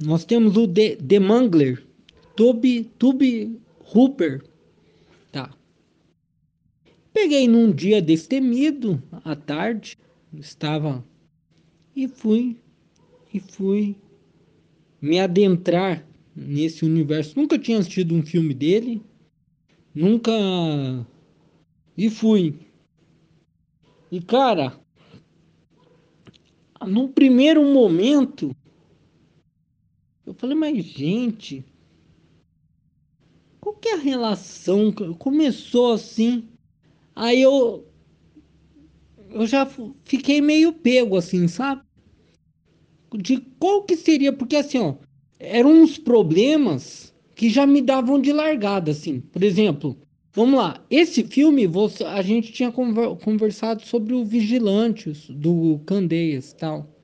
nós temos o The, The Mangler, Tube, Tube Hooper. Tá. Peguei num dia destemido, à tarde, estava e fui e fui me adentrar nesse universo. Nunca tinha assistido um filme dele, nunca e fui. E cara, no primeiro momento eu falei, mas gente, qual que é a relação? Começou assim, aí eu eu já fiquei meio pego assim, sabe? De qual que seria, porque assim, ó, eram uns problemas que já me davam de largada, assim. Por exemplo, vamos lá, esse filme você, a gente tinha conversado sobre o Vigilante do Candeias tal.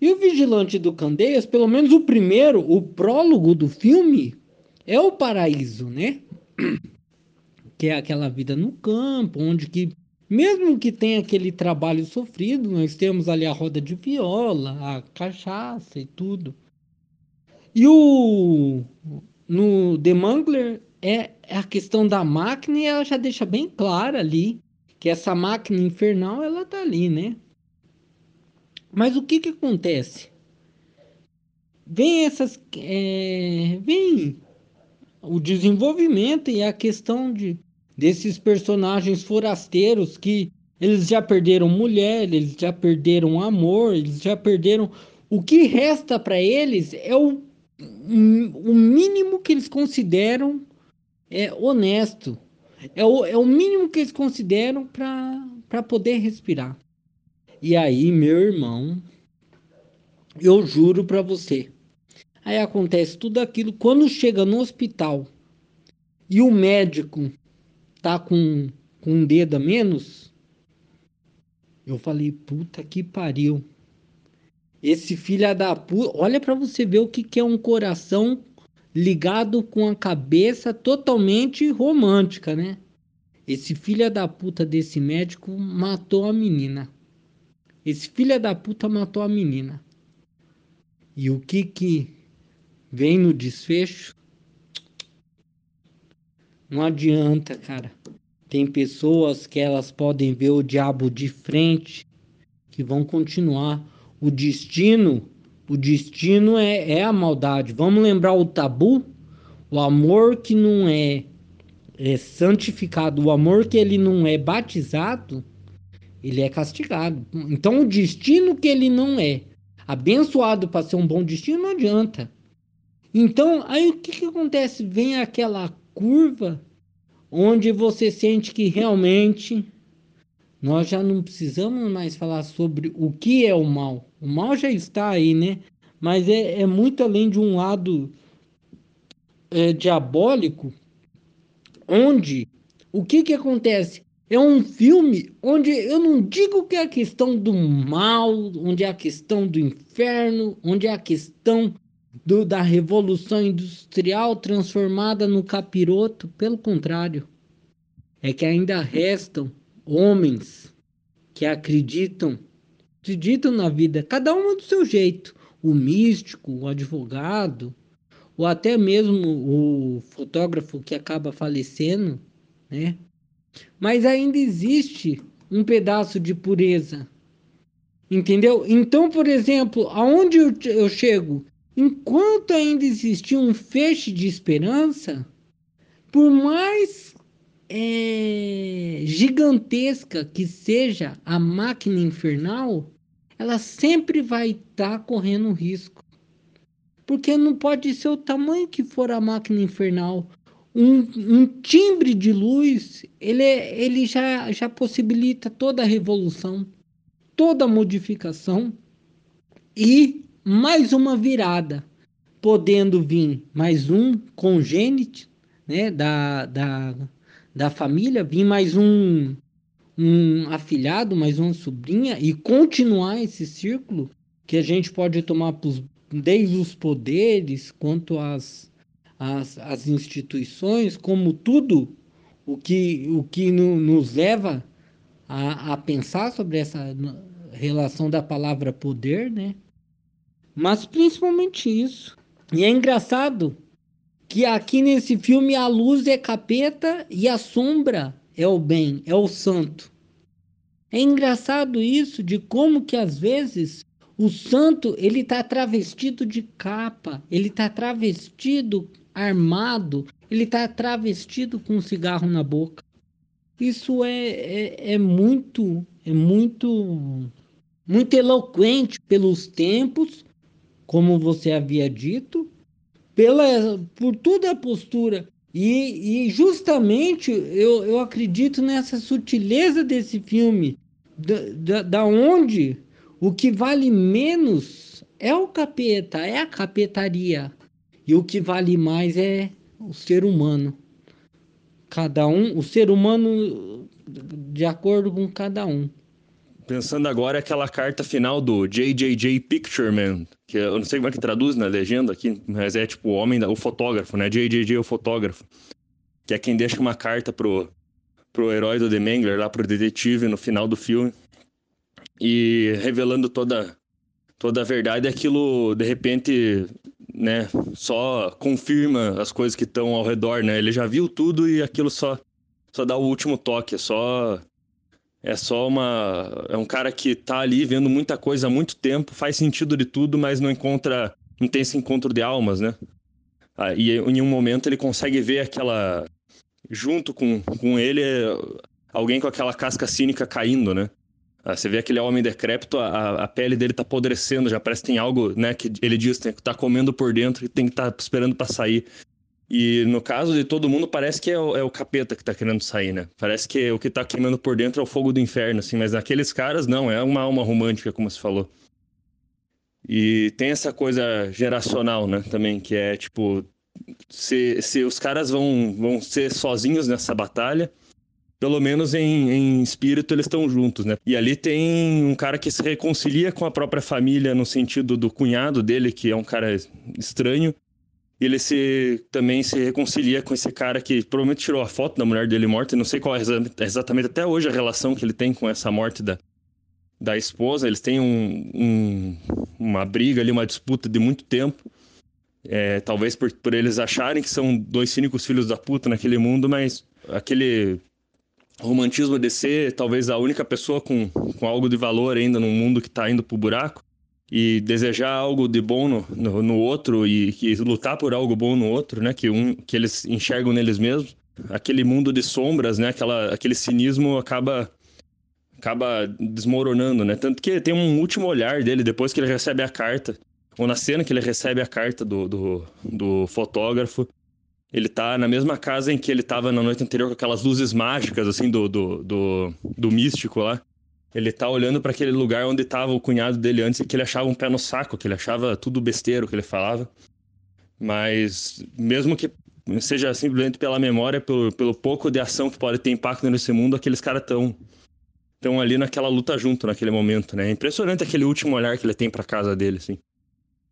E o Vigilante do Candeias, pelo menos o primeiro, o prólogo do filme, é o paraíso, né? Que é aquela vida no campo, onde que mesmo que tenha aquele trabalho sofrido, nós temos ali a roda de viola, a cachaça e tudo. E o no The Mangler é, a questão da máquina e ela já deixa bem clara ali que essa máquina infernal ela tá ali, né? Mas o que que acontece? Vem essas é, vem o desenvolvimento e a questão de desses personagens forasteiros que eles já perderam mulher, eles já perderam amor, eles já perderam. O que resta para eles é o, o mínimo que eles consideram é honesto. É o, é o mínimo que eles consideram para poder respirar. E aí, meu irmão, eu juro para você. Aí acontece tudo aquilo. Quando chega no hospital e o médico tá com, com um dedo a menos, eu falei, puta que pariu. Esse filho da puta, olha para você ver o que, que é um coração ligado com a cabeça totalmente romântica, né? Esse filho da puta desse médico matou a menina. Esse filho da puta matou a menina. E o que que vem no desfecho? Não adianta, cara. Tem pessoas que elas podem ver o diabo de frente, que vão continuar. O destino, o destino é, é a maldade. Vamos lembrar o tabu? O amor que não é, é santificado, o amor que ele não é batizado, ele é castigado. Então o destino que ele não é abençoado para ser um bom destino não adianta. Então, aí o que, que acontece? Vem aquela curva onde você sente que realmente nós já não precisamos mais falar sobre o que é o mal. O mal já está aí, né? Mas é, é muito além de um lado é, diabólico, onde o que que acontece? É um filme onde eu não digo que é a questão do mal, onde é a questão do inferno, onde é a questão do, da revolução industrial transformada no capiroto. Pelo contrário, é que ainda restam homens que acreditam, acreditam na vida, cada um do seu jeito. O místico, o advogado, ou até mesmo o fotógrafo que acaba falecendo, né? Mas ainda existe um pedaço de pureza. Entendeu? Então, por exemplo, aonde eu, eu chego? enquanto ainda existir um feixe de esperança, por mais é, gigantesca que seja a máquina infernal, ela sempre vai estar tá correndo risco. Porque não pode ser o tamanho que for a máquina infernal. Um, um timbre de luz, ele, é, ele já, já possibilita toda a revolução, toda a modificação. E mais uma virada, podendo vir mais um congênito né, da, da, da família, vir mais um, um afilhado, mais uma sobrinha e continuar esse círculo que a gente pode tomar pros, desde os poderes quanto as, as, as instituições, como tudo o que, o que no, nos leva a, a pensar sobre essa relação da palavra poder, né? Mas principalmente isso. E é engraçado que aqui nesse filme a luz é capeta e a sombra é o bem, é o santo. É engraçado isso de como que às vezes o santo ele está travestido de capa, ele está travestido armado, ele está travestido com um cigarro na boca. Isso é, é, é muito é muito muito eloquente pelos tempos, como você havia dito, pela por toda a postura e, e justamente eu, eu acredito nessa sutileza desse filme, da, da, da onde o que vale menos é o capeta, é a capetaria. E o que vale mais é o ser humano. Cada um, o ser humano de acordo com cada um. Pensando agora aquela carta final do JJJ Pictureman, que eu não sei como é que traduz na legenda aqui, mas é tipo o homem, o fotógrafo, né? JJJ o fotógrafo. Que é quem deixa uma carta pro, pro herói do The Mangler, lá pro detetive no final do filme. E revelando toda, toda a verdade, aquilo de repente, né, só confirma as coisas que estão ao redor, né? Ele já viu tudo e aquilo só, só dá o último toque, é só é só uma. É um cara que tá ali vendo muita coisa há muito tempo, faz sentido de tudo, mas não encontra. Não tem esse encontro de almas, né? Ah, e em um momento ele consegue ver aquela. Junto com, com ele, alguém com aquela casca cínica caindo, né? Ah, você vê aquele homem decrépito, a, a pele dele tá apodrecendo, já parece que tem algo, né? Que ele diz que tá comendo por dentro e tem que estar tá esperando para sair. E no caso de todo mundo, parece que é o, é o, capeta que tá querendo sair, né? Parece que o que tá queimando por dentro é o fogo do inferno, assim, mas naqueles caras, não, é uma alma romântica, como se falou. E tem essa coisa geracional, né, também, que é tipo, se, se os caras vão, vão ser sozinhos nessa batalha, pelo menos em, em espírito eles estão juntos, né? E ali tem um cara que se reconcilia com a própria família no sentido do cunhado dele, que é um cara estranho, ele se também se reconcilia com esse cara que provavelmente tirou a foto da mulher dele morta. E não sei qual é exatamente até hoje a relação que ele tem com essa morte da, da esposa. Eles têm um, um, uma briga ali, uma disputa de muito tempo. É, talvez por, por eles acharem que são dois cínicos filhos da puta naquele mundo, mas aquele romantismo de ser talvez a única pessoa com, com algo de valor ainda num mundo que tá indo pro buraco e desejar algo de bom no, no, no, outro e que lutar por algo bom no outro, né? Que, um, que eles enxergam neles mesmos. Aquele mundo de sombras, né? Aquela, aquele cinismo acaba acaba desmoronando, né? Tanto que tem um último olhar dele depois que ele recebe a carta, ou na cena que ele recebe a carta do, do, do fotógrafo. Ele tá na mesma casa em que ele tava na noite anterior com aquelas luzes mágicas, assim, do, do, do, do místico lá ele tá olhando para aquele lugar onde tava o cunhado dele antes e que ele achava um pé no saco, que ele achava tudo besteiro que ele falava. Mas mesmo que seja simplesmente pela memória, pelo, pelo pouco de ação que pode ter impacto nesse mundo, aqueles caras tão estão ali naquela luta junto naquele momento, né? É impressionante aquele último olhar que ele tem para casa dele, assim.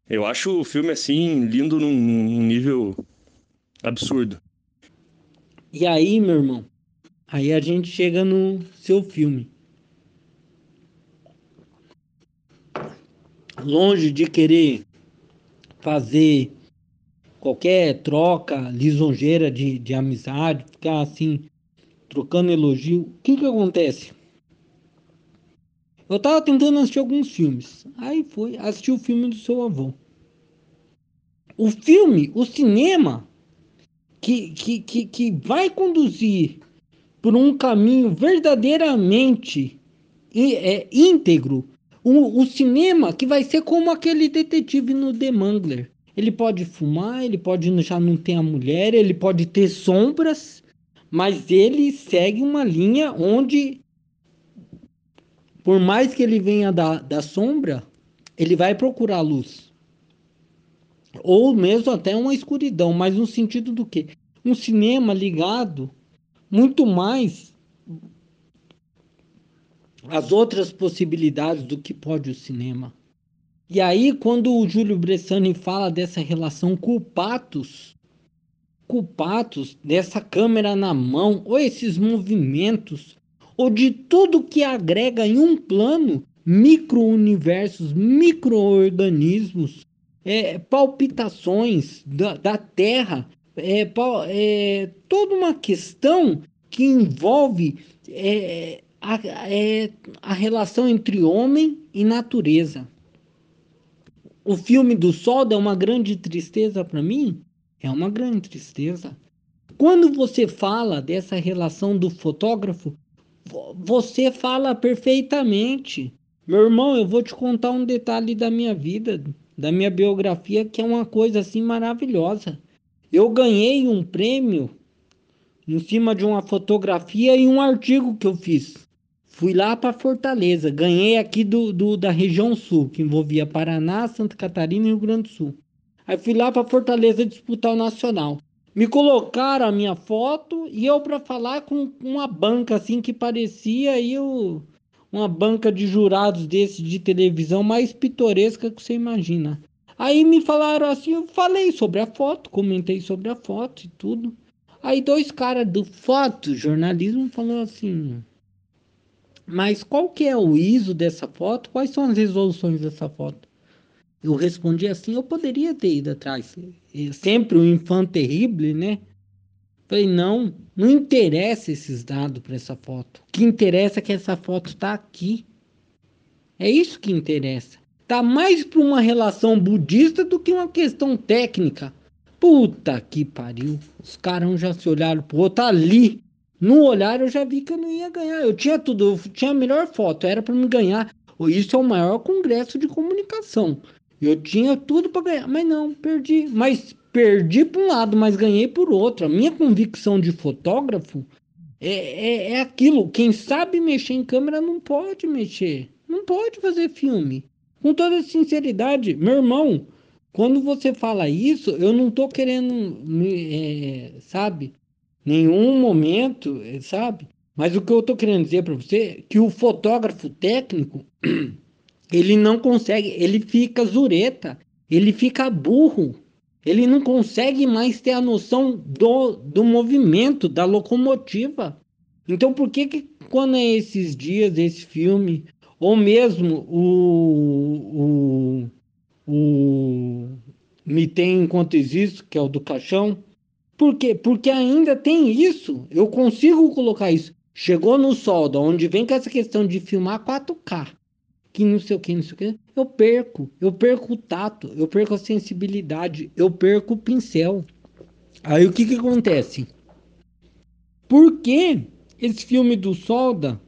Eu acho o filme assim lindo num, num nível absurdo. E aí, meu irmão, aí a gente chega no seu filme. longe de querer fazer qualquer troca lisonjeira de, de amizade, ficar assim, trocando elogio, o que que acontece? Eu tava tentando assistir alguns filmes. Aí foi assistir o filme do seu avô. O filme, o cinema, que, que, que, que vai conduzir por um caminho verdadeiramente é, íntegro o, o cinema que vai ser como aquele detetive no The Mangler. Ele pode fumar, ele pode já não ter a mulher, ele pode ter sombras, mas ele segue uma linha onde, por mais que ele venha da, da sombra, ele vai procurar luz. Ou mesmo até uma escuridão, mas no sentido do que? Um cinema ligado muito mais as outras possibilidades do que pode o cinema. E aí, quando o Júlio Bressani fala dessa relação culpatos, culpatos dessa câmera na mão, ou esses movimentos, ou de tudo que agrega em um plano micro-universos, micro-organismos é, palpitações da, da Terra, é, é, toda uma questão que envolve é, a, é, a relação entre homem e natureza. O filme do Sol é uma grande tristeza para mim? É uma grande tristeza. Quando você fala dessa relação do fotógrafo, você fala perfeitamente. Meu irmão, eu vou te contar um detalhe da minha vida, da minha biografia, que é uma coisa assim maravilhosa. Eu ganhei um prêmio em cima de uma fotografia e um artigo que eu fiz. Fui lá para Fortaleza, ganhei aqui do, do, da região sul, que envolvia Paraná, Santa Catarina e Rio Grande do Sul. Aí fui lá para Fortaleza disputar o Nacional. Me colocaram a minha foto e eu para falar com uma banca assim que parecia aí o, uma banca de jurados desse de televisão mais pitoresca que você imagina. Aí me falaram assim, eu falei sobre a foto, comentei sobre a foto e tudo. Aí dois caras do foto jornalismo falaram assim: "Mas qual que é o ISO dessa foto? Quais são as resoluções dessa foto?" Eu respondi assim, eu poderia ter ido atrás. sempre um infante terrível, né? Falei, não, não interessa esses dados para essa foto. O que interessa é que essa foto está aqui. É isso que interessa. Tá mais para uma relação budista do que uma questão técnica. Puta que pariu. Os caras já se olharam pro outro ali. No olhar eu já vi que eu não ia ganhar. Eu tinha tudo, eu tinha a melhor foto, era para me ganhar. Isso é o maior congresso de comunicação. Eu tinha tudo para ganhar, mas não, perdi. Mas perdi por um lado, mas ganhei por outro. A minha convicção de fotógrafo é, é, é aquilo. Quem sabe mexer em câmera não pode mexer. Não pode fazer filme. Com toda sinceridade, meu irmão, quando você fala isso, eu não tô querendo, é, sabe, nenhum momento, sabe? Mas o que eu tô querendo dizer para você é que o fotógrafo técnico ele não consegue, ele fica zureta, ele fica burro, ele não consegue mais ter a noção do, do movimento, da locomotiva. Então, por que, que quando é esses dias, esse filme, ou mesmo o, o, o Me Tem Enquanto Existo, que é o do caixão, por quê? Porque ainda tem isso, eu consigo colocar isso. Chegou no solda, onde vem com essa questão de filmar 4K que não sei o que, não sei o que, eu perco. Eu perco o tato, eu perco a sensibilidade, eu perco o pincel. Aí o que que acontece? Por que esse filme do Solda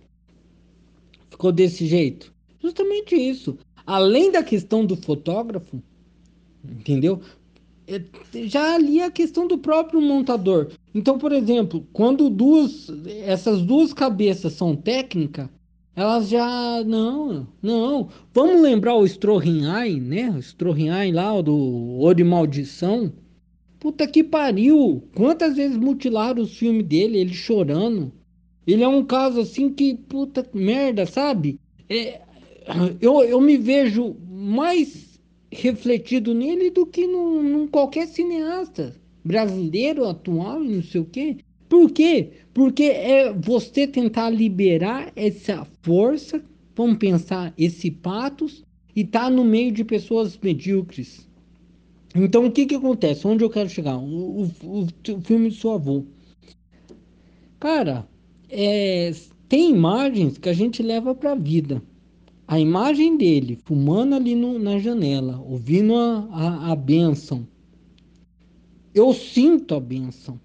ficou desse jeito? Justamente isso. Além da questão do fotógrafo, entendeu? É, já ali a questão do próprio montador. Então, por exemplo, quando duas, essas duas cabeças são técnicas, elas já. Não, não. Vamos lembrar o Stroheim, né? O Stroheim lá, do O de Maldição. Puta que pariu! Quantas vezes mutilaram os filmes dele, ele chorando. Ele é um caso assim que, puta merda, sabe? É, eu, eu me vejo mais refletido nele do que num, num qualquer cineasta brasileiro atual e não sei o quê. Por quê? Porque é você tentar liberar essa força, vamos pensar, esse patos, e tá no meio de pessoas medíocres. Então o que que acontece? Onde eu quero chegar? O, o, o filme do seu avô. Cara, é, tem imagens que a gente leva para vida. A imagem dele fumando ali no, na janela, ouvindo a, a, a bênção. Eu sinto a bênção.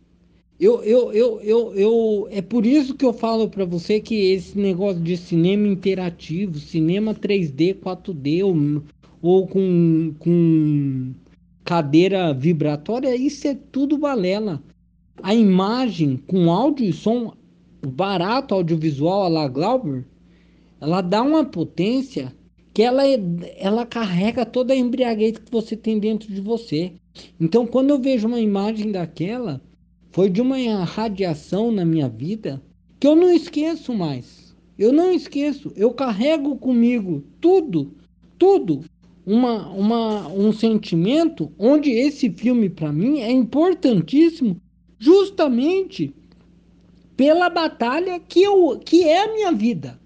Eu, eu, eu, eu, eu, é por isso que eu falo para você que esse negócio de cinema interativo, cinema 3D, 4D ou, ou com, com cadeira vibratória, isso é tudo balela. A imagem com áudio e som barato audiovisual a la Glauber, ela dá uma potência que ela, é, ela carrega toda a embriaguez que você tem dentro de você. Então, quando eu vejo uma imagem daquela, foi de uma radiação na minha vida que eu não esqueço mais. Eu não esqueço. Eu carrego comigo tudo, tudo. Uma, uma, um sentimento onde esse filme para mim é importantíssimo justamente pela batalha que, eu, que é a minha vida.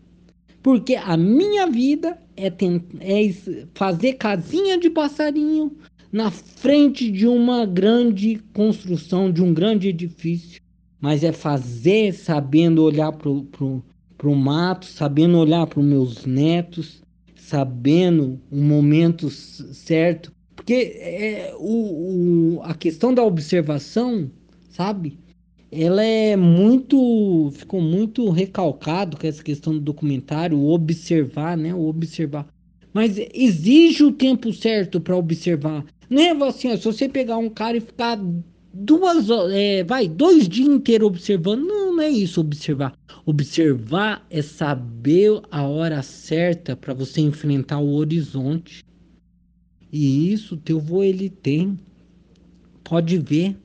Porque a minha vida é, é fazer casinha de passarinho, na frente de uma grande construção, de um grande edifício, mas é fazer sabendo olhar para o mato, sabendo olhar para os meus netos, sabendo o momento certo. Porque é, o, o, a questão da observação, sabe? Ela é muito. Ficou muito recalcado com essa questão do documentário, o observar, né? O observar. Mas exige o tempo certo para observar. Não é assim, se você pegar um cara e ficar duas é, vai, dois dias inteiros observando. Não, não é isso observar. Observar é saber a hora certa para você enfrentar o horizonte. E isso teu vô ele tem. Pode ver.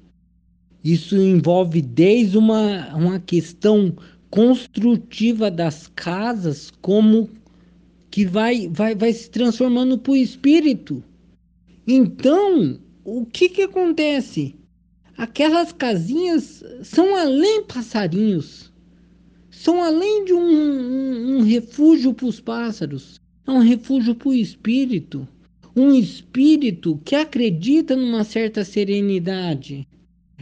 Isso envolve desde uma, uma questão construtiva das casas, como que vai, vai, vai se transformando para o espírito. Então, o que, que acontece? Aquelas casinhas são além passarinhos, são além de um, um, um refúgio para os pássaros, é um refúgio para o espírito. Um espírito que acredita numa certa serenidade.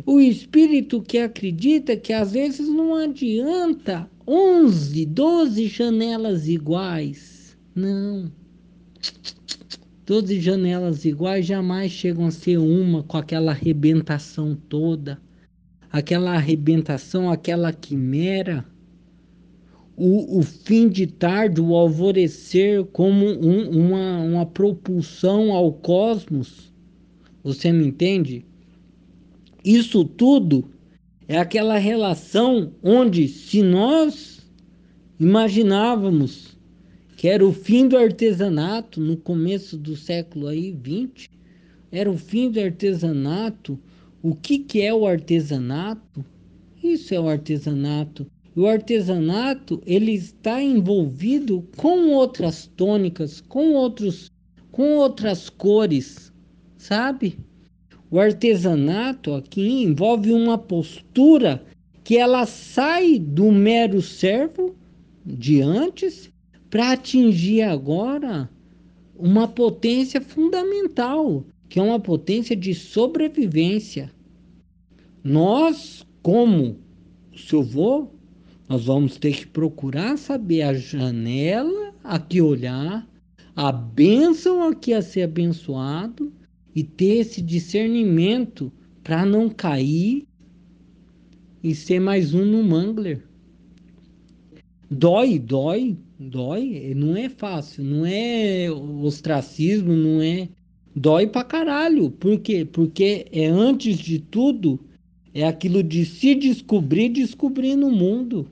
O espírito que acredita que às vezes não adianta 11, 12 janelas iguais. Não. 12 janelas iguais jamais chegam a ser uma com aquela arrebentação toda, aquela arrebentação, aquela quimera. O, o fim de tarde, o alvorecer, como um, uma, uma propulsão ao cosmos. Você me entende? Isso tudo é aquela relação onde, se nós imaginávamos que era o fim do artesanato no começo do século aí 20, era o fim do artesanato. O que, que é o artesanato? Isso é o artesanato. O artesanato ele está envolvido com outras tônicas, com outros, com outras cores, sabe? O artesanato aqui envolve uma postura que ela sai do mero servo de antes para atingir agora uma potência fundamental, que é uma potência de sobrevivência. Nós, como seu avô, nós vamos ter que procurar saber a janela a que olhar, a bênção a que a ser abençoado e ter esse discernimento para não cair e ser mais um no mangler. Dói, dói, dói, não é fácil, não é ostracismo, não é. Dói pra caralho. Por quê? Porque é antes de tudo, é aquilo de se descobrir, descobrir no mundo.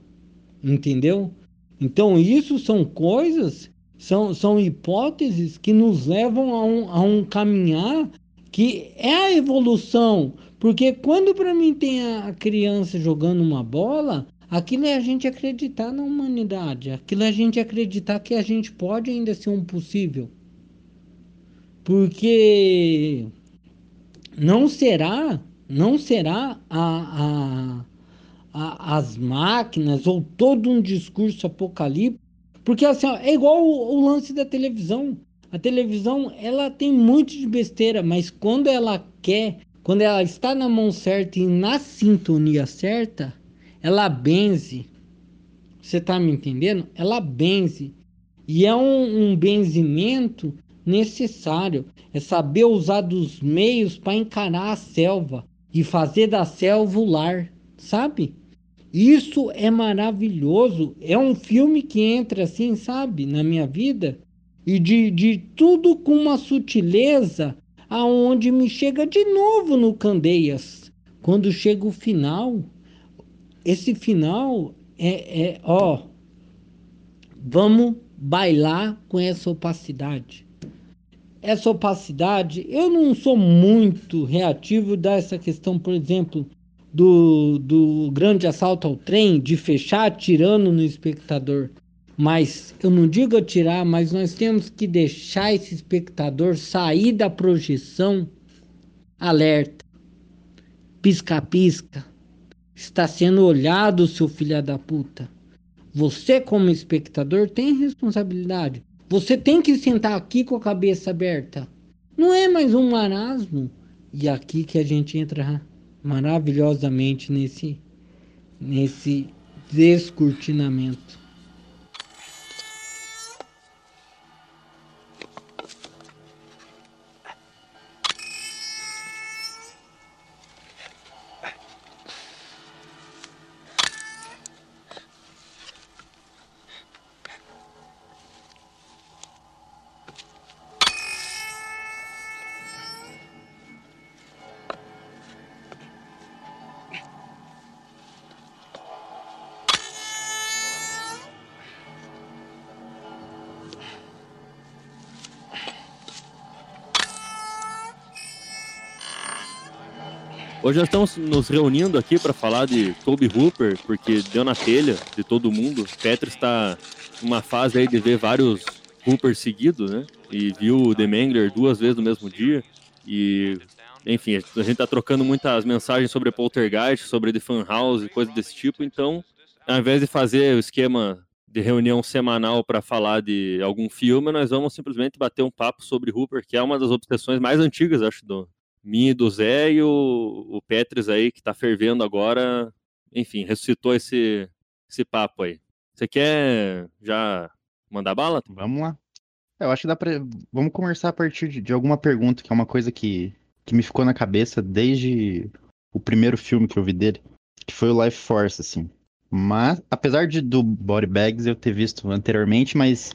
Entendeu? Então, isso são coisas, são, são hipóteses que nos levam a um, a um caminhar que é a evolução. Porque quando para mim tem a criança jogando uma bola, Aquilo é a gente acreditar na humanidade. Aquilo é a gente acreditar que a gente pode ainda ser um possível. Porque não será, não será a, a, a, as máquinas ou todo um discurso apocalíptico. Porque assim, ó, é igual o, o lance da televisão. A televisão, ela tem muito de besteira, mas quando ela quer, quando ela está na mão certa e na sintonia certa, ela benze. Você está me entendendo? Ela benze. E é um, um benzimento necessário. É saber usar dos meios para encarar a selva e fazer da selva o lar, sabe? Isso é maravilhoso. É um filme que entra assim, sabe, na minha vida. E de, de tudo com uma sutileza aonde me chega de novo no Candeias. Quando chega o final, esse final é, é ó, vamos bailar com essa opacidade. Essa opacidade, eu não sou muito reativo dessa questão, por exemplo, do, do grande assalto ao trem, de fechar atirando no espectador. Mas eu não digo atirar, mas nós temos que deixar esse espectador sair da projeção alerta, pisca-pisca está sendo olhado, seu filho da puta. Você, como espectador, tem responsabilidade. Você tem que sentar aqui com a cabeça aberta. Não é mais um marasmo. E aqui que a gente entra maravilhosamente nesse, nesse descortinamento. Hoje nós estamos nos reunindo aqui para falar de Toby Hooper, porque deu na telha de todo mundo. Petri está numa fase aí de ver vários Hooper seguidos, né? E viu o The Mangler duas vezes no mesmo dia. E, enfim, a gente está trocando muitas mensagens sobre Poltergeist, sobre The Fun House e coisas desse tipo. Então, ao invés de fazer o esquema de reunião semanal para falar de algum filme, nós vamos simplesmente bater um papo sobre Hooper, que é uma das obsessões mais antigas, acho, do, minha e do Zé e o, o Petris aí, que tá fervendo agora, enfim, ressuscitou esse, esse papo aí. Você quer já mandar bala? Vamos lá. Eu acho que dá pra. Vamos conversar a partir de, de alguma pergunta, que é uma coisa que, que me ficou na cabeça desde o primeiro filme que eu vi dele, que foi o Life Force, assim. Mas, apesar de do Body Bags eu ter visto anteriormente, mas.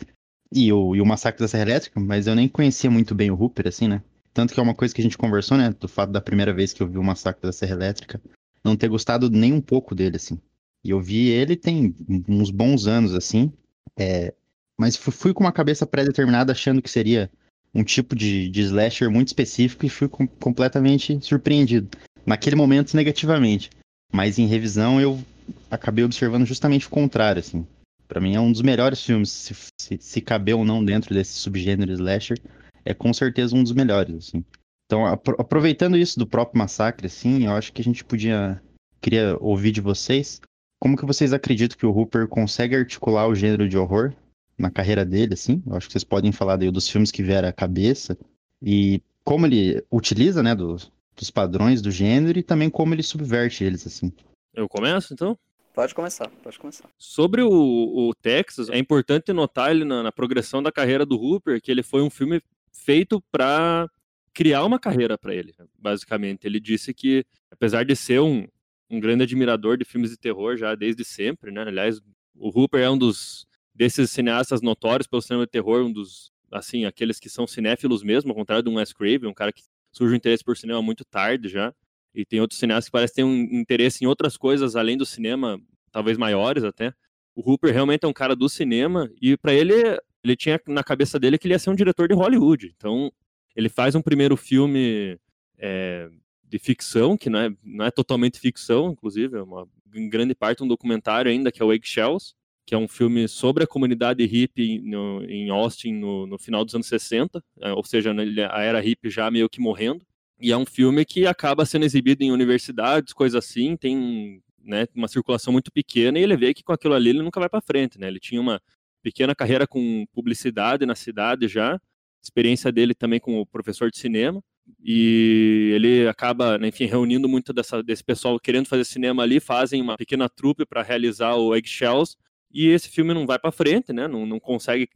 E o, e o Massacre da Serra Elétrica, mas eu nem conhecia muito bem o Hooper, assim, né? Tanto que é uma coisa que a gente conversou, né? Do fato da primeira vez que eu vi o Massacre da Serra Elétrica, não ter gostado nem um pouco dele, assim. E eu vi ele tem uns bons anos, assim. É, mas fui com uma cabeça pré-determinada achando que seria um tipo de, de slasher muito específico e fui com, completamente surpreendido. Naquele momento, negativamente. Mas em revisão, eu acabei observando justamente o contrário, assim. Para mim é um dos melhores filmes, se, se, se caber ou não dentro desse subgênero slasher é com certeza um dos melhores, assim. Então, aproveitando isso do próprio massacre, assim, eu acho que a gente podia queria ouvir de vocês como que vocês acreditam que o Hooper consegue articular o gênero de horror na carreira dele, assim? Eu acho que vocês podem falar daí dos filmes que vieram à cabeça e como ele utiliza, né, dos, dos padrões do gênero e também como ele subverte eles, assim. Eu começo, então? Pode começar, pode começar. Sobre o, o Texas, é importante notar ele na, na, progressão da carreira do Hooper que ele foi um filme feito para criar uma carreira para ele, basicamente. Ele disse que, apesar de ser um, um grande admirador de filmes de terror já desde sempre, né? Aliás, o Hooper é um dos desses cineastas notórios pelo cinema de terror, um dos assim, aqueles que são cinéfilos mesmo, ao contrário de um Wes Craven, um cara que surge o interesse por cinema muito tarde já. E tem outros cineastas que parecem ter um interesse em outras coisas além do cinema, talvez maiores até. O Hooper realmente é um cara do cinema e para ele ele tinha na cabeça dele que ele ia ser um diretor de Hollywood. Então, ele faz um primeiro filme é, de ficção, que não é, não é totalmente ficção, inclusive, é uma, em grande parte um documentário ainda, que é o Eggshells, que é um filme sobre a comunidade hippie no, em Austin no, no, final dos anos 60, é, ou seja, a era hippie já meio que morrendo. E é um filme que acaba sendo exibido em universidades, coisas assim, tem né, uma circulação muito pequena, e ele vê que com aquilo ali ele nunca vai para frente, né? Ele tinha uma, pequena carreira com publicidade na cidade já, experiência dele também como professor de cinema, e ele acaba, né, enfim, reunindo muito dessa, desse pessoal querendo fazer cinema ali, fazem uma pequena trupe para realizar o Eggshells, e esse filme não vai para frente, né, não, não consegue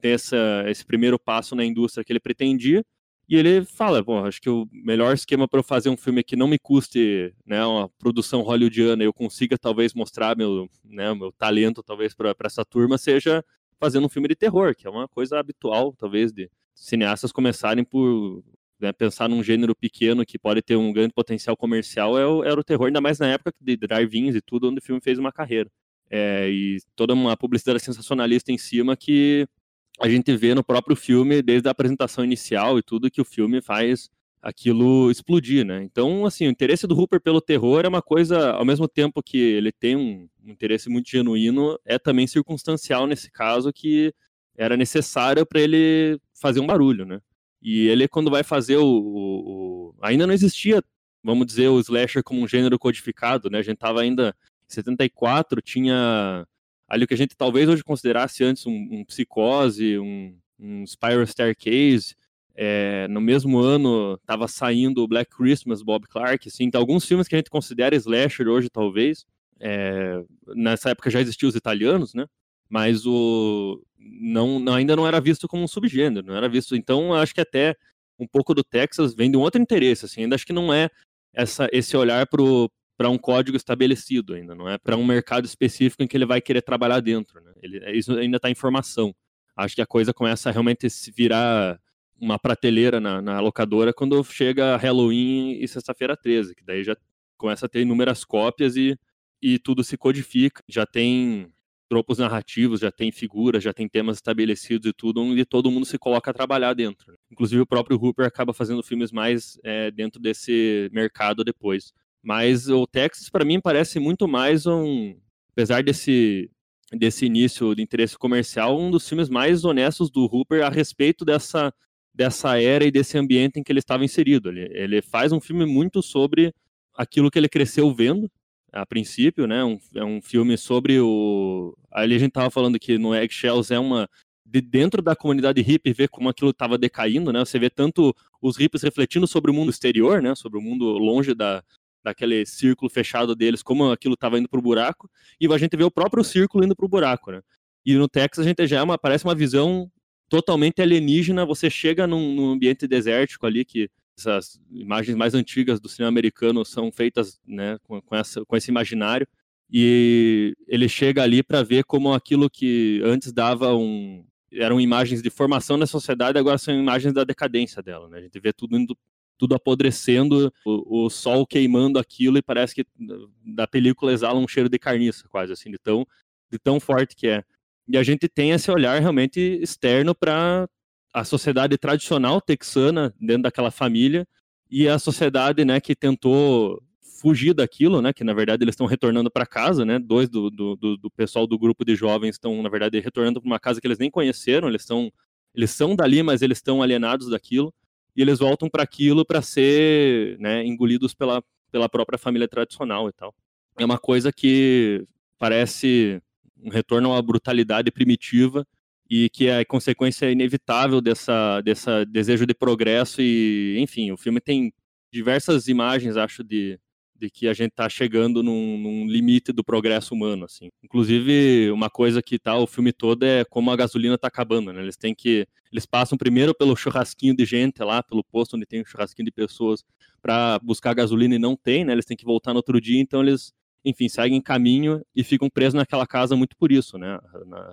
ter essa, esse primeiro passo na indústria que ele pretendia, e ele fala, bom, acho que o melhor esquema para eu fazer um filme que não me custe, né, uma produção hollywoodiana, eu consiga talvez mostrar meu, né, meu talento talvez para essa turma seja fazendo um filme de terror, que é uma coisa habitual, talvez, de cineastas começarem por né, pensar num gênero pequeno que pode ter um grande potencial comercial, é o, era o terror, ainda mais na época de drive-ins e tudo, onde o filme fez uma carreira. É, e toda uma publicidade sensacionalista em cima que a gente vê no próprio filme, desde a apresentação inicial e tudo, que o filme faz aquilo explodir, né? Então, assim, o interesse do Hooper pelo terror é uma coisa, ao mesmo tempo que ele tem um, interesse muito genuíno, é também circunstancial nesse caso que era necessário para ele fazer um barulho, né? E ele, quando vai fazer o, o, o, Ainda não existia, vamos dizer, o slasher como um gênero codificado, né? A gente tava ainda... Em 74 tinha ali o que a gente talvez hoje considerasse antes um, um psicose, um, um spiral staircase, É, no mesmo ano estava saindo o Black Christmas, Bob Clark, assim, então, alguns filmes que a gente considera slasher hoje, talvez. É, nessa época já existiam os italianos, né? Mas o não, não, ainda não era visto como um subgênero, não era visto. Então, acho que até um pouco do Texas vem de um outro interesse, assim, ainda acho que não é essa, esse olhar para um código estabelecido ainda, não é para um mercado específico em que ele vai querer trabalhar dentro, né? Ele, isso ainda está em formação. Acho que a coisa começa a realmente se virar uma prateleira na, na locadora quando chega Halloween e Sexta-feira 13, que daí já começa a ter inúmeras cópias e, e tudo se codifica. Já tem tropos narrativos, já tem figuras, já tem temas estabelecidos e tudo, onde todo mundo se coloca a trabalhar dentro. Né? Inclusive o próprio Hooper acaba fazendo filmes mais é, dentro desse mercado depois. Mas o Texas, para mim, parece muito mais um. Apesar desse, desse início de interesse comercial, um dos filmes mais honestos do Hooper a respeito dessa dessa era e desse ambiente em que ele estava inserido. Ele, ele faz um filme muito sobre aquilo que ele cresceu vendo, a princípio, né? Um, é um filme sobre o. Ali a gente estava falando que no Eggshells é uma. De dentro da comunidade hippie, ver como aquilo estava decaindo, né? Você vê tanto os hippies refletindo sobre o mundo exterior, né? Sobre o mundo longe da, daquele círculo fechado deles, como aquilo estava indo para o buraco, e a gente vê o próprio círculo indo para o buraco, né? E no Texas a gente já é uma, parece uma visão totalmente alienígena. Você chega num, num, ambiente desértico ali, que essas imagens mais antigas do cinema americano são feitas né, com, com, essa, com esse imaginário. E ele chega ali para ver como aquilo que antes dava um. eram imagens de formação da sociedade, agora são imagens da decadência dela. Né? A gente vê tudo indo tudo apodrecendo, o, o, sol queimando aquilo e parece que da película exala um cheiro de carniça, quase assim, de tão, de tão forte que é. E a gente tem esse olhar realmente externo para a sociedade tradicional texana dentro daquela família e a sociedade, né, que tentou fugir daquilo, né, que na verdade eles estão retornando para casa, né, dois do, do, do, pessoal do grupo de jovens estão na verdade retornando para uma casa que eles nem conheceram, eles estão eles são dali, mas eles estão alienados daquilo e eles voltam para aquilo para ser, né, engolidos pela pela própria família tradicional e tal. É uma coisa que parece um retorno uma brutalidade primitiva e que é consequência inevitável dessa, dessa desejo de progresso e, enfim, o filme tem diversas imagens, acho, de, de que a gente está chegando num, num, limite do progresso humano, assim. Inclusive, uma coisa que tá o filme todo é como a gasolina está acabando, né? Eles têm que eles passam primeiro pelo churrasquinho de gente lá, pelo posto onde tem um churrasquinho de pessoas para buscar gasolina e não tem, né? Eles têm que voltar no outro dia, então eles enfim, seguem caminho e ficam presos naquela casa muito por isso, né?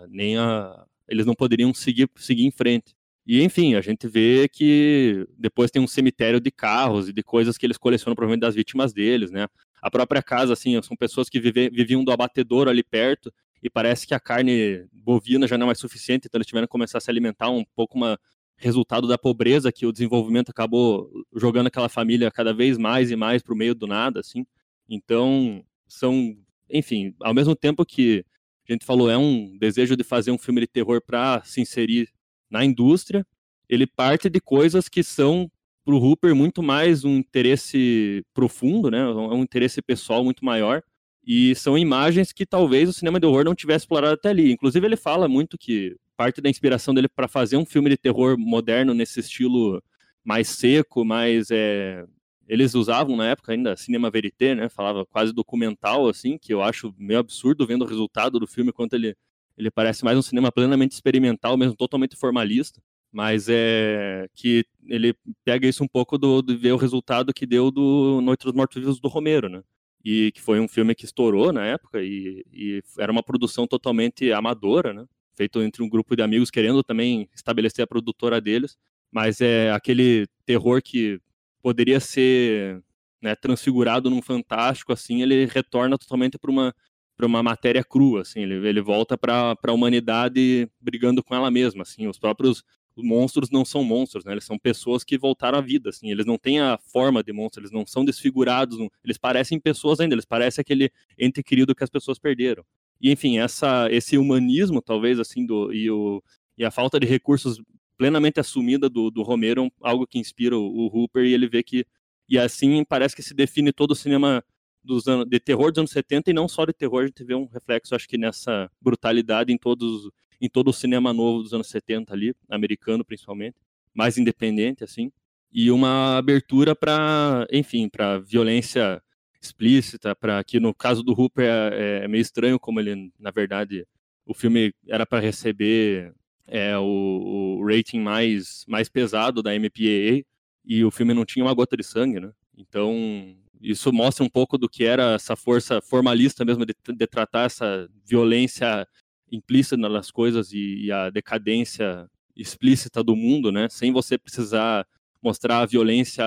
Nem a, eles não poderiam seguir, seguir em frente. E, enfim, a gente vê que depois tem um cemitério de carros e de coisas que eles colecionam provavelmente das vítimas deles, né? A própria casa, assim, são pessoas que vive, viviam do abatedouro ali perto e parece que a carne bovina já não é suficiente, então eles tiveram que começar a se alimentar um pouco uma resultado da pobreza que o desenvolvimento acabou jogando aquela família cada vez mais e mais para o meio do nada, assim. Então, são, enfim, ao mesmo tempo que a gente falou, é um desejo de fazer um filme de terror para se inserir na indústria, ele parte de coisas que são para o Hooper muito mais um interesse profundo, né? Um interesse pessoal muito maior. E são imagens que talvez o cinema de horror não tivesse explorado até ali. Inclusive, ele fala muito que parte da inspiração dele para fazer um filme de terror moderno nesse estilo mais seco, mais é, eles usavam na época ainda cinema verité, né? Falava quase documental, assim, que eu acho meio absurdo vendo o resultado do filme, quanto ele, ele parece mais um cinema plenamente experimental, mesmo totalmente formalista. Mas é que ele pega isso um pouco do, de ver o resultado que deu do Noite dos Mortos-Vivos do Romero, né? E que foi um filme que estourou na época e, e era uma produção totalmente amadora, né? Feito entre um grupo de amigos querendo também estabelecer a produtora deles. Mas é aquele terror que poderia ser né, transfigurado num fantástico, assim, ele retorna totalmente para uma para uma matéria crua, assim, ele, ele volta para a humanidade brigando com ela mesma, assim, os próprios monstros não são monstros, né, eles são pessoas que voltaram à vida, assim, eles não têm a forma de monstro, eles não são desfigurados, não, eles parecem pessoas ainda, eles parecem aquele ente querido que as pessoas perderam. E, enfim, essa, esse humanismo, talvez, assim, do, e, o, e a falta de recursos plenamente assumida do, do Romero, algo que inspira o, o Hooper, e ele vê que, e assim parece que se define todo o cinema dos anos, de terror dos anos 70 e não só de terror, a gente vê um reflexo, acho que nessa brutalidade em todos em todo o cinema novo dos anos 70 ali, americano principalmente. mais independente, assim, e uma abertura para, enfim, para violência explícita, para que no caso do Hooper é, é, meio estranho como ele, na verdade, o filme era para receber é, o, o, rating mais, mais pesado da MPAA e o filme não tinha uma gota de sangue, né? Então, isso mostra um pouco do que era essa força formalista mesmo de, de tratar essa violência implícita nas coisas e, e, a decadência explícita do mundo, né? Sem você precisar mostrar a violência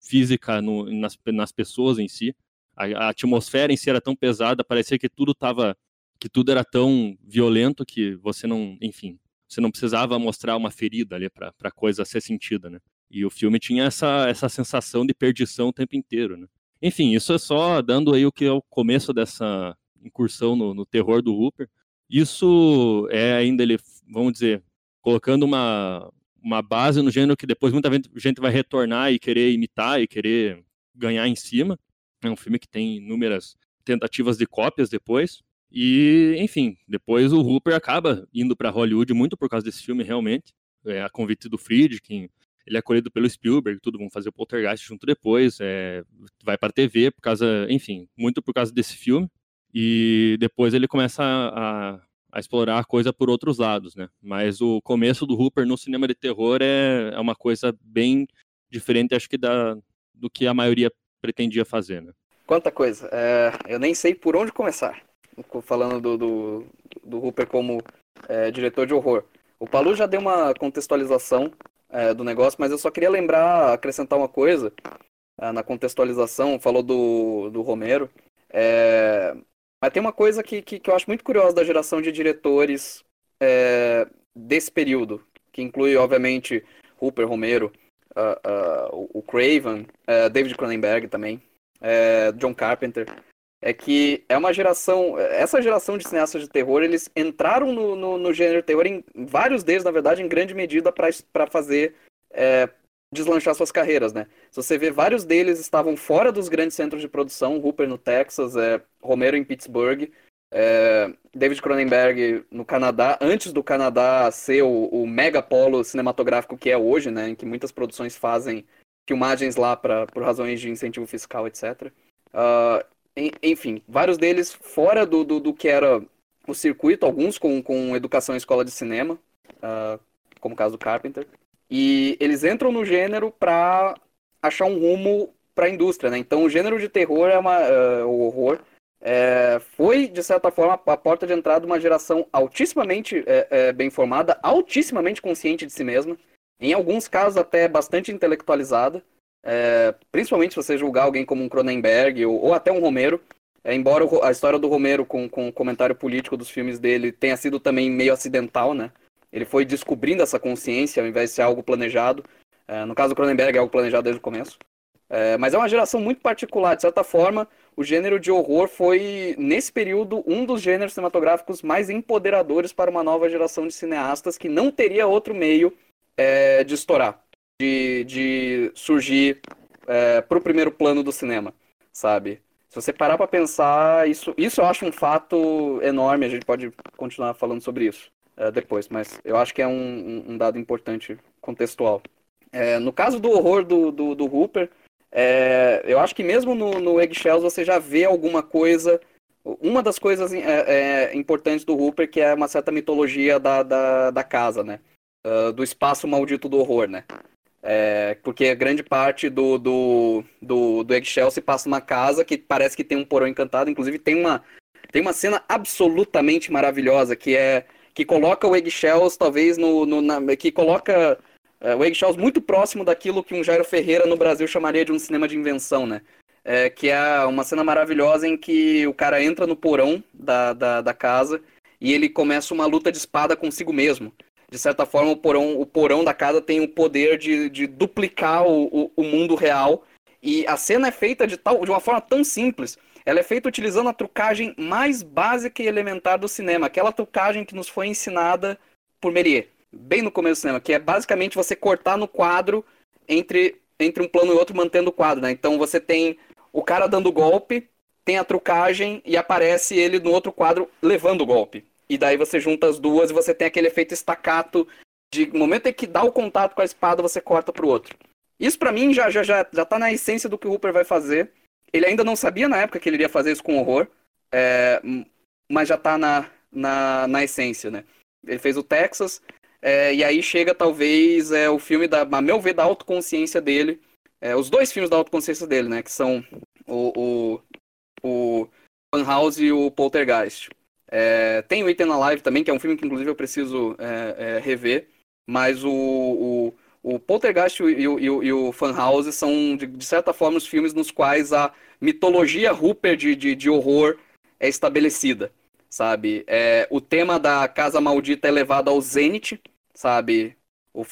física no, nas, nas pessoas em si. A, a, atmosfera em si era tão pesada, parecia que tudo tava, que tudo era tão violento que você não, enfim, você não precisava mostrar uma ferida ali para a coisa ser sentida, né? E o filme tinha essa, essa sensação de perdição o tempo inteiro, né? Enfim, isso é só dando aí o que é o começo dessa incursão no, no terror do Hooper. Isso é ainda ele, vamos dizer, colocando uma, uma base no gênero que depois muita gente vai retornar e querer imitar e querer ganhar em cima. É um filme que tem inúmeras tentativas de cópias depois. E, enfim, depois o Hooper acaba indo para Hollywood muito por causa desse filme, realmente. É, a convite do Friedkin, ele é acolhido pelo Spielberg, tudo, vão fazer o Poltergeist junto depois, é, vai para TV por causa, enfim, muito por causa desse filme. E depois ele começa a, a explorar a coisa por outros lados, né? Mas o começo do Hooper no cinema de terror é, é uma coisa bem diferente, acho que da, do que a maioria pretendia fazer, né? Quanta coisa. É, eu nem sei por onde começar. Falando do, do, do Hooper como é, diretor de horror. O Palu já deu uma contextualização é, do negócio, mas eu só queria lembrar, acrescentar uma coisa é, na contextualização. Falou do, do Romero. É, mas tem uma coisa que, que, que, eu acho muito curiosa da geração de diretores é, desse período, que inclui, obviamente, Hooper, Romero, uh, uh, o Craven, uh, David Cronenberg também, é, John Carpenter, é que é uma geração, essa geração de cineastas de terror, eles entraram no, no, no gênero terror, em, vários deles, na verdade, em grande medida para fazer é, deslanchar suas carreiras, né? Se você vê, vários deles estavam fora dos grandes centros de produção, Hooper no Texas, é, Romero em Pittsburgh, é, David Cronenberg no Canadá, antes do Canadá ser o, o megapolo cinematográfico que é hoje, né? Em que muitas produções fazem filmagens lá pra, por razões de incentivo fiscal, etc. Uh, enfim, vários deles fora do, do, do, que era o circuito, alguns com, com educação em escola de cinema, uh, como o caso do Carpenter. E eles entram no gênero para achar um rumo para a indústria, né? Então o gênero de terror é uma uh, o horror é, foi de certa forma a porta de entrada de uma geração altissimamente é, é, bem formada, altissimamente consciente de si mesma, em alguns casos até bastante intelectualizada, é, principalmente se você julgar alguém como um Cronenberg ou, ou até um Romero. É, embora a história do Romero com, com o comentário político dos filmes dele tenha sido também meio acidental, né? Ele foi descobrindo essa consciência ao invés de ser algo planejado. É, no caso do Cronenberg é algo planejado desde o começo. É, mas é uma geração muito particular. De certa forma, o gênero de horror foi, nesse período, um dos gêneros cinematográficos mais empoderadores para uma nova geração de cineastas que não teria outro meio é, de estourar, de, de surgir é, para o primeiro plano do cinema, sabe? Se você parar para pensar, isso, isso eu acho um fato enorme. A gente pode continuar falando sobre isso uh, depois, mas eu acho que é um, um dado importante contextual. É, no caso do horror do, do, do Hooper, é, eu acho que mesmo no, no Eggshells você já vê alguma coisa. Uma das coisas é, é, importantes do Hooper que é uma certa mitologia da, da, da casa, né? Uh, do espaço maldito do horror, né? É, porque grande parte do, do, do, do Eggshell se passa numa casa que parece que tem um porão encantado. Inclusive tem uma, tem uma cena absolutamente maravilhosa que é que coloca o Eggshells talvez no, no na, que coloca uh, o Eggshells muito próximo daquilo que um Jairo Ferreira no Brasil chamaria de um cinema de invenção, né? É, que é uma cena maravilhosa em que o cara entra no porão da, da, da, casa e ele começa uma luta de espada consigo mesmo. De certa forma, o porão, o porão da casa tem o poder de, de duplicar o, o, o mundo real. E a cena é feita de, tal, de uma forma tão simples ela é feita utilizando a trucagem mais básica e elementar do cinema, aquela trucagem que nos foi ensinada por Méliès, bem no começo do cinema, que é basicamente você cortar no quadro entre, entre um plano e outro, mantendo o quadro. Né? Então você tem o cara dando golpe, tem a trucagem e aparece ele no outro quadro levando o golpe. E daí você junta as duas e você tem aquele efeito estacato de momento em que dá o contato com a espada, você corta pro outro. Isso para mim já, já, já, já tá na essência do que o Hooper vai fazer. Ele ainda não sabia na época que ele iria fazer isso com horror, é, mas já tá na, na, na essência, né? Ele fez o Texas, é, e aí chega talvez é, o filme, da, a meu ver, da autoconsciência dele. É, os dois filmes da autoconsciência dele, né? Que são o, o, o Funhouse e o Poltergeist. É, tem o Eaten Alive também, que é um filme que inclusive eu preciso é, é, rever. Mas o, o, o Poltergeist e o, e o, e o Funhouse são, de, de, certa forma, os filmes nos quais a mitologia Hooper de, de, de horror é estabelecida, sabe? É, o tema da Casa Maldita é levado ao zênite, sabe?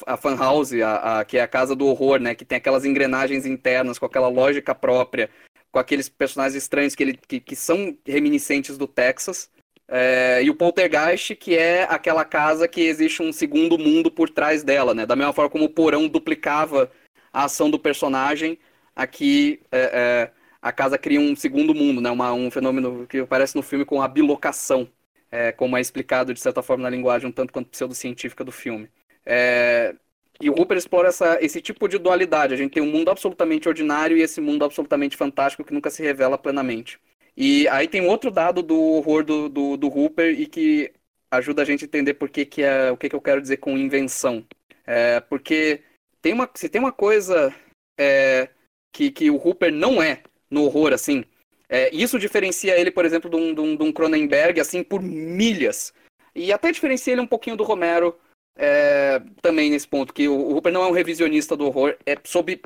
A Funhouse, a, a, que é a casa do horror, né? Que tem aquelas engrenagens internas, com aquela lógica própria, com aqueles personagens estranhos que, ele, que, que são reminiscentes do Texas. É, e o Poltergeist, que é aquela casa que existe um segundo mundo por trás dela, né? Da mesma forma como o porão duplicava a ação do personagem, aqui é, é, a casa cria um segundo mundo, né? Uma, um fenômeno que aparece no filme com a bilocação, é, como é explicado de certa forma na linguagem um tanto quanto pseudocientífica do filme. É, e o Hooper explora essa, esse tipo de dualidade. A gente tem um mundo absolutamente ordinário e esse mundo absolutamente fantástico que nunca se revela plenamente. E aí tem outro dado do horror do, do, do Hooper e que ajuda a gente a entender por que, que é, o que, que eu quero dizer com invenção. É, porque tem uma, se tem uma coisa é, que, que o Hooper não é no horror, assim, é, isso diferencia ele, por exemplo, de um, de, um, de um Cronenberg, assim, por milhas. E até diferencia ele um pouquinho do Romero é, também nesse ponto, que o, o Hooper não é um revisionista do horror, é sob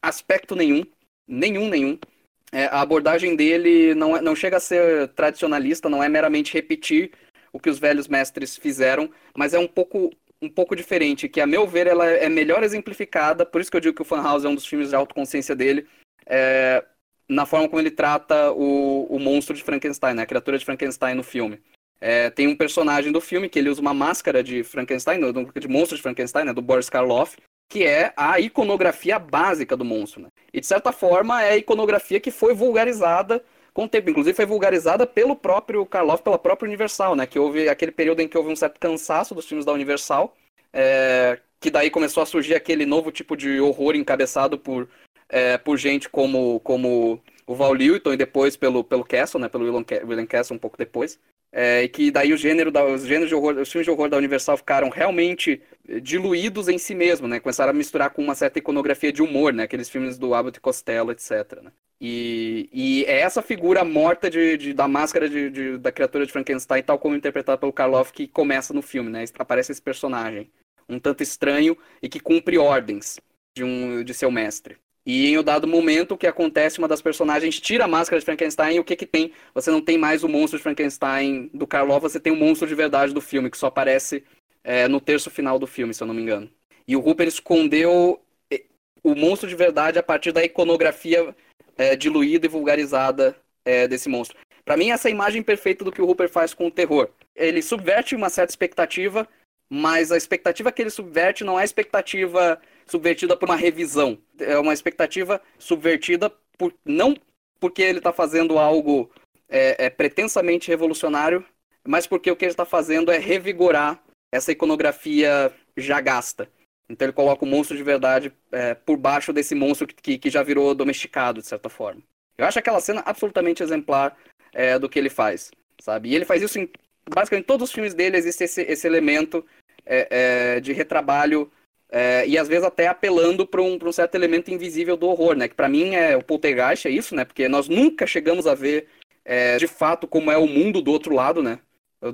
aspecto nenhum, nenhum, nenhum é, a abordagem dele não, é, não chega a ser tradicionalista, não é meramente repetir o que os velhos mestres fizeram, mas é um pouco um pouco diferente, que a meu ver ela é melhor exemplificada, por isso que eu digo que o Funhouse é um dos filmes de autoconsciência dele, é, na forma como ele trata o, o monstro de Frankenstein, né, a criatura de Frankenstein no filme. É, tem um personagem do filme que ele usa uma máscara de Frankenstein, de monstro de Frankenstein, né, do Boris Karloff, que é a iconografia básica do monstro. Né? E de certa forma é a iconografia que foi vulgarizada com o tempo. Inclusive foi vulgarizada pelo próprio Karloff, pela própria Universal, né? Que houve aquele período em que houve um certo cansaço dos filmes da Universal, é, que daí começou a surgir aquele novo tipo de horror encabeçado por, é, por gente como, como o Val Lewton e depois pelo, pelo Castle, né? Pelo William Castle um pouco depois. É, e que daí o gênero da, os gêneros de horror, os filmes de horror da Universal ficaram realmente diluídos em si mesmo, né? Começaram a misturar com uma certa iconografia de humor, né? Aqueles filmes do Abbott e Costello, etc. Né? E, e é essa figura morta de, de da máscara de, de, da criatura de Frankenstein, tal como interpretada pelo Karloff, que começa no filme, né? Aparece esse personagem, um tanto estranho e que cumpre ordens de, um, de seu mestre. E em um dado momento, o que acontece, uma das personagens tira a máscara de Frankenstein e o que que tem? Você não tem mais o monstro de Frankenstein do Karloff, você tem o monstro de verdade do filme, que só aparece é, no terço final do filme, se eu não me engano. E o Hooper escondeu é, o monstro de verdade a partir da iconografia é, diluída e vulgarizada é, desse monstro. Para mim, essa é a imagem perfeita do que o Hooper faz com o terror. Ele subverte uma certa expectativa, mas a expectativa que ele subverte não é expectativa subvertida por uma revisão. É uma expectativa subvertida por não porque ele está fazendo algo é, é, pretensamente revolucionário, mas porque o que ele está fazendo é revigorar essa iconografia já gasta. Então ele coloca o monstro de verdade é, por baixo desse monstro que, que, já virou domesticado, de certa forma. Eu acho aquela cena absolutamente exemplar é, do que ele faz, sabe? E ele faz isso em basicamente todos os filmes dele existe esse, esse elemento é, é, de retrabalho é, e às vezes até apelando para um, um, certo elemento invisível do horror, né? Que para mim é o poltergeist é isso, né? Porque nós nunca chegamos a ver é, de fato como é o mundo do outro lado, né?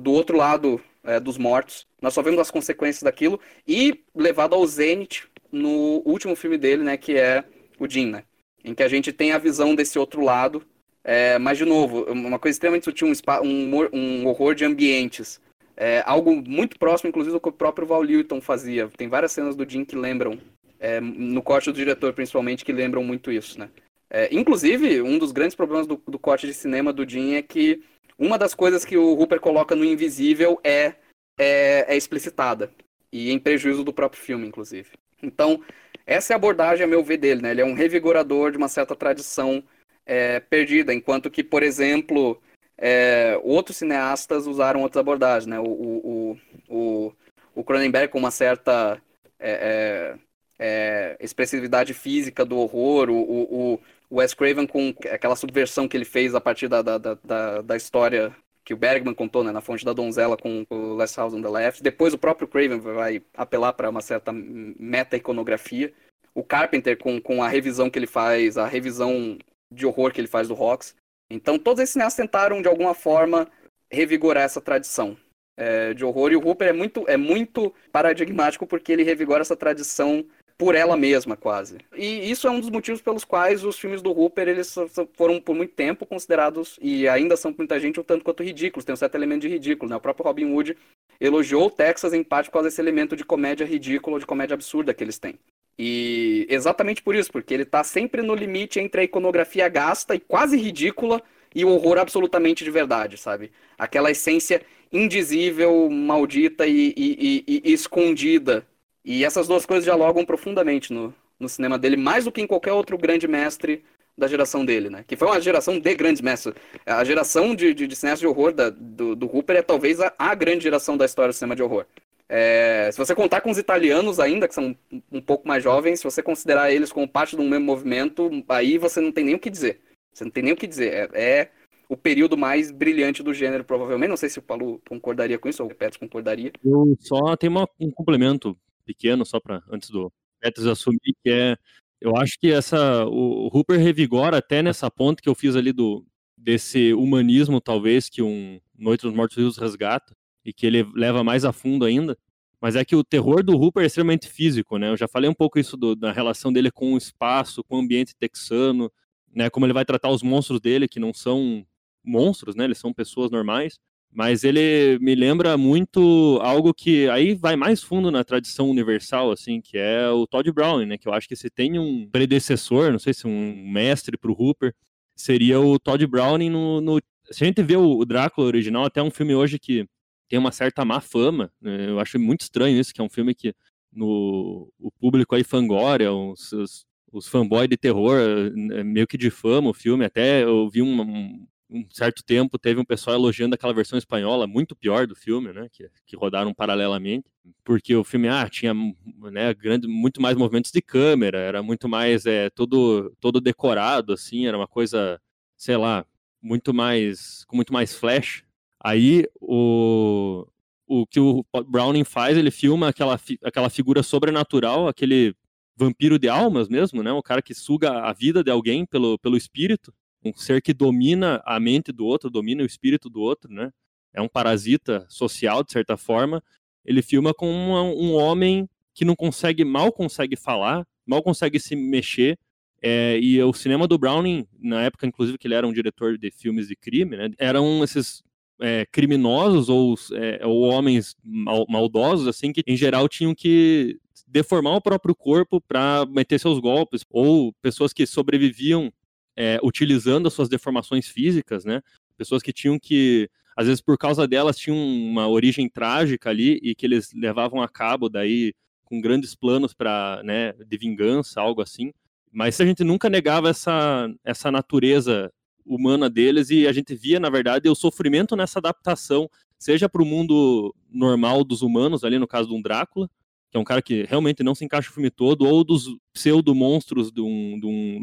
Do outro lado é, dos mortos. Nós só vemos as consequências daquilo e levado ao zênite no último filme dele, né? Que é o Jim, né? Em que a gente tem a visão desse outro lado. É, mas, de novo, uma coisa extremamente sutil, um, um, um horror de ambientes. É, algo muito próximo, inclusive, do que o próprio Val Lewton fazia. Tem várias cenas do Jim que lembram, é, no corte do diretor principalmente, que lembram muito isso, né? É, inclusive, um dos grandes problemas do, do corte de cinema do Jim é que uma das coisas que o Hooper coloca no invisível é, é, é explicitada. E em prejuízo do próprio filme, inclusive. Então, essa é a abordagem, a meu ver, dele, né? Ele é um revigorador de uma certa tradição é, perdida, enquanto que, por exemplo, é, outros cineastas usaram outras abordagens, né? O, o, o, o Cronenberg com uma certa é, é, é, expressividade física do horror, o, o, o Wes Craven com aquela subversão que ele fez a partir da, da, da, da história que o Bergman contou né, na Fonte da Donzela com o Last House on the Left. Depois o próprio Craven vai apelar para uma certa meta-iconografia. O Carpenter com, com a revisão que ele faz, a revisão de horror que ele faz do Rocks. Então todos esses cineastas tentaram, de alguma forma, revigorar essa tradição é, de horror. E o Hooper é muito, é muito paradigmático porque ele revigora essa tradição por ela mesma, quase. E isso é um dos motivos pelos quais os filmes do Hooper eles foram por muito tempo considerados, e ainda são por muita gente, um tanto quanto ridículos. Tem um certo elemento de ridículo. Né? O próprio Robin Hood elogiou o Texas em parte por causa desse elemento de comédia ridícula de comédia absurda que eles têm. E exatamente por isso, porque ele está sempre no limite entre a iconografia gasta e quase ridícula e o horror absolutamente de verdade, sabe? Aquela essência indizível, maldita e, e, e, e escondida e essas duas coisas dialogam profundamente no, no cinema dele, mais do que em qualquer outro grande mestre da geração dele, né? Que foi uma geração de grandes mestres. A geração de, de, de de horror da, do, do Hooper é talvez a, a, grande geração da história do cinema de horror. É, se você contar com os italianos ainda, que são um pouco mais jovens, se você considerar eles como parte de um mesmo movimento, aí você não tem nem o que dizer. Você não tem nem o que dizer. É, é o período mais brilhante do gênero, provavelmente. Não sei se o Paulo concordaria com isso, ou o Petros concordaria. Eu só tenho uma, um complemento pequeno, só para antes do Petros assumir, que é. Eu acho que essa. O, Hooper revigora até nessa ponta que eu fiz ali do desse humanismo, talvez, que um Noite dos Mortos Vivos resgata, e que ele leva mais a fundo ainda. Mas é que o terror do Hooper é extremamente físico, né? Eu já falei um pouco isso do, da relação dele com o espaço, com o ambiente texano, né? Como ele vai tratar os monstros dele, que não são monstros, né? Eles são pessoas normais. Mas ele me lembra muito algo que aí vai mais fundo na tradição universal, assim, que é o Todd Browning, né? Que eu acho que se tem um predecessor, não sei se um mestre para o Hooper, seria o Todd Browning no, no... Se a gente vê o Drácula original, até um filme hoje que tem uma certa má fama, né? eu acho muito estranho isso, que é um filme que no, o público aí fangória, os, os, os fanboys de terror eh, meio que difama o filme, até eu vi um, um certo tempo teve um pessoal elogiando aquela versão espanhola muito pior do filme, né, que, que rodaram paralelamente, porque o filme ah, tinha né, grande, muito mais movimentos de câmera, era muito mais é, todo todo decorado assim, era uma coisa, sei lá, muito mais com muito mais flash. Aí o o que o Browning faz, ele filma aquela aquela figura sobrenatural, aquele vampiro de almas mesmo, né, o cara que suga a vida de alguém pelo pelo espírito um ser que domina a mente do outro, domina o espírito do outro, né? É um parasita social, de certa forma. Ele filma com uma, um homem que não consegue, mal consegue falar, mal consegue se mexer. É, e o cinema do Browning, na época, inclusive, que ele era um diretor de filmes de crime, né? Eram esses é, criminosos ou, é, ou homens mal, maldosos, assim, que em geral tinham que deformar o próprio corpo para meter seus golpes, ou pessoas que sobreviviam é, utilizando as suas deformações físicas, né? Pessoas que tinham que, às vezes por causa delas, tinham uma origem trágica ali e que eles levavam a cabo daí com grandes planos para, né, de vingança, algo assim. Mas a gente nunca negava essa, essa natureza humana deles e a gente via, na verdade, o sofrimento nessa adaptação, seja para o mundo normal dos humanos, ali no caso de um Drácula, que é um cara que realmente não se encaixa o filme todo, ou dos pseudo-monstros de um, de um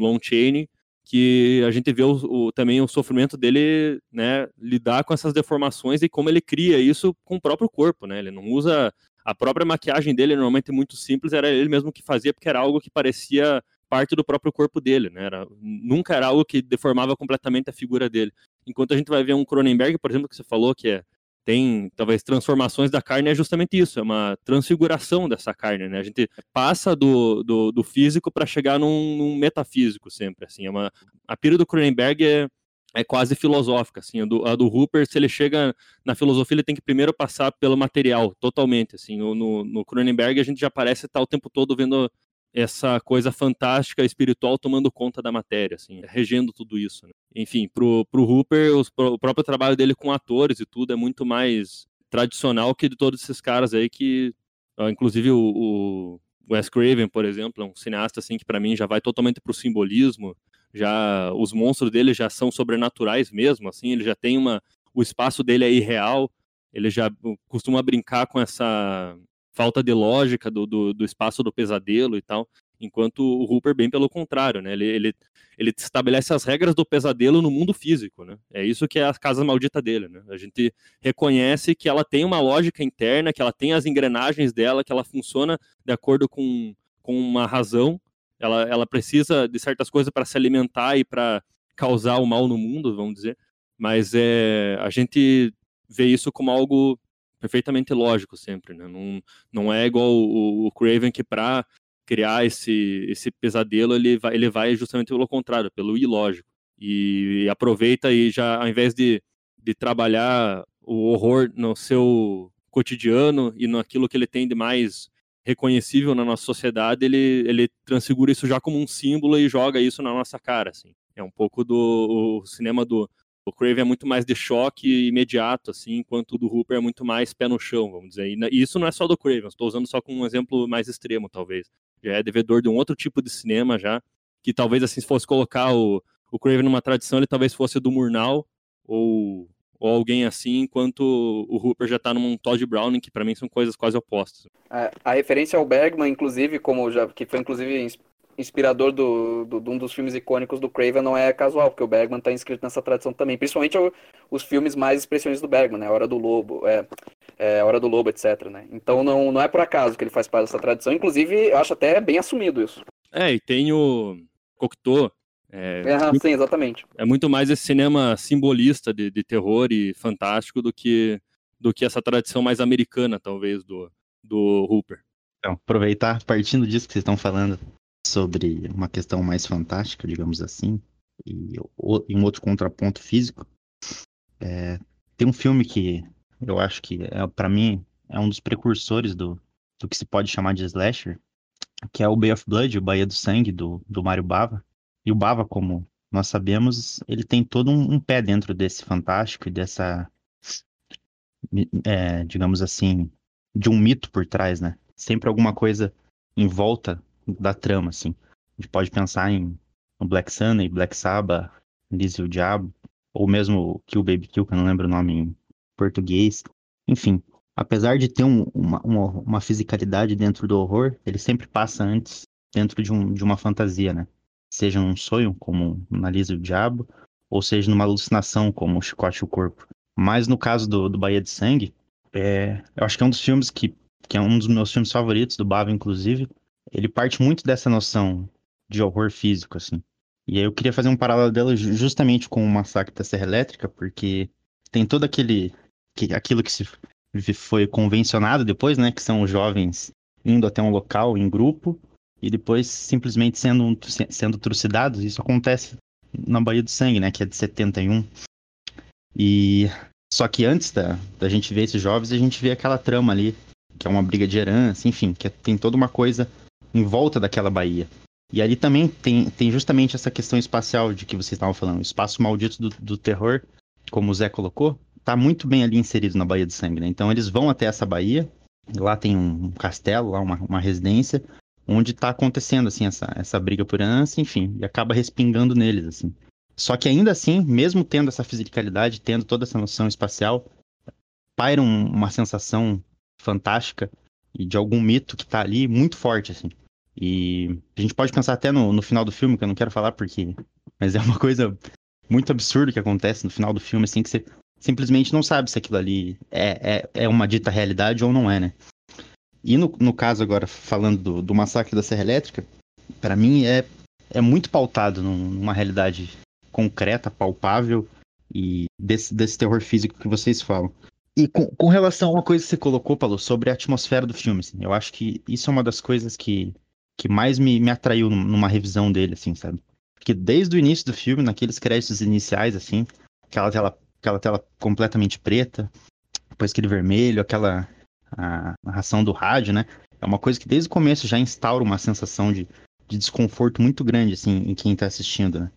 que a gente vê o, o, também o sofrimento dele, né, lidar com essas deformações e como ele cria isso com o próprio corpo, né? Ele não usa a própria maquiagem dele, normalmente muito simples, era ele mesmo que fazia porque era algo que parecia parte do próprio corpo dele, né? Era, nunca era algo que deformava completamente a figura dele. Enquanto a gente vai ver um Cronenberg, por exemplo, que você falou que é tem talvez transformações da carne é justamente isso, é uma transfiguração dessa carne, né? A gente passa do, do, do físico para chegar num, num, metafísico sempre, assim, é uma a pira do Cronenberg é, é quase filosófica, assim, a do, a do Hooper, se ele chega na filosofia, ele tem que primeiro passar pelo material, totalmente, assim, no, no, Cronenberg a gente já parece estar o tempo todo vendo essa coisa fantástica espiritual tomando conta da matéria, assim, regendo tudo isso. Né? Enfim, pro, pro Hooper, os, pro, o próprio trabalho dele com atores e tudo é muito mais tradicional que de todos esses caras aí que, inclusive o, o Wes Craven, por exemplo, é um cineasta assim que para mim já vai totalmente pro simbolismo, já os monstros dele já são sobrenaturais mesmo, assim, ele já tem uma o espaço dele é irreal, ele já costuma brincar com essa falta de lógica do, do, do espaço do pesadelo e tal. Enquanto o Hooper, bem pelo contrário, né? Ele, ele, ele estabelece as regras do pesadelo no mundo físico, né? É isso que é a casa maldita dele, né? A gente reconhece que ela tem uma lógica interna, que ela tem as engrenagens dela, que ela funciona de acordo com, com uma razão. Ela, ela precisa de certas coisas para se alimentar e para causar o mal no mundo, vamos dizer. Mas é, a gente vê isso como algo perfeitamente lógico sempre, né? Não, não é igual o, o Craven que para criar esse, esse pesadelo, ele vai, ele vai justamente pelo contrário, pelo ilógico. E, e aproveita e já, ao invés de, de trabalhar o horror no seu cotidiano e naquilo que ele tem de mais reconhecível na nossa sociedade, ele, ele transfigura isso já como um símbolo e joga isso na nossa cara, assim. É um pouco do cinema do o Craven é muito mais de choque imediato, assim, enquanto o do Hooper é muito mais pé no chão, vamos dizer. E isso não é só do Craven, estou usando só como um exemplo mais extremo, talvez já é devedor de um outro tipo de cinema já, que talvez assim, se fosse colocar o, o Craven numa tradição, ele talvez fosse do Murnau ou, ou alguém assim, enquanto o Hooper já tá num Todd Browning, que para mim são coisas quase opostas. A, a, referência ao Bergman, inclusive, como já que foi inclusive inspirador do, do, de um dos filmes icônicos do Craven não é casual, porque o Bergman está inscrito nessa tradição também, principalmente o, os filmes mais expressões do Bergman, né? Hora do Lobo, é, é, Hora do Lobo, etc. Né? Então não, não é por acaso que ele faz parte dessa tradição, inclusive eu acho até bem assumido isso. É, e tem o Cocteau. É, é, sim, exatamente. É muito mais esse cinema simbolista de, de terror e fantástico do que, do que essa tradição mais americana, talvez, do, do Hooper. Então, aproveitar, partindo disso que vocês estão falando, sobre uma questão mais fantástica, digamos assim, e, e um outro contraponto físico. É, tem um filme que eu acho que, é, para mim, é um dos precursores do, do que se pode chamar de slasher, que é o Bay of Blood, o Baía do Sangue, do, do Mario Bava. E o Bava, como nós sabemos, ele tem todo um, um pé dentro desse fantástico e dessa, é, digamos assim, de um mito por trás, né? Sempre alguma coisa em volta da trama, assim. A gente pode pensar em Black Sun e Black Sabbath, Liz e o Diabo, ou mesmo Kill Baby Kill, que eu não lembro o nome em português. Enfim, apesar de ter um, uma, uma, uma, fisicalidade dentro do horror, ele sempre passa antes dentro de, um, de uma fantasia, né? Seja num sonho, como na Liz e o Diabo, ou seja numa alucinação, como o Chicote e o Corpo. Mas no caso do, do Bahia de Sangue, é, eu acho que é um dos filmes que, que é um dos meus filmes favoritos, do Bava, inclusive, ele parte muito dessa noção de horror físico, assim. E aí eu queria fazer um paralelo dela justamente com o Massacre da Serra Elétrica, porque tem todo aquele... Que, aquilo que se foi convencionado depois, né? Que são os jovens indo até um local em grupo e depois simplesmente sendo, sendo trucidados. Isso acontece na Baía do Sangue, né? Que é de 71. E... Só que antes da, da gente ver esses jovens, a gente vê aquela trama ali, que é uma briga de herança, enfim, que tem toda uma coisa em volta daquela baía. E ali também tem, tem justamente essa questão espacial de que vocês estavam falando, o espaço maldito do, do terror, como o Zé colocou, tá muito bem ali inserido na Baía de Sangue, né? Então eles vão até essa baía, lá tem um castelo, lá uma, uma residência, onde está acontecendo, assim, essa, essa briga por herança, enfim, e acaba respingando neles, assim. Só que ainda assim, mesmo tendo essa fisicalidade, tendo toda essa noção espacial, paira um, uma sensação fantástica e de algum mito que tá ali muito forte, assim. E a gente pode pensar até no, no final do filme, que eu não quero falar porque. Mas é uma coisa muito absurda que acontece no final do filme, assim, que você simplesmente não sabe se aquilo ali é, é, é uma dita realidade ou não é, né? E no, no caso agora, falando do, do massacre da Serra Elétrica, para mim é, é muito pautado numa realidade concreta, palpável e desse, desse terror físico que vocês falam. E com, com, relação a uma coisa que você colocou, Paulo, sobre a atmosfera do filme, assim, eu acho que isso é uma das coisas que, que mais me, me atraiu numa revisão dele, assim, sabe? Porque desde o início do filme, naqueles créditos iniciais, assim, aquela tela, aquela tela completamente preta, depois aquele vermelho, aquela a narração do rádio, né? É uma coisa que desde o começo já instaura uma sensação de, de desconforto muito grande, assim, em quem tá assistindo, né?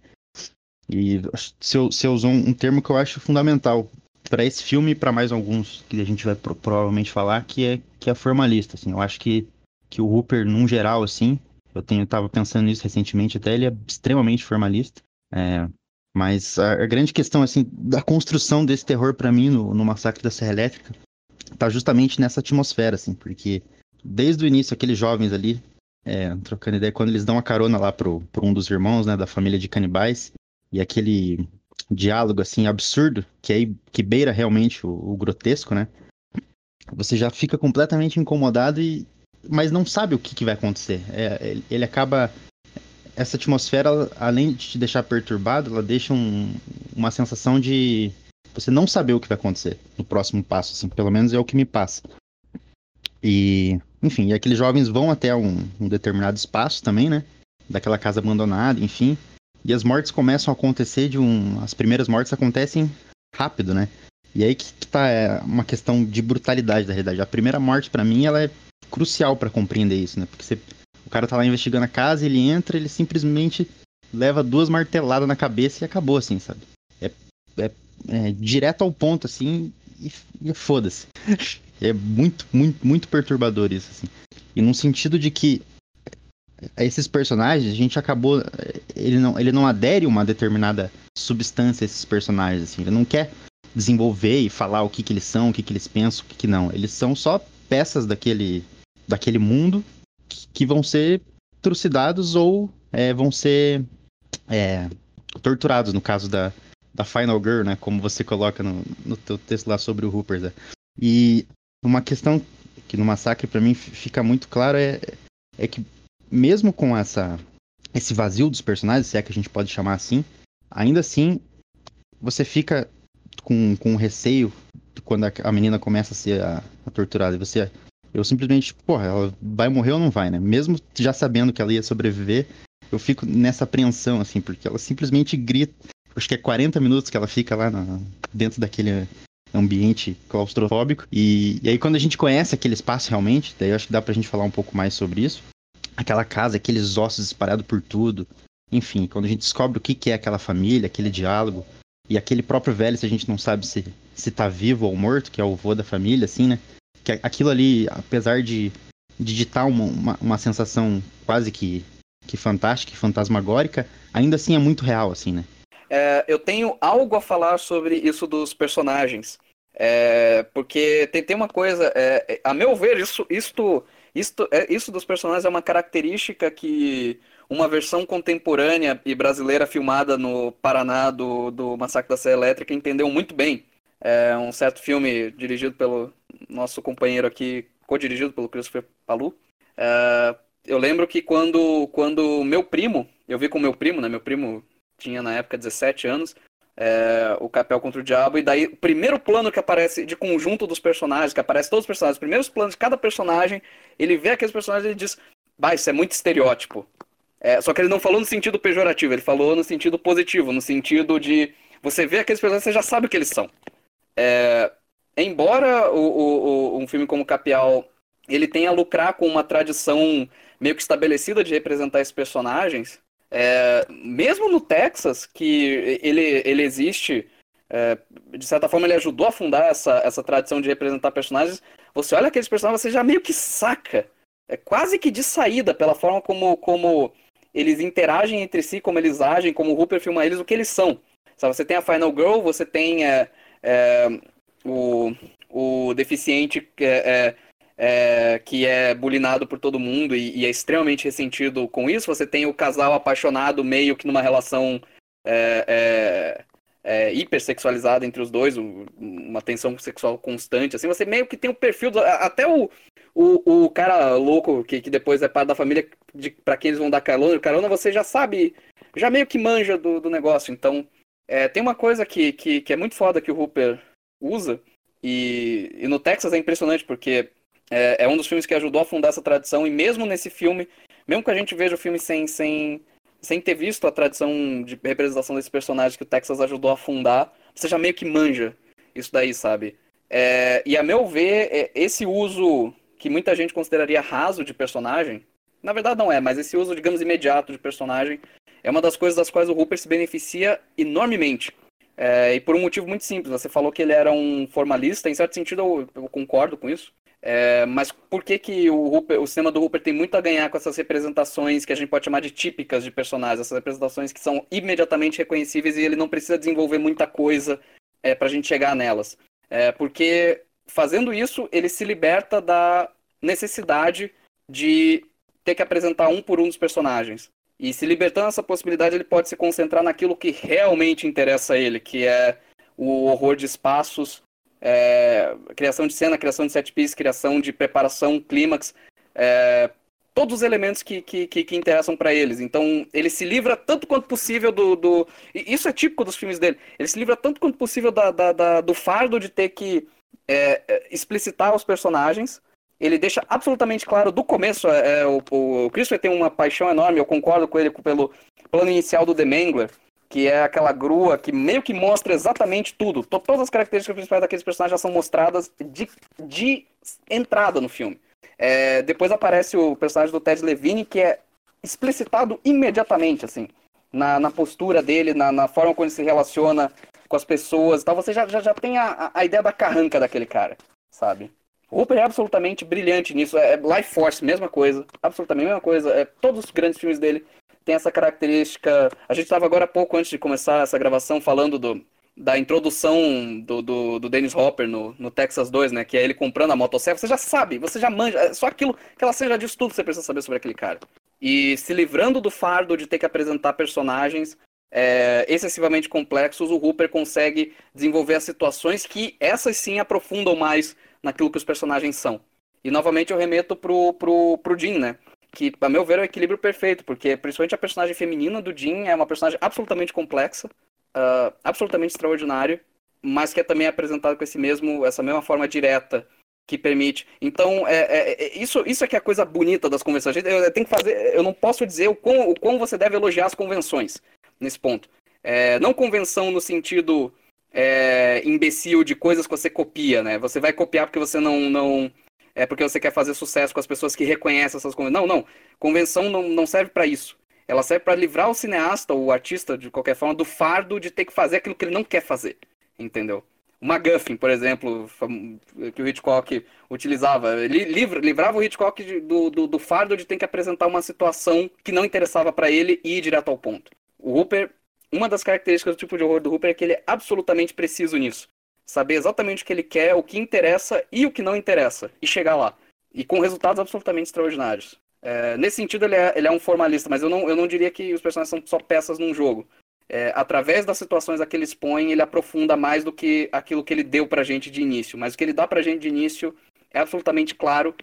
E você usou um termo que eu acho fundamental, para esse filme e para mais alguns que a gente vai pro, provavelmente falar, que é que é formalista, assim. Eu acho que que o Hooper, num geral, assim, eu tenho tava pensando nisso recentemente, até ele é extremamente formalista. É, mas a, a, grande questão, assim, da construção desse terror para mim no, no Massacre da Serra Elétrica tá justamente nessa atmosfera, assim, porque desde o início, aqueles jovens ali, é, trocando ideia, quando eles dão a carona lá pro, pro um dos irmãos, né, da família de canibais, e aquele diálogo, assim, absurdo, que aí, que beira realmente o, o grotesco, né, você já fica completamente incomodado e mas não sabe o que, que vai acontecer. É, ele acaba essa atmosfera, além de te deixar perturbado, ela deixa um, uma sensação de você não saber o que vai acontecer no próximo passo, assim, pelo menos é o que me passa. E, enfim, e aqueles jovens vão até um, um determinado espaço também, né? Daquela casa abandonada, enfim. E as mortes começam a acontecer de um. As primeiras mortes acontecem rápido, né? E aí que, tá é, uma questão de brutalidade da realidade. A primeira morte, para mim, ela é crucial para compreender isso, né? Porque você, o cara tá lá investigando a casa, ele entra, ele simplesmente leva duas marteladas na cabeça e acabou, assim, sabe? É, é, é direto ao ponto, assim, e, e foda-se. É muito, muito, muito perturbador isso, assim. E num sentido de que esses personagens, a gente acabou. Ele não, ele não adere uma determinada substância a esses personagens, assim. Ele não quer desenvolver e falar o que, que eles são, o que, que eles pensam, o que, que não. Eles são só peças daquele, daquele mundo que vão ser trucidados ou é, vão ser é, torturados, no caso da, da Final Girl, né? Como você coloca no, no teu texto lá sobre o Hooper. Né? E uma questão que no Massacre para mim fica muito claro é, é que mesmo com essa esse vazio dos personagens, se é que a gente pode chamar assim, ainda assim você fica com, com receio quando a, a menina começa a ser a, a torturada. E você eu simplesmente, porra, ela vai morrer ou não vai, né? Mesmo já sabendo que ela ia sobreviver, eu fico nessa apreensão, assim, porque ela simplesmente grita. Acho que é 40 minutos que ela fica lá na, dentro daquele ambiente claustrofóbico. E, e, aí, quando a gente conhece aquele espaço realmente, daí acho que dá pra gente falar um pouco mais sobre isso. Aquela casa, aqueles ossos espalhados por tudo. Enfim, quando a gente descobre o que, que é aquela família, aquele diálogo. E aquele próprio velho, se a gente não sabe se, se tá vivo ou morto, que é o vô da família, assim, né? que aquilo ali, apesar de, ditar uma, uma, uma, sensação quase que, que fantástica, fantasmagórica, ainda assim é muito real, assim, né? É, eu tenho algo a falar sobre isso dos personagens. É, porque tem, tem uma coisa, é, é a meu ver, isso, isto, isto, é, isso dos personagens é uma característica que uma versão contemporânea e brasileira filmada no Paraná do, do Massacre da Serra Elétrica entendeu muito bem. É um certo filme dirigido pelo nosso companheiro aqui, co-dirigido pelo Christopher Palu. É, eu lembro que quando, quando meu primo, eu vi com meu primo, né? Meu primo tinha na época 17 anos, é, o Capel contra o Diabo, e daí o primeiro plano que aparece de conjunto dos personagens, que aparece todos os personagens, os primeiros planos de cada personagem, ele vê aqueles personagens e diz, bah, isso é muito estereótipo. É, só que ele não falou no sentido pejorativo, ele falou no sentido positivo, no sentido de você vê aqueles personagens, você já sabe o que eles são. É, embora o, o, o, um filme como Capial ele tenha a lucrar com uma tradição meio que estabelecida de representar esses personagens, é, mesmo no Texas, que ele, ele existe, é, de certa forma ele ajudou a fundar essa, essa tradição de representar personagens, você olha aqueles personagens, você já meio que saca, é quase que de saída, pela forma como, como eles interagem entre si, como eles agem, como o Hooper filma eles, o que eles são. Sabe, você tem a Final Girl, você tem é, é, o, o deficiente é, que é bulinado por todo mundo e, e, é extremamente ressentido com isso. Você tem o casal apaixonado meio que numa relação é, é, é hipersexualizada entre os dois, uma tensão sexual constante. Assim, você meio que tem o perfil, do, até o, o, o cara louco que, que depois é parte da família, para quem eles vão dar carona, carona, você já sabe, já meio que manja do, do negócio. Então, é, tem uma coisa que, que, que, é muito foda que o Hooper usa, e, e no Texas é impressionante, porque é, é, um dos filmes que ajudou a fundar essa tradição, e mesmo nesse filme, mesmo que a gente veja o filme sem, sem, sem ter visto a tradição de representação desse personagem que o Texas ajudou a fundar, você já meio que manja isso daí, sabe? É, e a meu ver, é, esse uso que muita gente consideraria raso de personagem, na verdade não é, mas esse uso, digamos, imediato de personagem, é uma das coisas das quais o Hooper se beneficia enormemente. É, e por um motivo muito simples. Você falou que ele era um formalista, em certo sentido eu, eu concordo com isso. É, mas por que, que o, Hooper, o cinema do Hooper tem muito a ganhar com essas representações que a gente pode chamar de típicas de personagens, essas representações que são imediatamente reconhecíveis e ele não precisa desenvolver muita coisa é, para a gente chegar nelas? É, porque fazendo isso, ele se liberta da necessidade de ter que apresentar um por um dos personagens. E se libertando dessa possibilidade, ele pode se concentrar naquilo que realmente interessa a ele, que é o horror de espaços, é, criação de cena, criação de set piece, criação de preparação, clímax, é, todos os elementos que, que, que, que interessam para eles. Então, ele se livra tanto quanto possível do, do. Isso é típico dos filmes dele. Ele se livra tanto quanto possível da, da, da do fardo de ter que é, é explicitar os personagens. Ele deixa absolutamente claro do começo. É, é o, o Christopher tem uma paixão enorme, eu concordo com ele pelo plano inicial do The Mangler que é aquela grua que meio que mostra exatamente tudo. Todas as características principais daqueles personagens já são mostradas de, de entrada no filme. É, depois aparece o personagem do Ted Levine, que é explicitado imediatamente, assim, na, na postura dele, na, na, forma como ele se relaciona com as pessoas tal. Você já, já, já tem a, a ideia da carranca daquele cara, sabe? O é absolutamente brilhante nisso. É, é Life Force, mesma coisa. Absolutamente mesma coisa. É, todos os grandes filmes dele tem essa característica. A gente estava agora pouco antes de começar essa gravação falando do, da introdução do, do, do Dennis Hopper no, no Texas 2, né? Que é ele comprando a motosserra. Você já sabe, você já manja. É só aquilo, aquela cena já diz tudo que você precisa saber sobre aquele cara. E se livrando do fardo de ter que apresentar personagens é, excessivamente complexos, o Hooper consegue desenvolver as situações que essas sim aprofundam mais naquilo que os personagens são. E novamente eu remeto pro, pro, pro Jim, né? Que, a meu ver, é o equilíbrio perfeito, porque principalmente a personagem feminina do Jean é uma personagem absolutamente complexa, uh, absolutamente extraordinária, mas que é também apresentada com esse mesmo, essa mesma forma direta que permite. Então, é, é, é, isso, isso é que é a coisa bonita das convenções. Eu, eu, tenho que fazer, eu não posso dizer o quão, o quão você deve elogiar as convenções nesse ponto. É, não convenção no sentido é, imbecil de coisas que você copia, né? Você vai copiar porque você não, não, é porque você quer fazer sucesso com as pessoas que reconhecem essas convenções. Não, não. Convenção não, não serve para isso. Ela serve para livrar o cineasta, o artista, de qualquer forma, do fardo de ter que fazer aquilo que ele não quer fazer. Entendeu? O MacGuffin, por exemplo, que o Hitchcock utilizava, ele livra, livrava o Hitchcock do, do, do, fardo de ter que apresentar uma situação que não interessava para ele e ir direto ao ponto. O Hooper, uma das características do tipo de horror do Hooper é que ele é absolutamente preciso nisso saber exatamente o que ele quer, o que interessa e o que não interessa, e chegar lá. E com resultados absolutamente extraordinários. É, nesse sentido, ele é, ele é, um formalista, mas eu não, eu não diria que os personagens são só peças num jogo. É, através das situações a que ele expõe, ele aprofunda mais do que aquilo que ele deu pra gente de início. Mas o que ele dá pra gente de início é absolutamente claro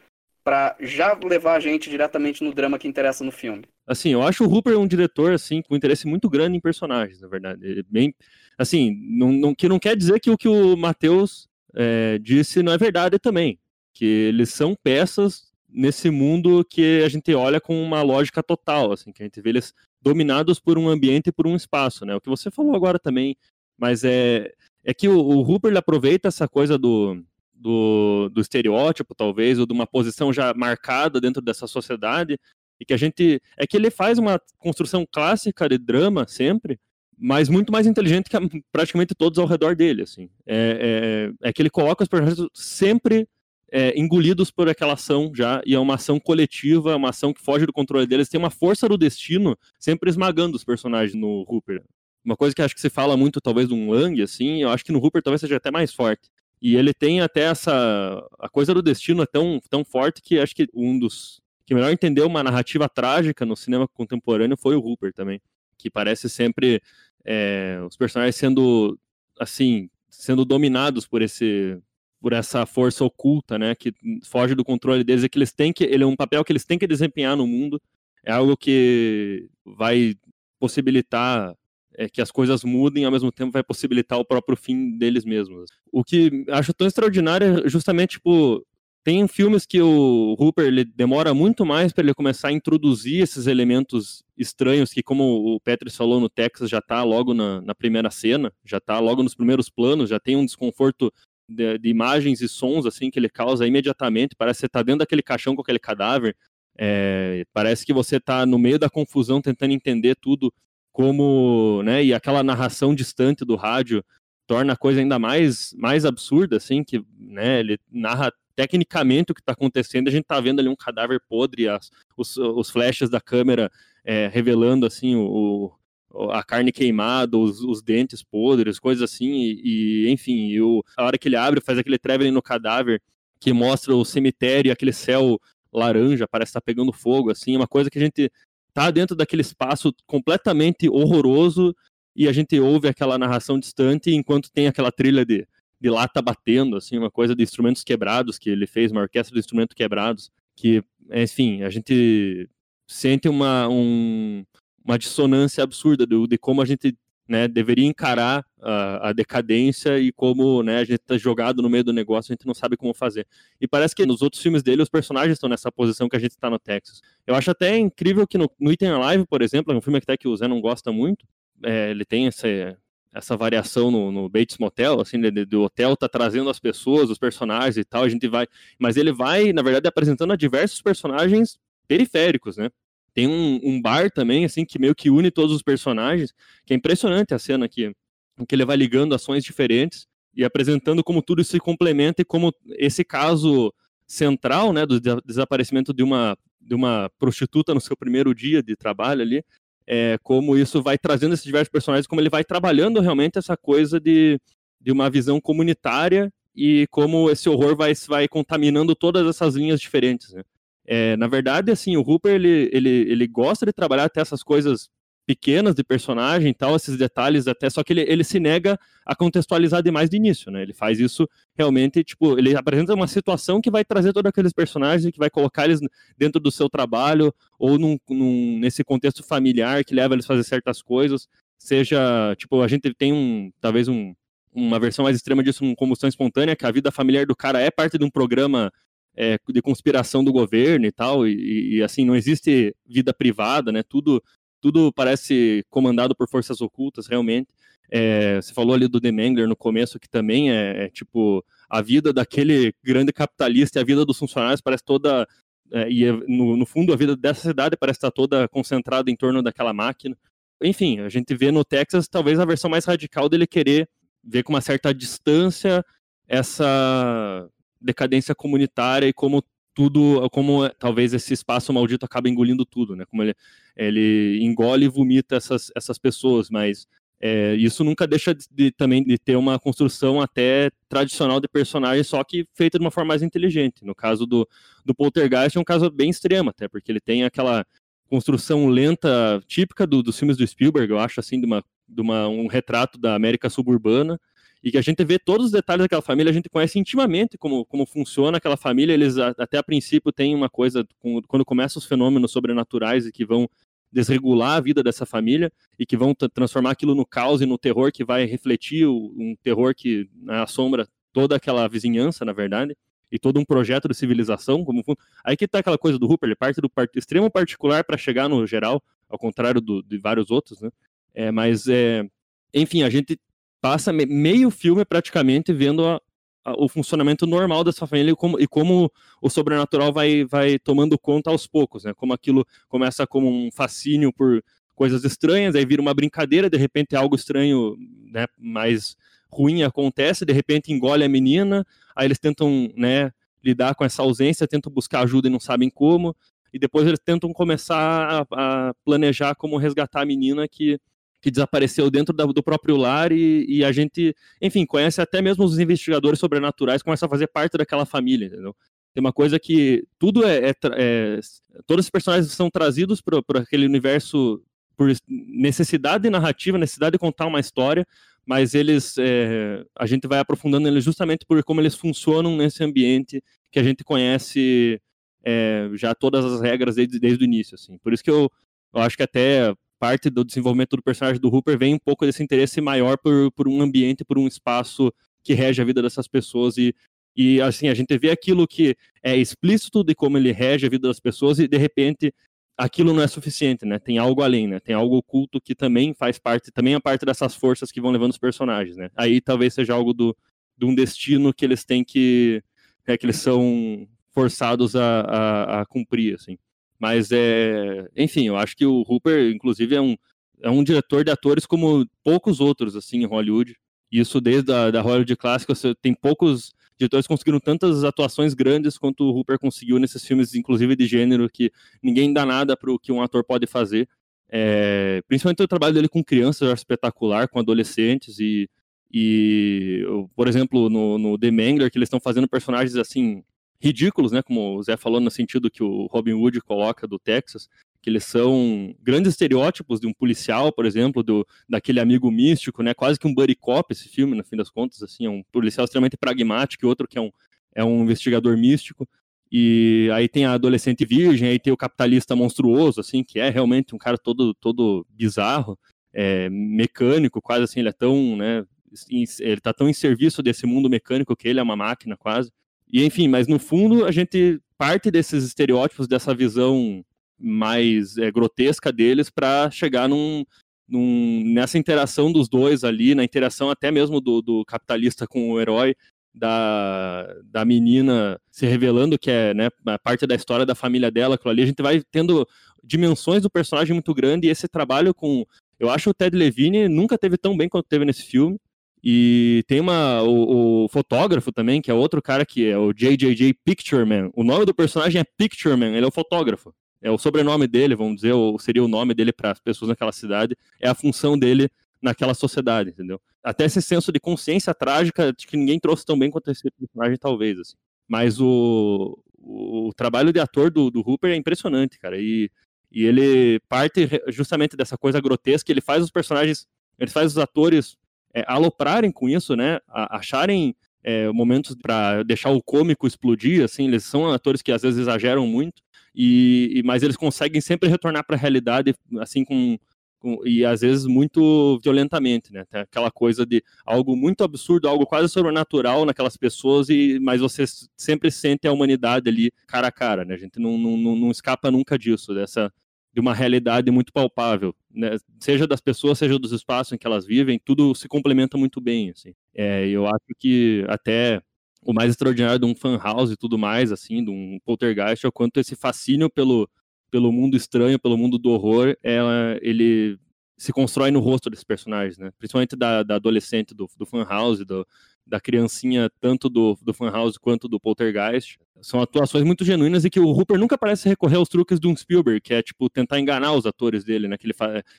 para já levar a gente diretamente no drama que interessa no filme. Assim, eu acho o Hooper um diretor assim com interesse muito grande em personagens, na verdade. Ele é bem, assim, não, não, que não quer dizer que o que o Matheus é, disse não é verdade também, que eles são peças nesse mundo que a gente olha com uma lógica total, assim, que a gente vê eles dominados por um ambiente e por um espaço, né? O que você falou agora também, mas é é que o, o aproveita essa coisa do do, do estereótipo, talvez, ou de uma posição já marcada dentro dessa sociedade, e que a gente. É que ele faz uma construção clássica de drama sempre, mas muito mais inteligente que praticamente todos ao redor dele, assim. É, é, é que ele coloca os personagens sempre é, engolidos por aquela ação já, e é uma ação coletiva, uma ação que foge do controle deles, tem uma força do destino sempre esmagando os personagens no Hooper. Uma coisa que acho que se fala muito, talvez, de um Lang, assim, eu acho que no Hooper talvez seja até mais forte. E ele tem até essa. A coisa do destino é tão, tão forte que acho que um dos. que melhor entendeu uma narrativa trágica no cinema contemporâneo foi o Hooper também. Que parece sempre é, os personagens sendo. assim. sendo dominados por esse. por essa força oculta, né? Que foge do controle deles e que eles têm que. Ele é um papel que eles têm que desempenhar no mundo. É algo que vai possibilitar é, que as coisas mudem ao mesmo tempo vai possibilitar o próprio fim deles mesmos. O que acho tão extraordinário é justamente, tipo, tem filmes que o Hooper demora muito mais para ele começar a introduzir esses elementos estranhos que, como o Petri falou no Texas, já está logo na, na, primeira cena, já está logo nos primeiros planos, já tem um desconforto de, de, imagens e sons assim que ele causa imediatamente. Parece que você está dentro daquele caixão com aquele cadáver. É, parece que você está no meio da confusão tentando entender tudo como, né, e aquela narração distante do rádio torna a coisa ainda mais, mais absurda, assim, que, né, ele narra tecnicamente o que está acontecendo, a gente está vendo ali um cadáver podre, as, os, os flashes da câmera é, revelando, assim, o, o, a carne queimada, os, os, dentes podres, coisas assim, e, e enfim, e o, a hora que ele abre, faz aquele traveling no cadáver, que mostra o cemitério e aquele céu laranja, parece estar tá pegando fogo, assim, uma coisa que a gente tá dentro daquele espaço completamente horroroso e a gente ouve aquela narração distante enquanto tem aquela trilha de, de lata batendo, assim, uma coisa de instrumentos quebrados que ele fez, uma orquestra de instrumentos quebrados, que, enfim, a gente sente uma, um, uma dissonância absurda de, de como a gente né, deveria encarar a, a, decadência e como né, a gente está jogado no meio do negócio, a gente não sabe como fazer. E parece que nos outros filmes dele, os personagens estão nessa posição que a gente está no Texas. Eu acho até incrível que no, no Item Alive, por exemplo, é um filme que até que o Zé não gosta muito, é, ele tem essa, essa variação no, no Bates Motel, assim, de, do hotel tá trazendo as pessoas, os personagens e tal, a gente vai... Mas ele vai, na verdade, apresentando a diversos personagens periféricos, né? Tem um, um, bar também, assim, que meio que une todos os personagens, que é impressionante a cena aqui, em que ele vai ligando ações diferentes e apresentando como tudo se complementa e como esse caso central, né, do desaparecimento de uma, de uma prostituta no seu primeiro dia de trabalho ali, é, como isso vai trazendo esses diversos personagens, como ele vai trabalhando realmente essa coisa de, de uma visão comunitária e como esse horror vai, vai contaminando todas essas linhas diferentes, né? É, na verdade, assim, o Hooper, ele, ele, ele gosta de trabalhar até essas coisas pequenas de personagem e tal, esses detalhes até, só que ele, ele se nega a contextualizar demais de início, né? Ele faz isso realmente, tipo, ele apresenta uma situação que vai trazer todos aqueles personagens que vai colocar eles dentro do seu trabalho ou num, num, nesse contexto familiar que leva eles a fazer certas coisas, seja, tipo, a gente tem um, talvez um, uma versão mais extrema disso, uma combustão espontânea, que a vida familiar do cara é parte de um programa é, de conspiração do governo e tal, e, e, assim, não existe vida privada, né? Tudo, tudo parece comandado por forças ocultas, realmente. É, você falou ali do The Mangler no começo, que também é, é, tipo a vida daquele grande capitalista e a vida dos funcionários parece toda. É, e é, no, no, fundo, a vida dessa cidade parece estar toda concentrada em torno daquela máquina. Enfim, a gente vê no Texas talvez a versão mais radical dele querer ver com uma certa distância essa decadência comunitária e como tudo, como talvez esse espaço maldito acaba engolindo tudo, né? Como ele, ele engole e vomita essas, essas pessoas, mas é, isso nunca deixa de, de, também de ter uma construção até tradicional de personagem, só que feita de uma forma mais inteligente. No caso do, do Poltergeist é um caso bem extremo, até porque ele tem aquela construção lenta típica do, dos filmes do Spielberg, eu acho assim, de, uma, de uma, um retrato da América suburbana, e que a gente vê todos os detalhes daquela família, a gente conhece intimamente como, como funciona aquela família. Eles até a princípio têm uma coisa, quando começam os fenômenos sobrenaturais e que vão desregular a vida dessa família e que vão transformar aquilo no caos e no terror que vai refletir um terror que né, assombra toda aquela vizinhança, na verdade, e todo um projeto de civilização. como Aí que tá aquela coisa do Hooper, ele parte do part... extremo particular para chegar no geral, ao contrário do, de vários outros, né? É, mas, é... enfim, a gente passa meio filme praticamente vendo a, a, o funcionamento normal dessa família e como, e como o sobrenatural vai, vai tomando conta aos poucos, né? Como aquilo começa como um fascínio por coisas estranhas, aí vira uma brincadeira, de repente algo estranho, né, mais ruim acontece, de repente engole a menina, aí eles tentam, né, lidar com essa ausência, tentam buscar ajuda e não sabem como, e depois eles tentam começar a, a planejar como resgatar a menina que que desapareceu dentro da, do próprio lar e, e, a gente, enfim, conhece até mesmo os investigadores sobrenaturais, começa a fazer parte daquela família, entendeu? Tem uma coisa que tudo é, é, é todos os personagens são trazidos para aquele universo por necessidade narrativa, necessidade de contar uma história, mas eles, é, a gente vai aprofundando eles justamente por como eles funcionam nesse ambiente que a gente conhece é, já todas as regras desde, desde o início, assim. Por isso que eu, eu acho que até parte do desenvolvimento do personagem do Hooper vem um pouco desse interesse maior por, por um ambiente, por um espaço que rege a vida dessas pessoas e, e assim, a gente vê aquilo que é explícito de como ele rege a vida das pessoas e de repente aquilo não é suficiente, né? Tem algo além, né? Tem algo oculto que também faz parte, também é parte dessas forças que vão levando os personagens, né? Aí talvez seja algo do, de um destino que eles têm que, é, que eles são forçados a, a, a cumprir, assim. Mas é, enfim, eu acho que o Hooper, inclusive, é um, é um diretor de atores como poucos outros assim em Hollywood. Isso desde a da Hollywood clássica, tem poucos diretores conseguiram tantas atuações grandes quanto o Hooper conseguiu nesses filmes, inclusive de gênero, que ninguém dá nada para o que um ator pode fazer. É, principalmente o trabalho dele com crianças, acho espetacular, com adolescentes, e E, por exemplo, no, no The Mangler, que eles estão fazendo personagens assim ridículos, né? Como o Zé falou no sentido que o Robin Hood coloca do Texas, que eles são grandes estereótipos de um policial, por exemplo, do, daquele amigo místico, né? Quase que um buddy cop esse filme, no fim das contas, assim, é um policial extremamente pragmático e outro que é um, é um investigador místico. E aí tem a adolescente virgem, aí tem o capitalista monstruoso, assim, que é realmente um cara todo, todo bizarro, é, mecânico, quase assim, ele é tão, né, ele tá tão em serviço desse mundo mecânico que ele é uma máquina quase. E enfim, mas no fundo a gente parte desses estereótipos, dessa visão mais é, grotesca deles para chegar num, num, nessa interação dos dois ali, na interação até mesmo do, do capitalista com o herói, da, da menina se revelando que é né, parte da história da família dela, aquilo ali, a gente vai tendo dimensões do personagem muito grande e esse trabalho com. Eu acho que o Ted Levine nunca teve tão bem quanto teve nesse filme. E tem uma, o, o, fotógrafo também, que é outro cara que é o JJJ Pictureman. O nome do personagem é Pictureman, ele é o fotógrafo. É o sobrenome dele, vamos dizer, ou seria o nome dele para as pessoas naquela cidade. É a função dele naquela sociedade, entendeu? Até esse senso de consciência trágica de que ninguém trouxe tão bem quanto esse personagem, talvez, assim. Mas o, o, trabalho de ator do, do Hooper é impressionante, cara. E, e ele parte justamente dessa coisa grotesca, ele faz os personagens, ele faz os atores é, aloprarem com isso, né? A, acharem é, momentos para deixar o cômico explodir, assim, eles são atores que às vezes exageram muito, e, e mas eles conseguem sempre retornar para a realidade, assim, com, com, e às vezes muito violentamente, né? Tem aquela coisa de algo muito absurdo, algo quase sobrenatural naquelas pessoas, e mas você sempre sente a humanidade ali cara a cara, né? A gente não, não, não escapa nunca disso, dessa de uma realidade muito palpável, né? seja das pessoas, seja dos espaços em que elas vivem, tudo se complementa muito bem, assim. É, eu acho que até o mais extraordinário de um fan house e tudo mais, assim, de um poltergeist, é o quanto esse fascínio pelo, pelo mundo estranho, pelo mundo do horror, é, ele se constrói no rosto desses personagens, né? Principalmente da, da adolescente do, do fan house, do, da criancinha, tanto do, do fan house quanto do poltergeist. São atuações muito genuínas e que o Hooper nunca parece recorrer aos truques de um Spielberg, que é, tipo, tentar enganar os atores dele, né? Que ele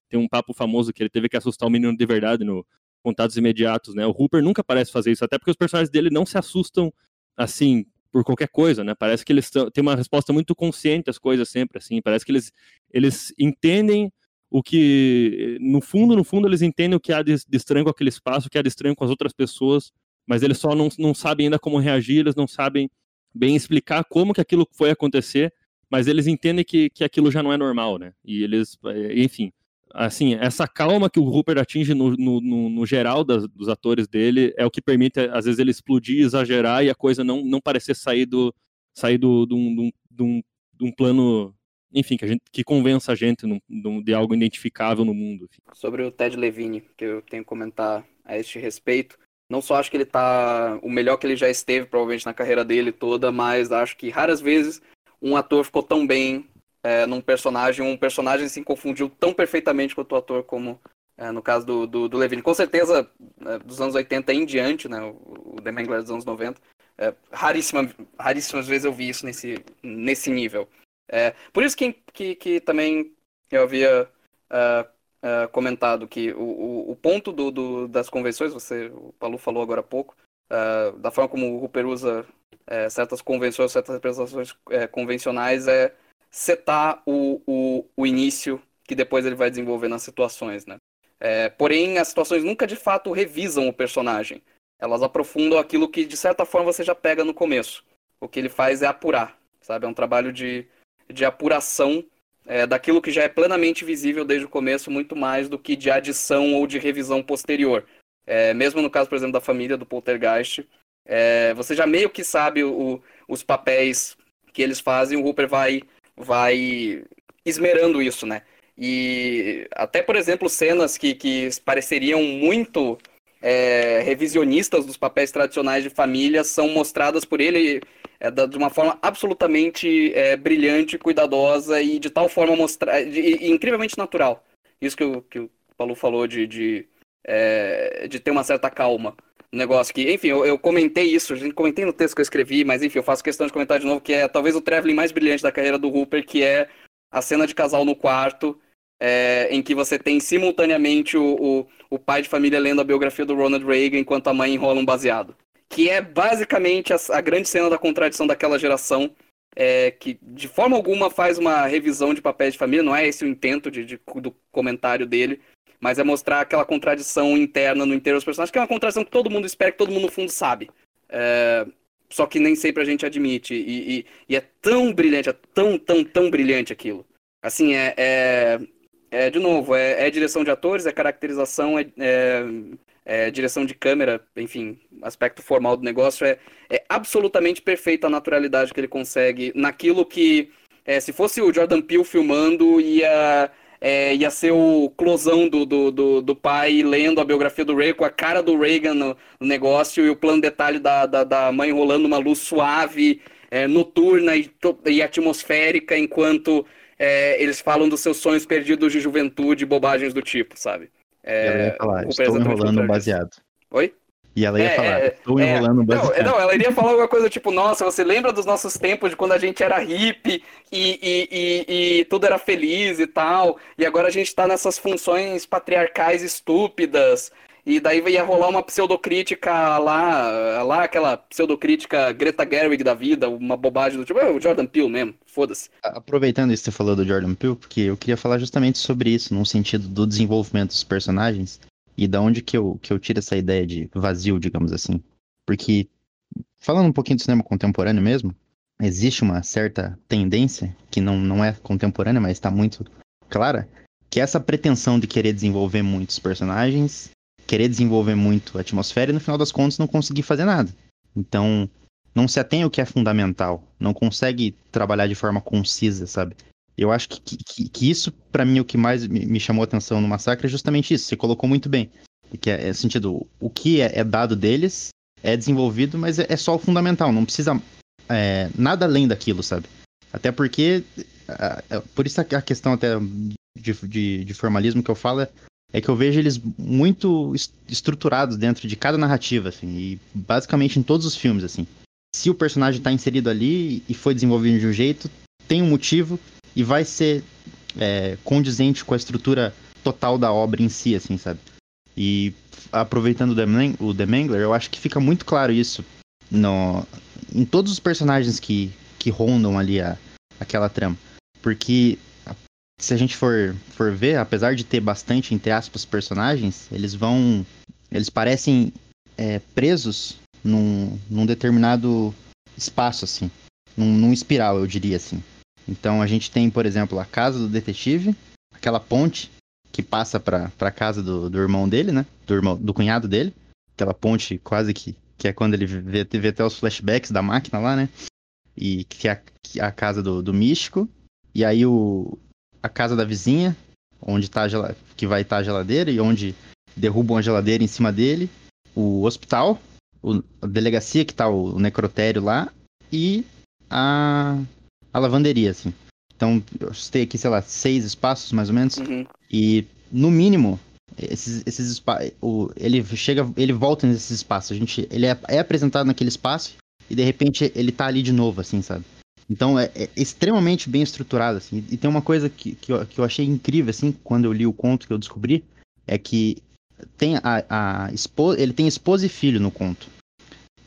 tem um papo famoso que ele teve que assustar o menino de verdade no Contatos Imediatos, né? O Hooper nunca parece fazer isso, até porque os personagens dele não se assustam, assim, por qualquer coisa, né? Parece que eles têm uma resposta muito consciente às coisas sempre, assim. Parece que eles, eles entendem o que, no fundo, no fundo, eles entendem o que há de, de estranho com aquele espaço, o que há de estranho com as outras pessoas, mas eles só não, não sabem ainda como reagir, eles não sabem bem explicar como que aquilo foi acontecer, mas eles entendem que, que aquilo já não é normal, né? E eles, eh, enfim, assim, essa calma que o Rupert atinge no, no, no, no geral das, dos atores dele é o que permite, às vezes, ele explodir, exagerar e a coisa não, não parecer sair do sair do, do, do, do, de um plano enfim, que a gente que convença a gente de algo identificável no mundo. Sobre o Ted Levine, que eu tenho que comentar a este respeito, não só acho que ele tá o melhor que ele já esteve, provavelmente, na carreira dele toda, mas acho que raras vezes um ator ficou tão bem é, num personagem, um personagem se confundiu tão perfeitamente com o ator como é, no caso do, do, do, Levine. Com certeza, é, dos anos 80 em diante, né, o, o The Mangler dos anos 90, é, raríssima, raríssimas vezes eu vi isso nesse, nesse nível. É, por isso que, que, que, também eu havia uh, uh, comentado que o, o, o ponto do, do, das convenções, você, o Paulo falou agora há pouco, uh, da forma como o Rupert usa é, certas convenções, certas representações convencionais, é setar o, o, o início que depois ele vai desenvolver nas situações, né? É, porém, as situações nunca de fato revisam o personagem. Elas aprofundam aquilo que, de certa forma, você já pega no começo. O que ele faz é apurar, sabe? É um trabalho de, de apuração é, daquilo que já é plenamente visível desde o começo, muito mais do que de adição ou de revisão posterior. É, mesmo no caso, por exemplo, da família do Poltergeist, é, você já meio que sabe o, os papéis que eles fazem, o Hooper vai, vai esmerando isso, né? E até, por exemplo, cenas que, que pareceriam muito é, revisionistas dos papéis tradicionais de família são mostradas por ele é, de uma forma absolutamente é, brilhante, cuidadosa e de tal forma mostrar, incrivelmente natural. Isso que o, que o Paulo falou de, de, é, de ter uma certa calma. Um negócio que, enfim, eu, eu comentei isso, comentei no texto que eu escrevi, mas enfim, eu faço questão de comentar de novo que é talvez o traveling mais brilhante da carreira do Hooper, que é a cena de casal no quarto, é, em que você tem simultaneamente o, o, o, pai de família lendo a biografia do Ronald Reagan enquanto a mãe enrola um baseado. Que é basicamente a, a grande cena da contradição daquela geração, é, que de forma alguma faz uma revisão de papéis de família, não é esse o intento de, de, do comentário dele, mas é mostrar aquela contradição interna no interior dos personagens, que é uma contradição que todo mundo espera, que todo mundo no fundo sabe. É, só que nem sempre a gente admite. E, e, e, é tão brilhante, é tão, tão, tão brilhante aquilo. Assim, é, é, é, de novo, é, é, direção de atores, é caracterização, é, é, é, direção de câmera, enfim, aspecto formal do negócio. É, é absolutamente perfeita a naturalidade que ele consegue naquilo que, é, se fosse o Jordan Peele filmando, ia, é, ia ser o closão do, do, do, do, pai lendo a biografia do Reagan, com a cara do Reagan no, negócio e o plano detalhe da, da, da mãe rolando uma luz suave, noturna e, e atmosférica, enquanto é, eles falam dos seus sonhos perdidos de juventude, bobagens do tipo, sabe? É, ela ia falar, estou enrolando baseado. Oi? E ela ia é, falar, é, estou é, enrolando baseado. Não, não, ela iria falar alguma coisa tipo, nossa, você lembra dos nossos tempos de quando a gente era hippie e, e, e, e tudo era feliz e tal, e agora a gente tá nessas funções patriarcais estúpidas, e daí ia rolar uma pseudocrítica lá, lá aquela pseudocrítica Greta Gerwig da vida, uma bobagem do tipo, é o Jordan Peele mesmo, foda-se. Aproveitando isso que você falou do Jordan Peele, porque eu queria falar justamente sobre isso, num sentido do desenvolvimento dos personagens e da onde que eu, que eu tiro essa ideia de vazio, digamos assim. Porque, falando um pouquinho do cinema contemporâneo mesmo, existe uma certa tendência, que não, não é contemporânea, mas está muito clara, que é essa pretensão de querer desenvolver muitos personagens querer desenvolver muito a atmosfera e no final das contas não conseguir fazer nada. Então, não se atém ao que é fundamental, não consegue trabalhar de forma concisa, sabe? Eu acho que, que, que isso, para mim, o que mais me, chamou a atenção no Massacre é justamente isso. Você colocou muito bem. Que é, é sentido, o que é, é, dado deles é desenvolvido, mas é, é só o fundamental. Não precisa é, nada além daquilo, sabe? Até porque, por isso a questão até de, de, de formalismo que eu falo é é que eu vejo eles muito estruturados dentro de cada narrativa, assim, e basicamente em todos os filmes, assim. Se o personagem está inserido ali e foi desenvolvido de um jeito, tem um motivo e vai ser é, condizente com a estrutura total da obra em si, assim, sabe? E aproveitando o The Mangler, eu acho que fica muito claro isso no, em todos os personagens que, que rondam ali a, aquela trama. Porque se a gente for, for ver, apesar de ter bastante, entre aspas, personagens, eles vão. Eles parecem é, presos num, num determinado espaço, assim. Num, num espiral, eu diria assim. Então a gente tem, por exemplo, a casa do detetive, aquela ponte que passa pra, pra casa do, do irmão dele, né? Do, irmão, do cunhado dele. Aquela ponte quase que. Que é quando ele vê, vê até os flashbacks da máquina lá, né? E que é a, é a casa do, do místico. E aí o, a casa da vizinha, onde tá a que vai estar tá a geladeira e onde derrubam a geladeira em cima dele, o hospital, o, a delegacia que tá o, o necrotério lá e a, a lavanderia, assim. Então, eu citei aqui, sei lá, seis espaços mais ou menos. Uhum. E, no mínimo, esses, esses espaços. Ele chega. Ele volta nesses espaços. A gente, ele é, é, apresentado naquele espaço e de repente ele tá ali de novo, assim, sabe? Então é, é, extremamente bem estruturado, assim. E tem uma coisa que, que, eu, que eu achei incrível, assim, quando eu li o conto que eu descobri, é que tem a, a esposa, ele tem esposa e filho no conto.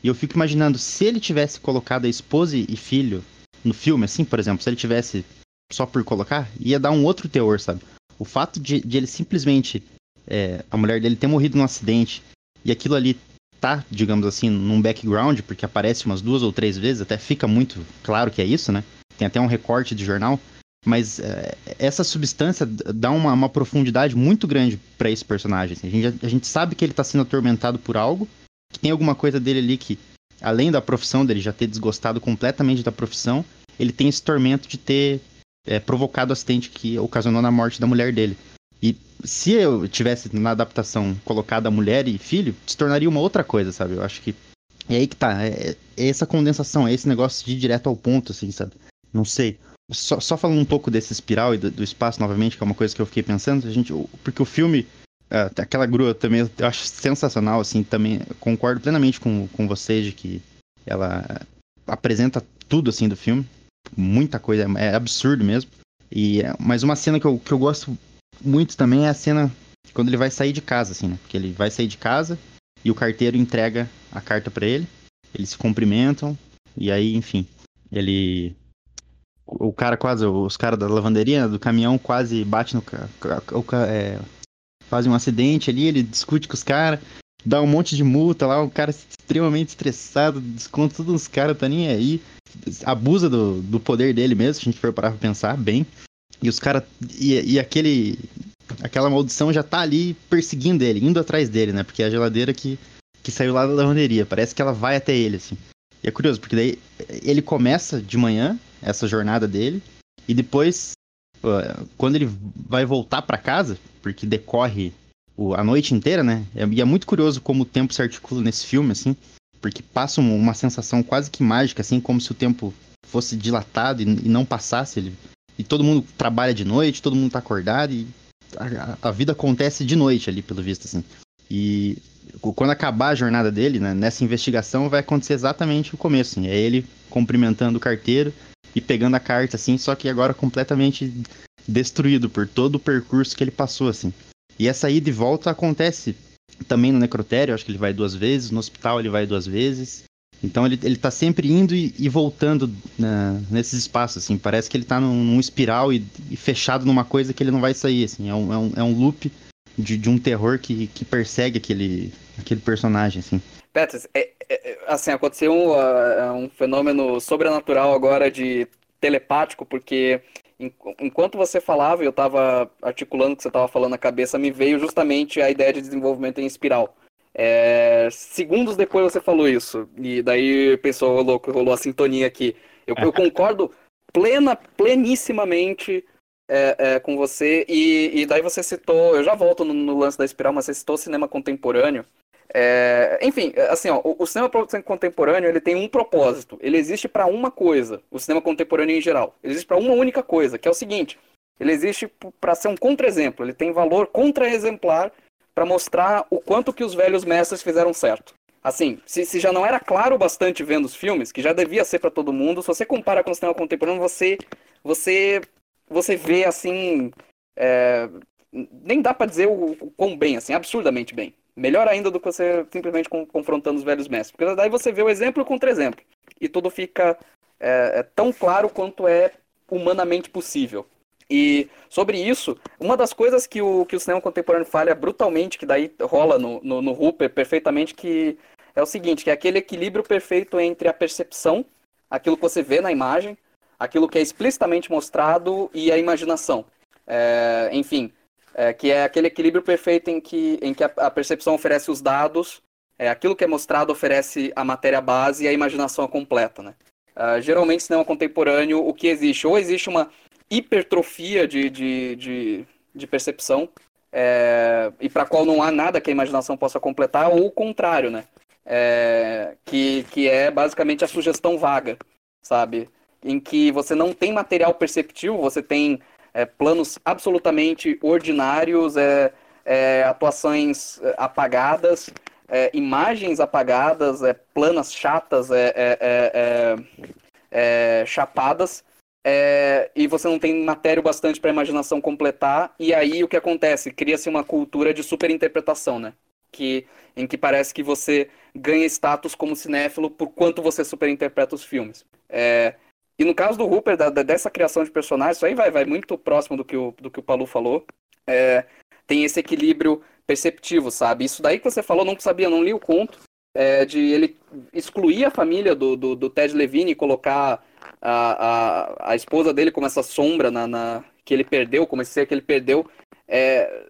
E eu fico imaginando, se ele tivesse colocado a esposa e filho no filme, assim, por exemplo, se ele tivesse só por colocar, ia dar um outro teor, sabe? O fato de, de ele simplesmente. É, a mulher dele ter morrido num acidente e aquilo ali tá, digamos assim, num background, porque aparece umas duas ou três vezes, até fica muito claro que é isso, né? Tem até um recorte de jornal. Mas é, essa substância dá uma, uma profundidade muito grande para esse personagem. Assim. A, gente, a gente sabe que ele tá sendo atormentado por algo, que tem alguma coisa dele ali que, além da profissão dele já ter desgostado completamente da profissão, ele tem esse tormento de ter é, provocado o acidente que ocasionou na morte da mulher dele. E se eu tivesse na adaptação colocado a mulher e filho, se tornaria uma outra coisa, sabe? Eu acho que é aí que tá. É, é essa condensação, é esse negócio de ir direto ao ponto, assim, sabe? Não sei. Só, só falando um pouco desse espiral e do, do, espaço novamente, que é uma coisa que eu fiquei pensando, a gente, porque o filme, é, aquela grua também eu acho sensacional, assim, também concordo plenamente com, com você de que ela apresenta tudo, assim, do filme. Muita coisa, é absurdo mesmo. E, mas uma cena que eu, que eu gosto muito também é a cena quando ele vai sair de casa, assim, né? Porque ele vai sair de casa e o carteiro entrega a carta para ele, eles se cumprimentam e aí, enfim, ele o cara quase, os caras da lavanderia, do caminhão, quase bate no. É, faz um acidente ali, ele discute com os caras, dá um monte de multa lá, o cara extremamente estressado, desconta todos os caras, tá nem aí. Abusa do, do poder dele mesmo, se a gente for parar pra pensar bem. E os caras. E, e aquele. Aquela maldição já tá ali perseguindo ele, indo atrás dele, né? Porque é a geladeira que, que saiu lá da lavanderia. Parece que ela vai até ele, assim. E é curioso, porque daí ele começa de manhã, essa jornada dele. E depois, quando ele vai voltar para casa, porque decorre a noite inteira, né? E é muito curioso como o tempo se articula nesse filme, assim, porque passa uma sensação quase que mágica, assim, como se o tempo fosse dilatado e, não passasse. Ele, e todo mundo trabalha de noite, todo mundo tá acordado e a, a vida acontece de noite ali, pelo visto, assim. E quando acabar a jornada dele, né, nessa investigação, vai acontecer exatamente o começo. Assim, é ele cumprimentando o carteiro e pegando a carta, assim, só que agora completamente destruído por todo o percurso que ele passou, assim. E essa ida e volta acontece também no necrotério, acho que ele vai duas vezes, no hospital ele vai duas vezes. Então ele, ele tá sempre indo e, e voltando né, nesses espaços, assim. Parece que ele tá num, num espiral e, e, fechado numa coisa que ele não vai sair, assim. É um, é um, é um loop de, de um terror que, que persegue aquele, aquele personagem, assim. Petras, é, é, assim, aconteceu um, uh, um fenômeno sobrenatural agora de telepático, porque enquanto você falava, eu estava articulando o que você estava falando na cabeça, me veio justamente a ideia de desenvolvimento em espiral. É, segundos depois você falou isso, e daí pensou, rolou, rolou a sintonia aqui. Eu, eu concordo plena, plenissimamente é, é, com você, e, e, daí você citou, eu já volto no, no, lance da espiral, mas você citou cinema contemporâneo. É, enfim, assim, ó, o, o, cinema contemporâneo ele tem um propósito. Ele existe para uma coisa. O cinema contemporâneo em geral, ele existe para uma única coisa, que é o seguinte: ele existe para ser um contra-exemplo. Ele tem valor contra-exemplar para mostrar o quanto que os velhos mestres fizeram certo. Assim, se, se, já não era claro bastante vendo os filmes, que já devia ser para todo mundo, se você compara com o cinema contemporâneo, você você você vê assim. É, nem dá para dizer o, o quão bem, assim, absurdamente bem. Melhor ainda do que você simplesmente com, confrontando os velhos mestres. Porque daí você vê o exemplo contra exemplo. E tudo fica é, é tão claro quanto é humanamente possível. E sobre isso, uma das coisas que o, que o cinema contemporâneo falha brutalmente, que daí rola no, no, no Hooper perfeitamente, que é o seguinte, que é aquele equilíbrio perfeito entre a percepção, aquilo que você vê na imagem, aquilo que é explicitamente mostrado e a imaginação. É, enfim, é, que é aquele equilíbrio perfeito em que, em que a, a percepção oferece os dados, é, aquilo que é mostrado oferece a matéria base e a imaginação completa. Né? Uh, geralmente, cinema contemporâneo, o que existe? Ou existe uma hipertrofia de, de, de, de percepção, é, e para qual não há nada que a imaginação possa completar, ou o contrário, né? É, que, que é basicamente a sugestão vaga, sabe? em que você não tem material perceptivo, você tem é, planos absolutamente ordinários, é, é, atuações apagadas, é, imagens apagadas, planas chatas, chapadas, e você não tem matéria bastante para a imaginação completar, e aí o que acontece? Cria-se uma cultura de superinterpretação, né? Que, em que parece que você ganha status como cinéfilo por quanto você superinterpreta os filmes. É, e no caso do Hooper, da, dessa criação de personagens, isso aí vai, vai muito próximo do que o, do que o Palu falou. É, tem esse equilíbrio perceptivo, sabe? Isso daí que você falou, não sabia, não li o conto, é, de ele excluir a família do, do, do Ted Levine e colocar a, a, a esposa dele como essa sombra na, na, que ele perdeu, como esse ser que ele perdeu. É,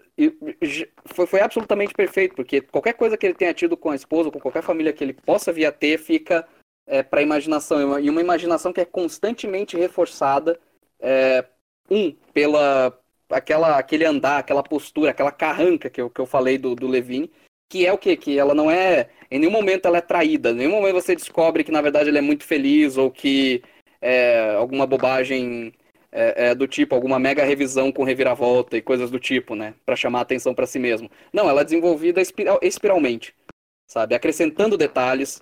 foi, foi absolutamente perfeito, porque qualquer coisa que ele tenha tido com a esposa, com qualquer família que ele possa vir a ter, fica é, para a imaginação, e uma imaginação que é constantemente reforçada, é, um, pela aquela, aquele andar, aquela postura, aquela carranca que eu, que eu falei do, do Levine, que é o quê? Que ela não é, em nenhum momento ela é traída, em nenhum momento você descobre que na verdade ele é muito feliz, ou que é, alguma bobagem é, é, do tipo, alguma mega revisão com reviravolta e coisas do tipo, né? Para chamar a atenção para si mesmo. Não, ela é desenvolvida espiral, espiralmente, sabe? Acrescentando detalhes,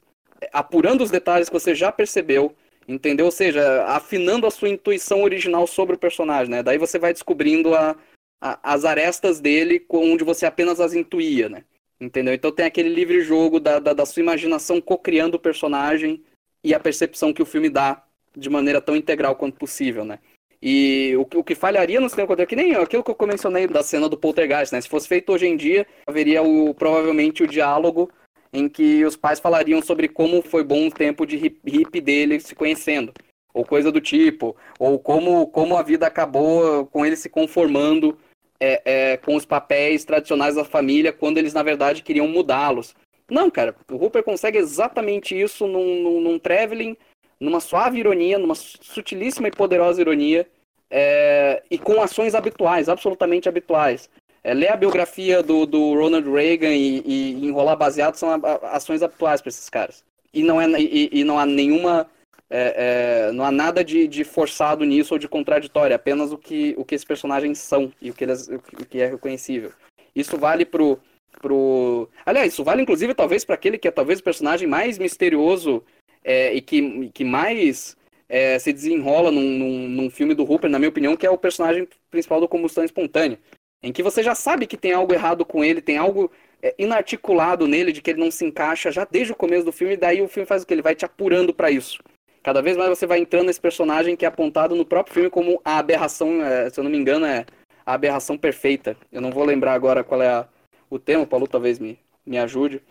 apurando os detalhes que você já percebeu, entendeu? Ou seja, afinando a sua intuição original sobre o personagem, né? Daí você vai descobrindo a, a, as arestas dele onde você apenas as intuía, né? Entendeu? Então tem aquele livre jogo da, da, da sua imaginação co-criando o personagem e a percepção que o filme dá de maneira tão integral quanto possível, né? E o, o que falharia no cinema é que nem aquilo que eu mencionei da cena do Poltergeist, né? Se fosse feito hoje em dia, haveria o, provavelmente o diálogo em que os pais falariam sobre como foi bom o tempo de hip, hip dele se conhecendo, ou coisa do tipo, ou como, como a vida acabou com ele se conformando é, é, com os papéis tradicionais da família quando eles na verdade queriam mudá-los. Não, cara, o Hooper consegue exatamente isso num, num, num traveling numa suave ironia, numa sutilíssima e poderosa ironia, é, e com ações habituais, absolutamente habituais. É, ler a biografia do, do Ronald Reagan e, e enrolar baseado são ações habituais para esses caras. E não, é, e, e não há nenhuma. É, é, não há nada de, de, forçado nisso ou de contraditório, é apenas o que, o que esses personagens são e o que, eles, o que é reconhecível. Isso vale pro, pro. Aliás, isso vale inclusive talvez para aquele que é talvez o personagem mais misterioso é, e que, que mais é, se desenrola num, num, num, filme do Hooper, na minha opinião, que é o personagem principal do Combustão Espontânea. Em que você já sabe que tem algo errado com ele, tem algo é, inarticulado nele, de que ele não se encaixa já desde o começo do filme, e daí o filme faz o que? Ele vai te apurando para isso. Cada vez mais você vai entrando nesse personagem que é apontado no próprio filme como a aberração, é, se eu não me engano, é a aberração perfeita. Eu não vou lembrar agora qual é a, o tema, o Paulo talvez me, me ajude.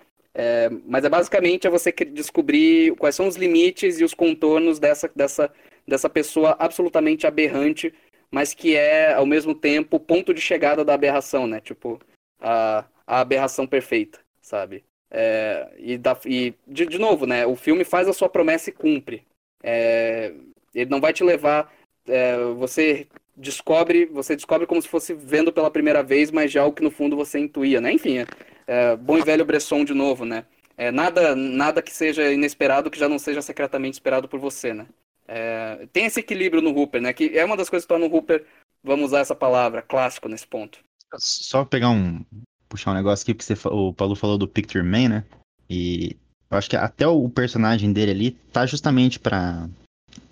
É, mas é basicamente é você descobrir quais são os limites e os contornos dessa, dessa, dessa pessoa absolutamente aberrante, mas que é, ao mesmo tempo, o ponto de chegada da aberração, né? Tipo, a, a aberração perfeita, sabe? É, e, da, e de, de, novo, né? O filme faz a sua promessa e cumpre. É, ele não vai te levar. É, você descobre, você descobre como se fosse vendo pela primeira vez, mas já o que no fundo você intuía, né? Enfim, é, bom e velho Bresson de novo, né? É, nada, nada que seja inesperado que já não seja secretamente esperado por você, né? É, tem esse equilíbrio no Hooper, né? Que é uma das coisas que torna o Hooper, vamos usar essa palavra, clássico nesse ponto. Só pegar um. puxar um negócio aqui, porque você, o Paulo falou do Picture Man, né? E eu acho que até o personagem dele ali tá justamente para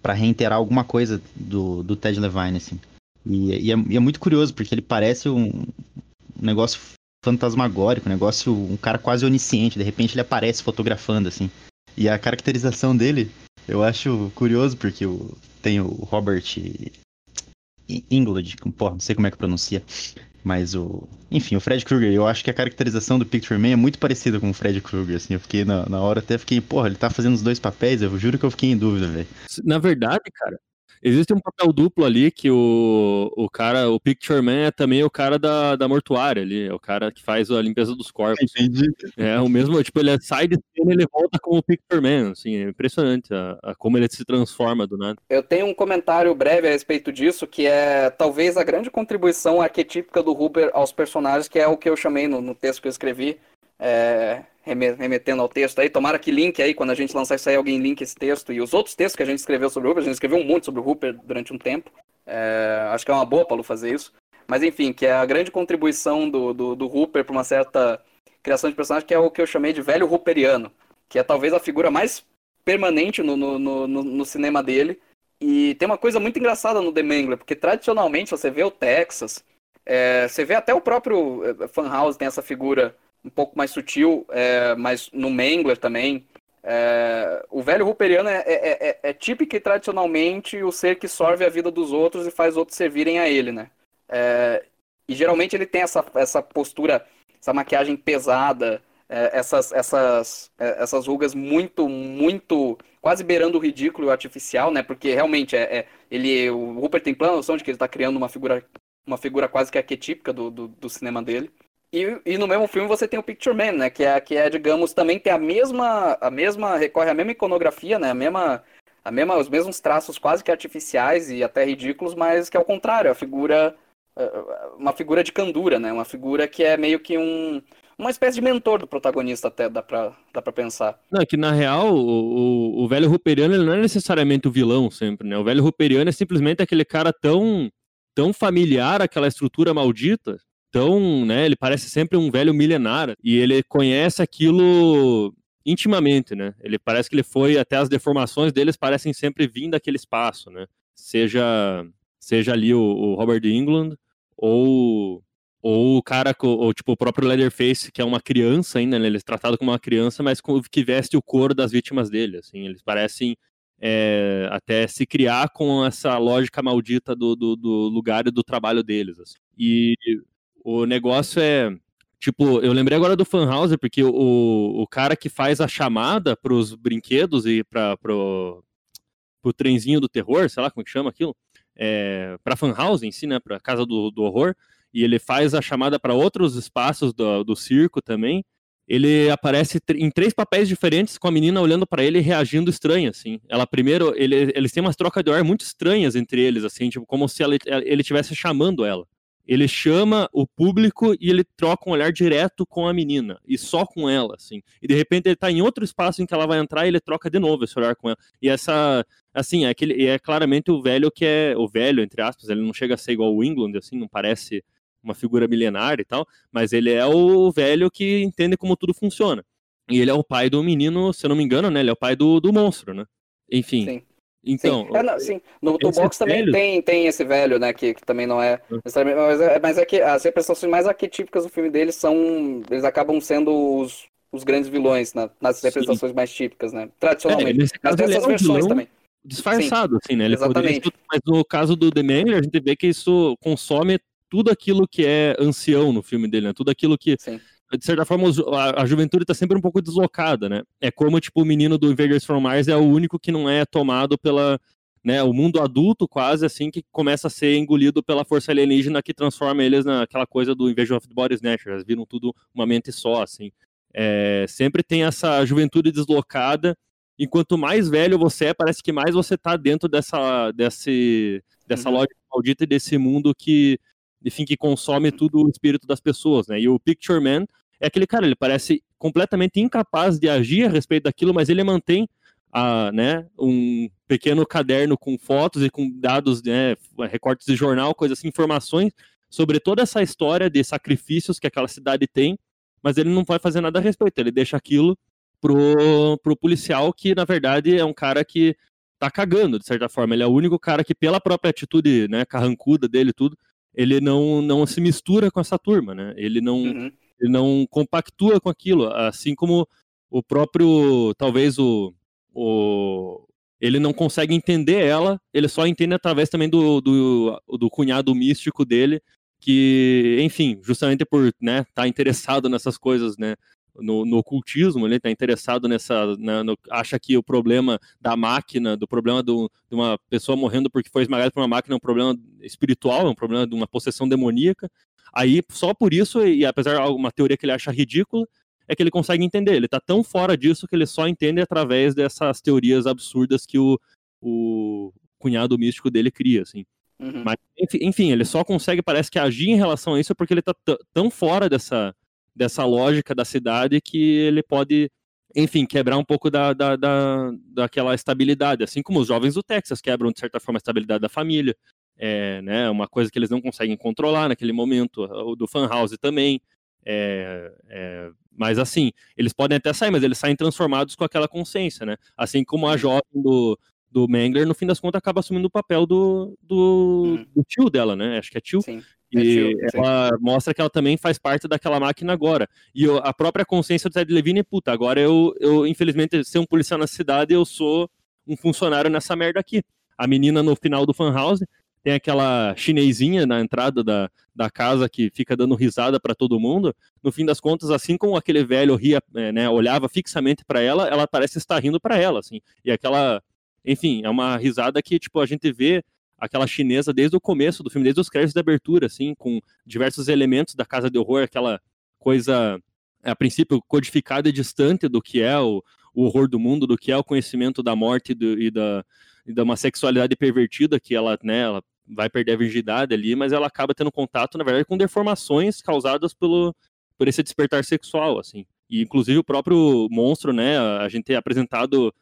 para reiterar alguma coisa do, do Ted Levine, assim. E, e, é, e, é, muito curioso, porque ele parece um, um negócio fantasmagórico, um negócio, um cara quase onisciente, de repente ele aparece fotografando, assim. E a caracterização dele, eu acho curioso, porque o, tem o Robert Englund, porra, não sei como é que pronuncia, mas o. Enfim, o Fred Krueger, eu acho que a caracterização do Picture Man é muito parecida com o Fred Krueger, assim. Eu fiquei na, na hora até fiquei, porra, ele tá fazendo os dois papéis, eu juro que eu fiquei em dúvida, velho. Na verdade, cara, Existe um papel duplo ali que o, o cara, o Picture Man é também o cara da, da mortuária ali, é o cara que faz a limpeza dos corpos. Entendi. É o mesmo, tipo, ele sai de cena e ele volta como o Picture Man, assim, é impressionante a, a, como ele se transforma do nada. Eu tenho um comentário breve a respeito disso, que é talvez a grande contribuição arquetípica do Huber aos personagens, que é o que eu chamei no, no texto que eu escrevi, é, remetendo ao texto aí. Tomara que link aí, quando a gente lançar isso aí, alguém link esse texto e os outros textos que a gente escreveu sobre o Hooper. A gente escreveu um monte sobre o Hooper durante um tempo. É, acho que é uma boa, Paulo, fazer isso. Mas enfim, que é a grande contribuição do, do, do Hooper para uma certa criação de personagem, que é o que eu chamei de velho Hooperiano, que é talvez a figura mais permanente no, no, no, no cinema dele. E tem uma coisa muito engraçada no The Mangler, porque tradicionalmente você vê o Texas, é, você vê até o próprio é, Funhouse tem essa figura um pouco mais sutil, é, mas no Mangler também. É, o velho Hooperiano é, é, é, é, típico e tradicionalmente o ser que sorve a vida dos outros e faz outros servirem a ele, né? É, e geralmente ele tem essa, essa postura, essa maquiagem pesada, é, essas, essas, é, essas rugas muito, muito, quase beirando o ridículo e o artificial, né? Porque realmente é, ele, o Hooper tem plena noção de que ele está criando uma figura, uma figura quase que arquetípica do, do, do cinema dele. E, e, no mesmo filme você tem o Picture Man, né? Que é, que é, digamos, também tem a mesma, a mesma, recorre à mesma iconografia, né? A mesma, a mesma, os mesmos traços quase que artificiais e até ridículos, mas que é o contrário, a figura, é, uma figura de candura, né? Uma figura que é meio que um, uma espécie de mentor do protagonista até, dá pra, dá pra pensar. Não, é que na real, o, o, o velho Ruperiano ele não é necessariamente o vilão sempre, né? O velho Ruperiano é simplesmente aquele cara tão, tão familiar àquela estrutura maldita tão, né, ele parece sempre um velho milenar e ele conhece aquilo intimamente, né? Ele parece que ele foi até as deformações deles parecem sempre vir daquele espaço, né? Seja seja ali o, o Robert England ou ou o cara, ou tipo o próprio Leatherface, que é uma criança ainda, né? Ele é tratado como uma criança, mas que veste o couro das vítimas dele, assim. Eles parecem é, até se criar com essa lógica maldita do, do, do lugar e do trabalho deles, assim. E o negócio é... Tipo, eu lembrei agora do Funhauser, porque o, o cara que faz a chamada para os brinquedos e para pro, pro trenzinho do terror, sei lá como é que chama aquilo, é, para Funhouse em si, né, para Casa do, do Horror, e ele faz a chamada para outros espaços do, do circo também. Ele aparece em três papéis diferentes com a menina olhando para ele e reagindo estranha, assim. Ela primeiro, ele, eles têm umas trocas de ar muito estranhas entre eles, assim, tipo, como se ela, ele estivesse chamando ela. Ele chama o público e ele troca um olhar direto com a menina, e só com ela, assim. E de repente ele tá em outro espaço em que ela vai entrar e ele troca de novo esse olhar com ela. E essa, assim, é, aquele, é claramente o velho que é, o velho, entre aspas, ele não chega a ser igual o England, assim, não parece uma figura milenar e tal, mas ele é o velho que entende como tudo funciona. E ele é o pai do menino, se eu não me engano, né? Ele é o pai do, do monstro, né? Enfim. Sim. Então. Sim. É, não, sim. No Toolbox também tem, tem esse velho, né? Que, que também não é. Hum. Mas é, mas é que as representações mais arquetípicas do filme dele são. Eles acabam sendo os, os grandes vilões na, nas representações sim. mais típicas, né? Tradicionalmente. É, mas dessas é versões também disfarçado, sim, assim, né? Ele Exatamente. Poderia, mas no caso do The Mangler, a gente vê que isso consome tudo aquilo que é ancião no filme dele, né? Tudo aquilo que. Sim. De certa forma, a, a juventude está sempre um pouco deslocada, né? É como, tipo, o menino do Invaders from Mars é o único que não é tomado pela, né, o mundo adulto quase assim que começa a ser engolido pela força alienígena que transforma eles naquela coisa do Invasion of the Body Snatchers, viram tudo uma mente só, assim. É, sempre tem essa juventude deslocada, e quanto mais velho você é, parece que mais você está dentro dessa, desse, dessa uhum. lógica maldita e desse mundo que enfim, que consome tudo o espírito das pessoas, né? E o Picture Man é aquele cara, ele parece completamente incapaz de agir a respeito daquilo, mas ele mantém a, né, um pequeno caderno com fotos e com dados, né, recortes de jornal, coisas assim, informações sobre toda essa história de sacrifícios que aquela cidade tem, mas ele não vai fazer nada a respeito, ele deixa aquilo pro, pro policial que, na verdade, é um cara que tá cagando, de certa forma, ele é o único cara que, pela própria atitude, né, carrancuda dele tudo, ele não, não se mistura com essa turma, né? Ele não, uhum. ele não compactua com aquilo, assim como o próprio, talvez o, o ele não consegue entender ela, ele só entende através também do, do, do cunhado místico dele, que, enfim, justamente por estar né, tá interessado nessas coisas, né, no, no ocultismo, ele está interessado nessa. No, acha que o problema da máquina, do problema do, de uma pessoa morrendo porque foi esmagada por uma máquina é um problema espiritual, é um problema de uma possessão demoníaca. Aí, só por isso, e apesar de uma teoria que ele acha ridícula, é que ele consegue entender. Ele está tão fora disso que ele só entende através dessas teorias absurdas que o, o cunhado místico dele cria, assim. Uhum. Mas, enfim, ele só consegue, parece que, agir em relação a isso porque ele está tão fora dessa, dessa lógica da cidade que ele pode, enfim, quebrar um pouco da, da, da, daquela estabilidade, assim como os jovens do Texas quebram, de certa forma, a estabilidade da família. É né, uma coisa que eles não conseguem controlar naquele momento, o do fan house também. É, é, mas assim, eles podem até sair, mas eles saem transformados com aquela consciência, né? Assim como a jovem do, do Mangler, no fim das contas, acaba assumindo o papel do, do, hum. do tio dela, né? Acho que é tio. Sim. É e ela mostra que ela também faz parte daquela máquina agora. E eu, a própria consciência do Ted Levine, puta, agora eu, eu, infelizmente, ser um policial na cidade, eu sou um funcionário nessa merda aqui. A menina no final do fan house tem aquela chinesinha na entrada da, da casa que fica dando risada para todo mundo. No fim das contas, assim como aquele velho ria, é, né, olhava fixamente para ela, ela parece estar rindo para ela, assim. E aquela, enfim, é uma risada que tipo a gente vê aquela chinesa desde o começo do filme, desde os créditos de abertura, assim, com diversos elementos da casa de horror, aquela coisa, a princípio, codificada e distante do que é o, o horror do mundo, do que é o conhecimento da morte do, e, da, e da uma sexualidade pervertida, que ela, né, ela vai perder a virgindade ali, mas ela acaba tendo contato, na verdade, com deformações causadas pelo, por esse despertar sexual, assim. E, inclusive, o próprio monstro, né, a gente é apresentado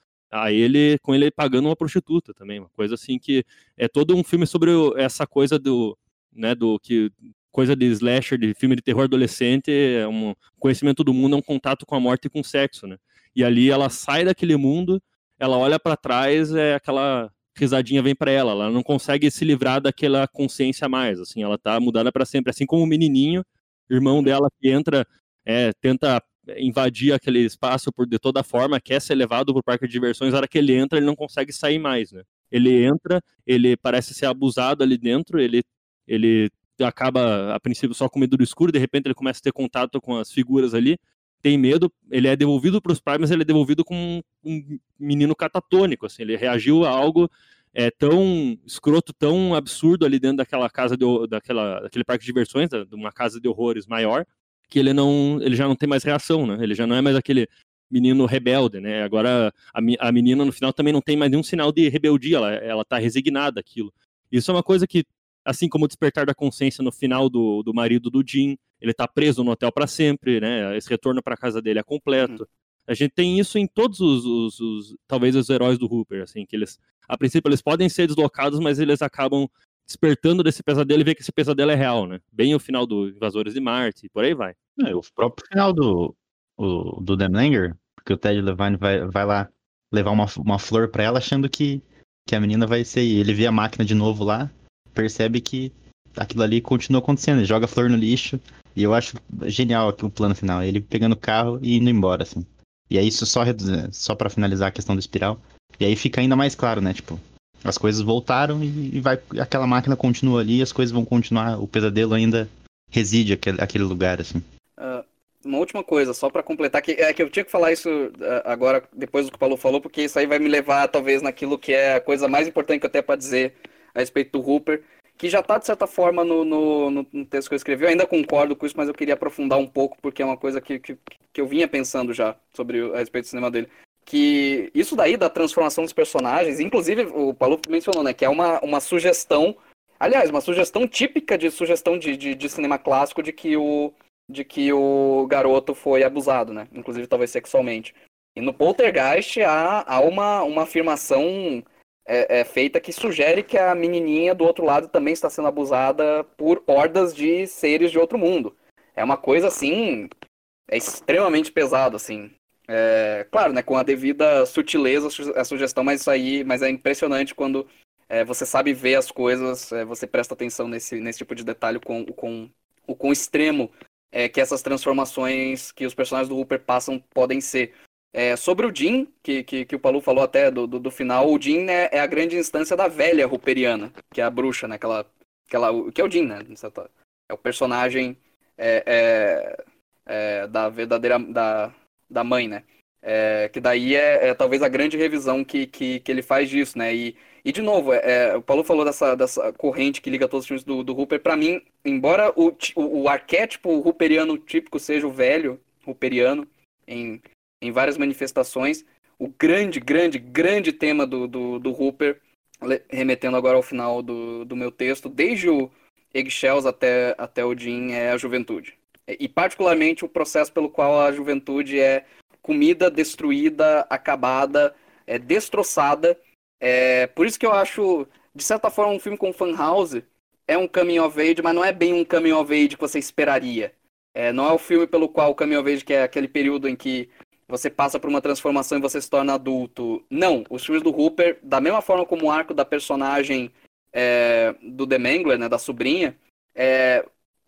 a ele com ele pagando uma prostituta também, uma coisa assim que é todo um filme sobre essa coisa do, né, do que coisa de slasher, de filme de terror adolescente, é um conhecimento do mundo é um contato com a morte e com o sexo, né? E ali ela sai daquele mundo, ela olha para trás, é aquela risadinha vem para ela, ela não consegue se livrar daquela consciência mais, assim, ela tá mudada para sempre, assim como o menininho, irmão dela que entra, é, tenta invadir aquele espaço por de toda forma, quer ser levado pro parque de diversões, na hora que ele entra, ele não consegue sair mais, né? Ele entra, ele parece ser abusado ali dentro, ele ele acaba a princípio só com medo do escuro, de repente ele começa a ter contato com as figuras ali, tem medo, ele é devolvido para os pais, mas ele é devolvido com um, um menino catatônico, assim, ele reagiu a algo é, tão escroto, tão absurdo ali dentro daquela casa, de, daquela, daquele parque de diversões, de uma casa de horrores maior, que ele não, ele já não tem mais reação, né? Ele já não é mais aquele menino rebelde, né? Agora a, a menina no final também não tem mais nenhum sinal de rebeldia, ela, ela tá resignada aquilo. Isso é uma coisa que assim como o despertar da consciência no final do, do marido do Jim, ele tá preso no hotel para sempre, né? Esse retorno para casa dele é completo. Uhum. A gente tem isso em todos os, os, os, talvez os heróis do Hooper, assim, que eles, a princípio eles podem ser deslocados, mas eles acabam despertando desse pesadelo e ver que esse pesadelo é real, né? Bem o final do Invasores de Marte, e por aí vai. É, o próprio final do, o, do Demlanger, porque o Ted Levine vai, vai lá levar uma, uma flor para ela achando que, que a menina vai ser. Ele vê a máquina de novo lá, percebe que aquilo ali continua acontecendo, ele joga a flor no lixo, e eu acho genial aqui o plano final, ele pegando o carro e indo embora, assim. E aí isso só, só para finalizar a questão do espiral, e aí fica ainda mais claro, né, tipo, as coisas voltaram e, e vai, aquela máquina continua ali, as coisas vão continuar, o pesadelo ainda reside aquele, aquele lugar, assim. Uh, uma última coisa, só para completar, que é que eu tinha que falar isso uh, agora, depois do que o Paulo falou, porque isso aí vai me levar, talvez, naquilo que é a coisa mais importante que eu tenho para dizer a respeito do Hooper, que já está de certa forma no, no, no, texto que eu escrevi. Eu ainda concordo com isso, mas eu queria aprofundar um pouco, porque é uma coisa que, que, que eu vinha pensando já sobre a respeito do cinema dele. Que isso daí da transformação dos personagens, inclusive o Paulo mencionou, né? Que é uma, uma sugestão, aliás, uma sugestão típica de sugestão de, de, de cinema clássico de que o de que o garoto foi abusado, né? Inclusive talvez sexualmente. E no Poltergeist há, há uma, uma afirmação é, é, feita que sugere que a menininha do outro lado também está sendo abusada por hordas de seres de outro mundo. É uma coisa assim, é extremamente pesado assim. É, claro, né, com a devida sutileza a sugestão, mas isso aí, mas é impressionante quando é, você sabe ver as coisas, é, você presta atenção nesse, nesse tipo de detalhe com, com o quão extremo é, que essas transformações que os personagens do Hooper passam podem ser. É, sobre o Jin, que, que, que, o Palu falou até do, do, do final, o Jin né, é a grande instância da velha Ruperiana, que é a bruxa, né? Aquela, aquela, que é o Jin, né? É o personagem é, é, da verdadeira da, da mãe, né? É, que daí é, é, talvez a grande revisão que, que, que ele faz disso, né? E, e de novo, é, o Paulo falou dessa, dessa corrente que liga todos os filmes do, do Hooper. Para mim, embora o, o, o arquétipo Hooperiano típico seja o velho Hooperiano, em em várias manifestações. O grande, grande, grande tema do, do, do Hooper, remetendo agora ao final do, do meu texto, desde o Eggshells até, até o Jim, é a juventude. E particularmente o processo pelo qual a juventude é comida, destruída, acabada, é destroçada. É, por isso que eu acho, de certa forma, um filme com Funhouse é um coming of age, mas não é bem um coming of age que você esperaria. É, não é o filme pelo qual o coming of age, que é aquele período em que você passa por uma transformação e você se torna adulto. Não, os filmes do Hooper, da mesma forma como o arco da personagem é, do The Mangler, né, da sobrinha, é,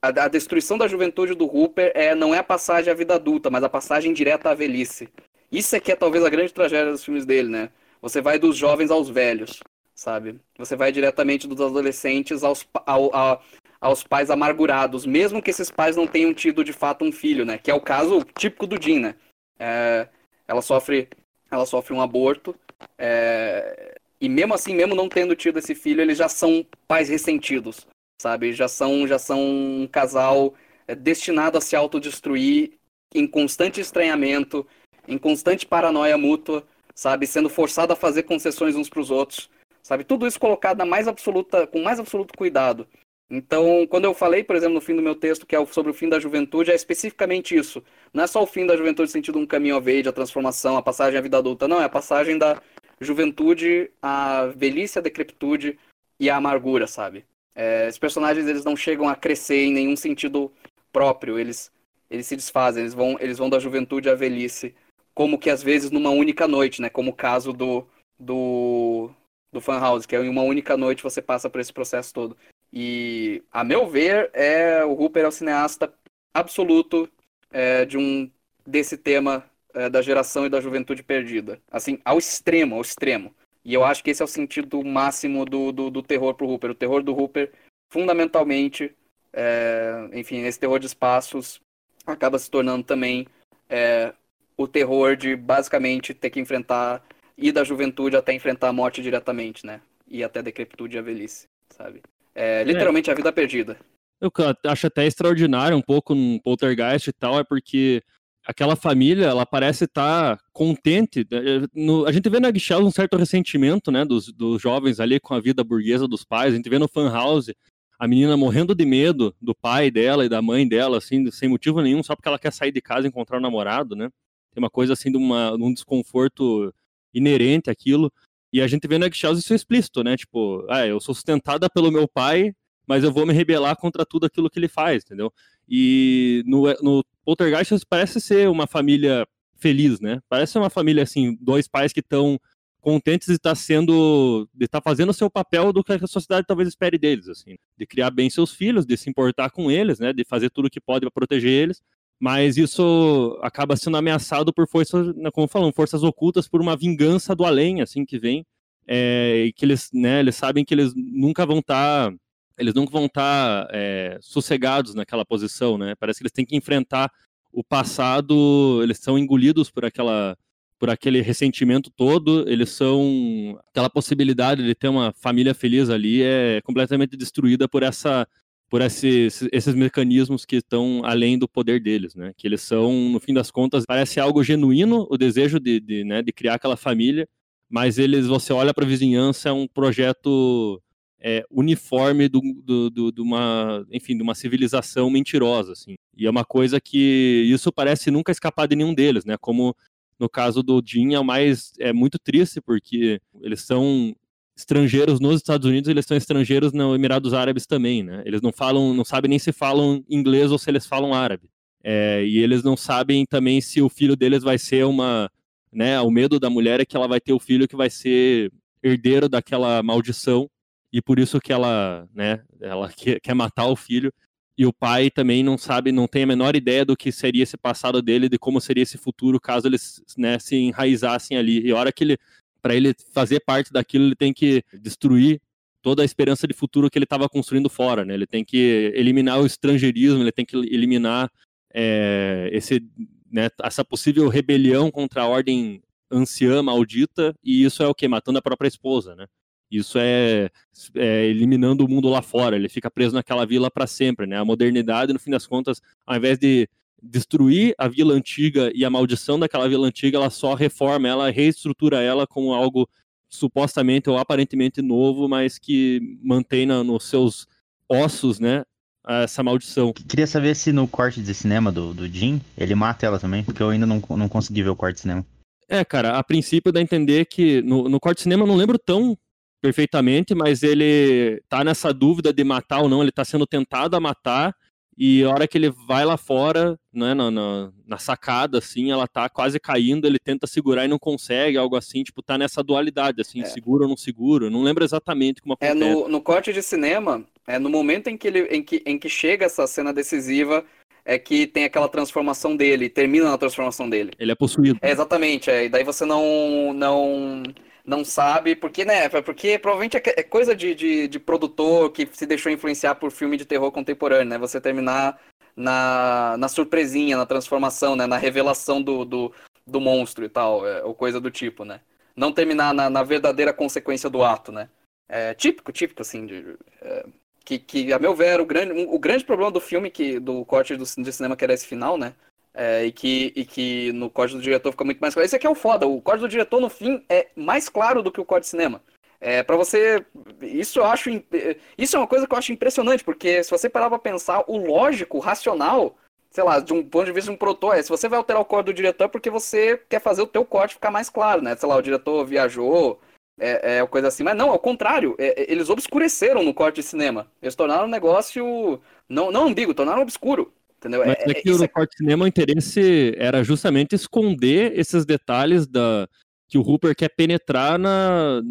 a, a, destruição da juventude do Hooper é, não é a passagem à vida adulta, mas a passagem direta à velhice. Isso é que é talvez a grande tragédia dos filmes dele, né? Você vai dos jovens aos velhos, sabe? Você vai diretamente dos adolescentes aos, ao, aos pais amargurados, mesmo que esses pais não tenham tido de fato um filho, né? Que é o caso típico do Jim, né? É, ela sofre ela sofre um aborto é, e mesmo assim mesmo não tendo tido esse filho eles já são pais ressentidos sabe já são já são um casal é, destinado a se autodestruir em constante estranhamento em constante paranoia mútua sabe sendo forçado a fazer concessões uns para os outros sabe tudo isso colocado na mais absoluta com mais absoluto cuidado então, quando eu falei, por exemplo, no fim do meu texto, que é sobre o fim da juventude, é especificamente isso. Não é só o fim da juventude sentido um caminho of age, a transformação, a passagem à vida adulta. Não, é a passagem da juventude à velhice, à decrepitude e à amargura, sabe? É, os personagens, eles não chegam a crescer em nenhum sentido próprio. Eles, eles se desfazem, eles vão, eles vão da juventude à velhice. Como que às vezes numa única noite, né? Como o caso do, do, do Fan House, que é em uma única noite você passa por esse processo todo. E, a meu ver, é o Hooper é o cineasta absoluto é, de um desse tema é, da geração e da juventude perdida. Assim, ao extremo, ao extremo. E eu acho que esse é o sentido máximo do, do, do terror pro Hooper. O terror do Hooper, fundamentalmente, é, enfim, esse terror de espaços, acaba se tornando também é, o terror de basicamente ter que enfrentar, ir da juventude até enfrentar a morte diretamente, né? E até a decrepitude e a velhice, sabe? É, literalmente é. a vida perdida. Eu acho até extraordinário um pouco no Poltergeist e tal, é porque aquela família, ela parece estar tá contente. Né, no, a gente vê na Guichel um certo ressentimento, né, dos, dos jovens ali com a vida burguesa dos pais. A gente vê no Fan House a menina morrendo de medo do pai dela e da mãe dela, assim, sem motivo nenhum, só porque ela quer sair de casa e encontrar o um namorado, né? Tem uma coisa assim de, uma, um desconforto inerente àquilo. E a gente vê no Eggshells isso explícito, né? Tipo, ah, eu sou sustentada pelo meu pai, mas eu vou me rebelar contra tudo aquilo que ele faz, entendeu? E no, no Poltergeist parece ser uma família feliz, né? Parece uma família, assim, dois pais que estão contentes de estar tá sendo, de estar tá fazendo o seu papel do que a sociedade talvez espere deles, assim, de criar bem seus filhos, de se importar com eles, né, de fazer tudo o que pode para proteger eles, mas isso acaba sendo ameaçado por forças, né, como falamos, forças ocultas por uma vingança do além, assim, que vem, é, e que eles, né, eles sabem que eles nunca vão estar, tá, eles nunca vão estar tá, é, sossegados naquela posição, né, parece que eles têm que enfrentar o passado, eles são engolidos por aquela por aquele ressentimento todo, eles são aquela possibilidade de ter uma família feliz ali é completamente destruída por essa por esses, esses mecanismos que estão além do poder deles, né? Que eles são, no fim das contas, parece algo genuíno o desejo de, de, né, de criar aquela família, mas eles, você olha para a vizinhança, é um projeto é, uniforme do, do, do, de uma, enfim, de uma civilização mentirosa, assim. E é uma coisa que isso parece nunca escapar de nenhum deles, né? Como no caso do Jim é mais é muito triste porque eles são estrangeiros nos Estados Unidos, eles são estrangeiros nos Emirados Árabes também, né? Eles não falam, não sabem nem se falam inglês ou se eles falam árabe. É, e eles não sabem também se o filho deles vai ser uma, né? O medo da mulher é que ela vai ter o filho que vai ser herdeiro daquela maldição e por isso que ela, né? Ela quer, quer matar o filho e o pai também não sabe, não tem a menor ideia do que seria esse passado dele, de como seria esse futuro caso eles né, se enraizassem ali. E a hora que ele, para ele fazer parte daquilo, ele tem que destruir toda a esperança de futuro que ele estava construindo fora, né? Ele tem que eliminar o estrangeirismo, ele tem que eliminar é, esse, né, essa possível rebelião contra a ordem anciã maldita, e isso é o que? Matando a própria esposa, né? Isso é, é, eliminando o mundo lá fora. Ele fica preso naquela vila para sempre, né? A modernidade, no fim das contas, ao invés de destruir a vila antiga e a maldição daquela vila antiga, ela só reforma ela, reestrutura ela como algo supostamente ou aparentemente novo, mas que mantém na, nos seus ossos, né, essa maldição. Queria saber se no corte de cinema do, do Jim, ele mata ela também, porque eu ainda não, não consegui ver o corte de cinema. É, cara, a princípio dá a entender que no, no corte de cinema eu não lembro tão perfeitamente, mas ele tá nessa dúvida de matar ou não, ele tá sendo tentado a matar, e a hora que ele vai lá fora, né, na, na, na, sacada, assim, ela tá quase caindo, ele tenta segurar e não consegue, algo assim, tipo, tá nessa dualidade, assim, é. seguro ou não seguro, não lembro exatamente como acontece. É, no, no corte de cinema, é no momento em que, ele, em, que, em que chega essa cena decisiva, é que tem aquela transformação dele, termina na transformação dele. Ele é possuído. É, exatamente, é, e daí você não, não não sabe, porque, né? Porque provavelmente é, é coisa de, de, de, produtor que se deixou influenciar por filme de terror contemporâneo, né? Você terminar na, na surpresinha, na transformação, né? Na revelação do, do, do monstro e tal, é, ou coisa do tipo, né? Não terminar na, na verdadeira consequência do ato, né? É, típico, típico, assim, de, é, que, que, a meu ver, o grande, o grande problema do filme, que, do corte do, de cinema que era esse final, né? É, e, que, e que no código do diretor fica muito mais claro. Esse aqui é o foda. O código do diretor, no fim, é mais claro do que o código de cinema. É, para você. Isso eu acho. Isso é uma coisa que eu acho impressionante, porque se você parar pra pensar, o lógico, o racional, sei lá, de um ponto de vista de um produtor, é se você vai alterar o código do diretor é porque você quer fazer o teu corte ficar mais claro, né? Sei lá, o diretor viajou, é, é coisa assim. Mas não, ao contrário, é, é eles obscureceram no corte de cinema. Eles tornaram o negócio não, não ambíguo, tornaram obscuro. Entendeu? Mas é, é que no é... corte cinema o interesse era justamente esconder esses detalhes da, que o Hooper quer penetrar na,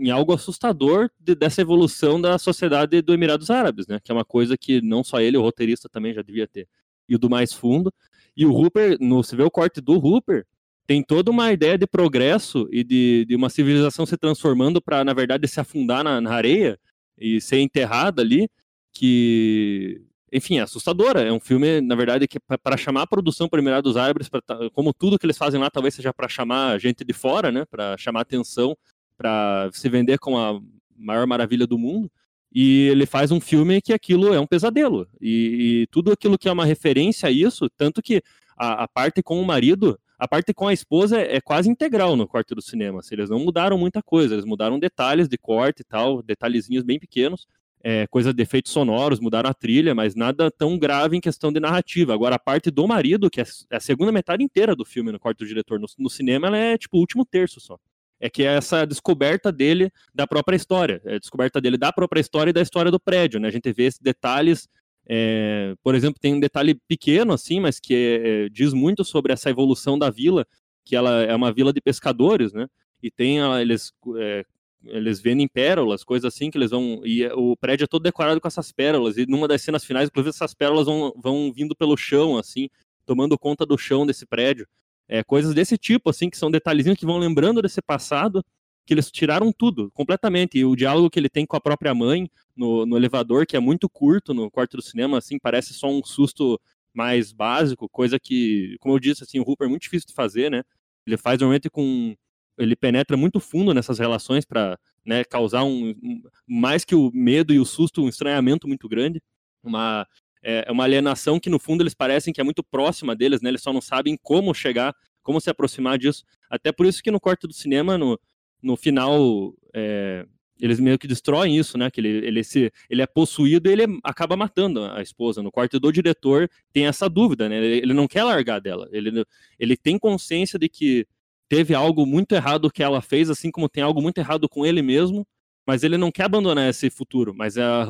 em algo assustador de, dessa evolução da sociedade do Emirados Árabes, né? Que é uma coisa que não só ele, o roteirista também já devia ter ido mais fundo. E o Hooper, no, você vê o corte do Hooper, tem toda uma ideia de progresso e de, de uma civilização se transformando para, na verdade, se afundar na, na, areia e ser enterrada ali, que, enfim, é assustadora. É um filme, na verdade, que é para chamar a produção para Emirados Árabes, pra, como tudo que eles fazem lá, talvez seja para chamar gente de fora, né, para chamar atenção, para se vender como a maior maravilha do mundo. E ele faz um filme que aquilo é um pesadelo. E, e tudo aquilo que é uma referência a isso, tanto que a, a parte com o marido a parte com a esposa é, quase integral no corte do cinema. Assim, eles não mudaram muita coisa, eles mudaram detalhes de corte e tal, detalhezinhos bem pequenos, é, coisa de efeitos sonoros, mudaram a trilha, mas nada tão grave em questão de narrativa. Agora, a parte do marido, que é, a segunda metade inteira do filme no corte do diretor, no, no cinema, ela é tipo o último terço só. É que é essa descoberta dele da própria história, é a descoberta dele da própria história e da história do prédio, né? A gente vê esses detalhes é, por exemplo, tem um detalhe pequeno, assim, mas que é, diz muito sobre essa evolução da vila, que ela é uma vila de pescadores, né? E tem, eles, é, eles vendem pérolas, coisas assim, que eles vão. E o prédio é todo decorado com essas pérolas, e numa das cenas finais, inclusive, essas pérolas vão, vão vindo pelo chão, assim, tomando conta do chão desse prédio. É, coisas desse tipo, assim, que são detalhezinhos que vão lembrando desse passado que eles tiraram tudo, completamente. E o diálogo que ele tem com a própria mãe no, no elevador, que é muito curto no quarto do cinema, assim, parece só um susto mais básico, coisa que, como eu disse, assim, o Hooper é muito difícil de fazer, né? Ele faz normalmente com. Ele penetra muito fundo nessas relações para né, causar um, um, Mais que o medo e o susto, um estranhamento muito grande. Uma, é, é uma alienação que, no fundo, eles parecem que é muito próxima deles, né? Eles só não sabem como chegar, como se aproximar disso. Até por isso que no quarto do cinema, no, no final é, eles meio que destroem isso, né? Que ele, ele, se, ele é possuído e ele acaba matando a esposa. No quarto do diretor tem essa dúvida, né? Ele, ele, não quer largar dela. Ele, ele tem consciência de que teve algo muito errado que ela fez, assim como tem algo muito errado com ele mesmo, mas ele não quer abandonar esse futuro. Mas a,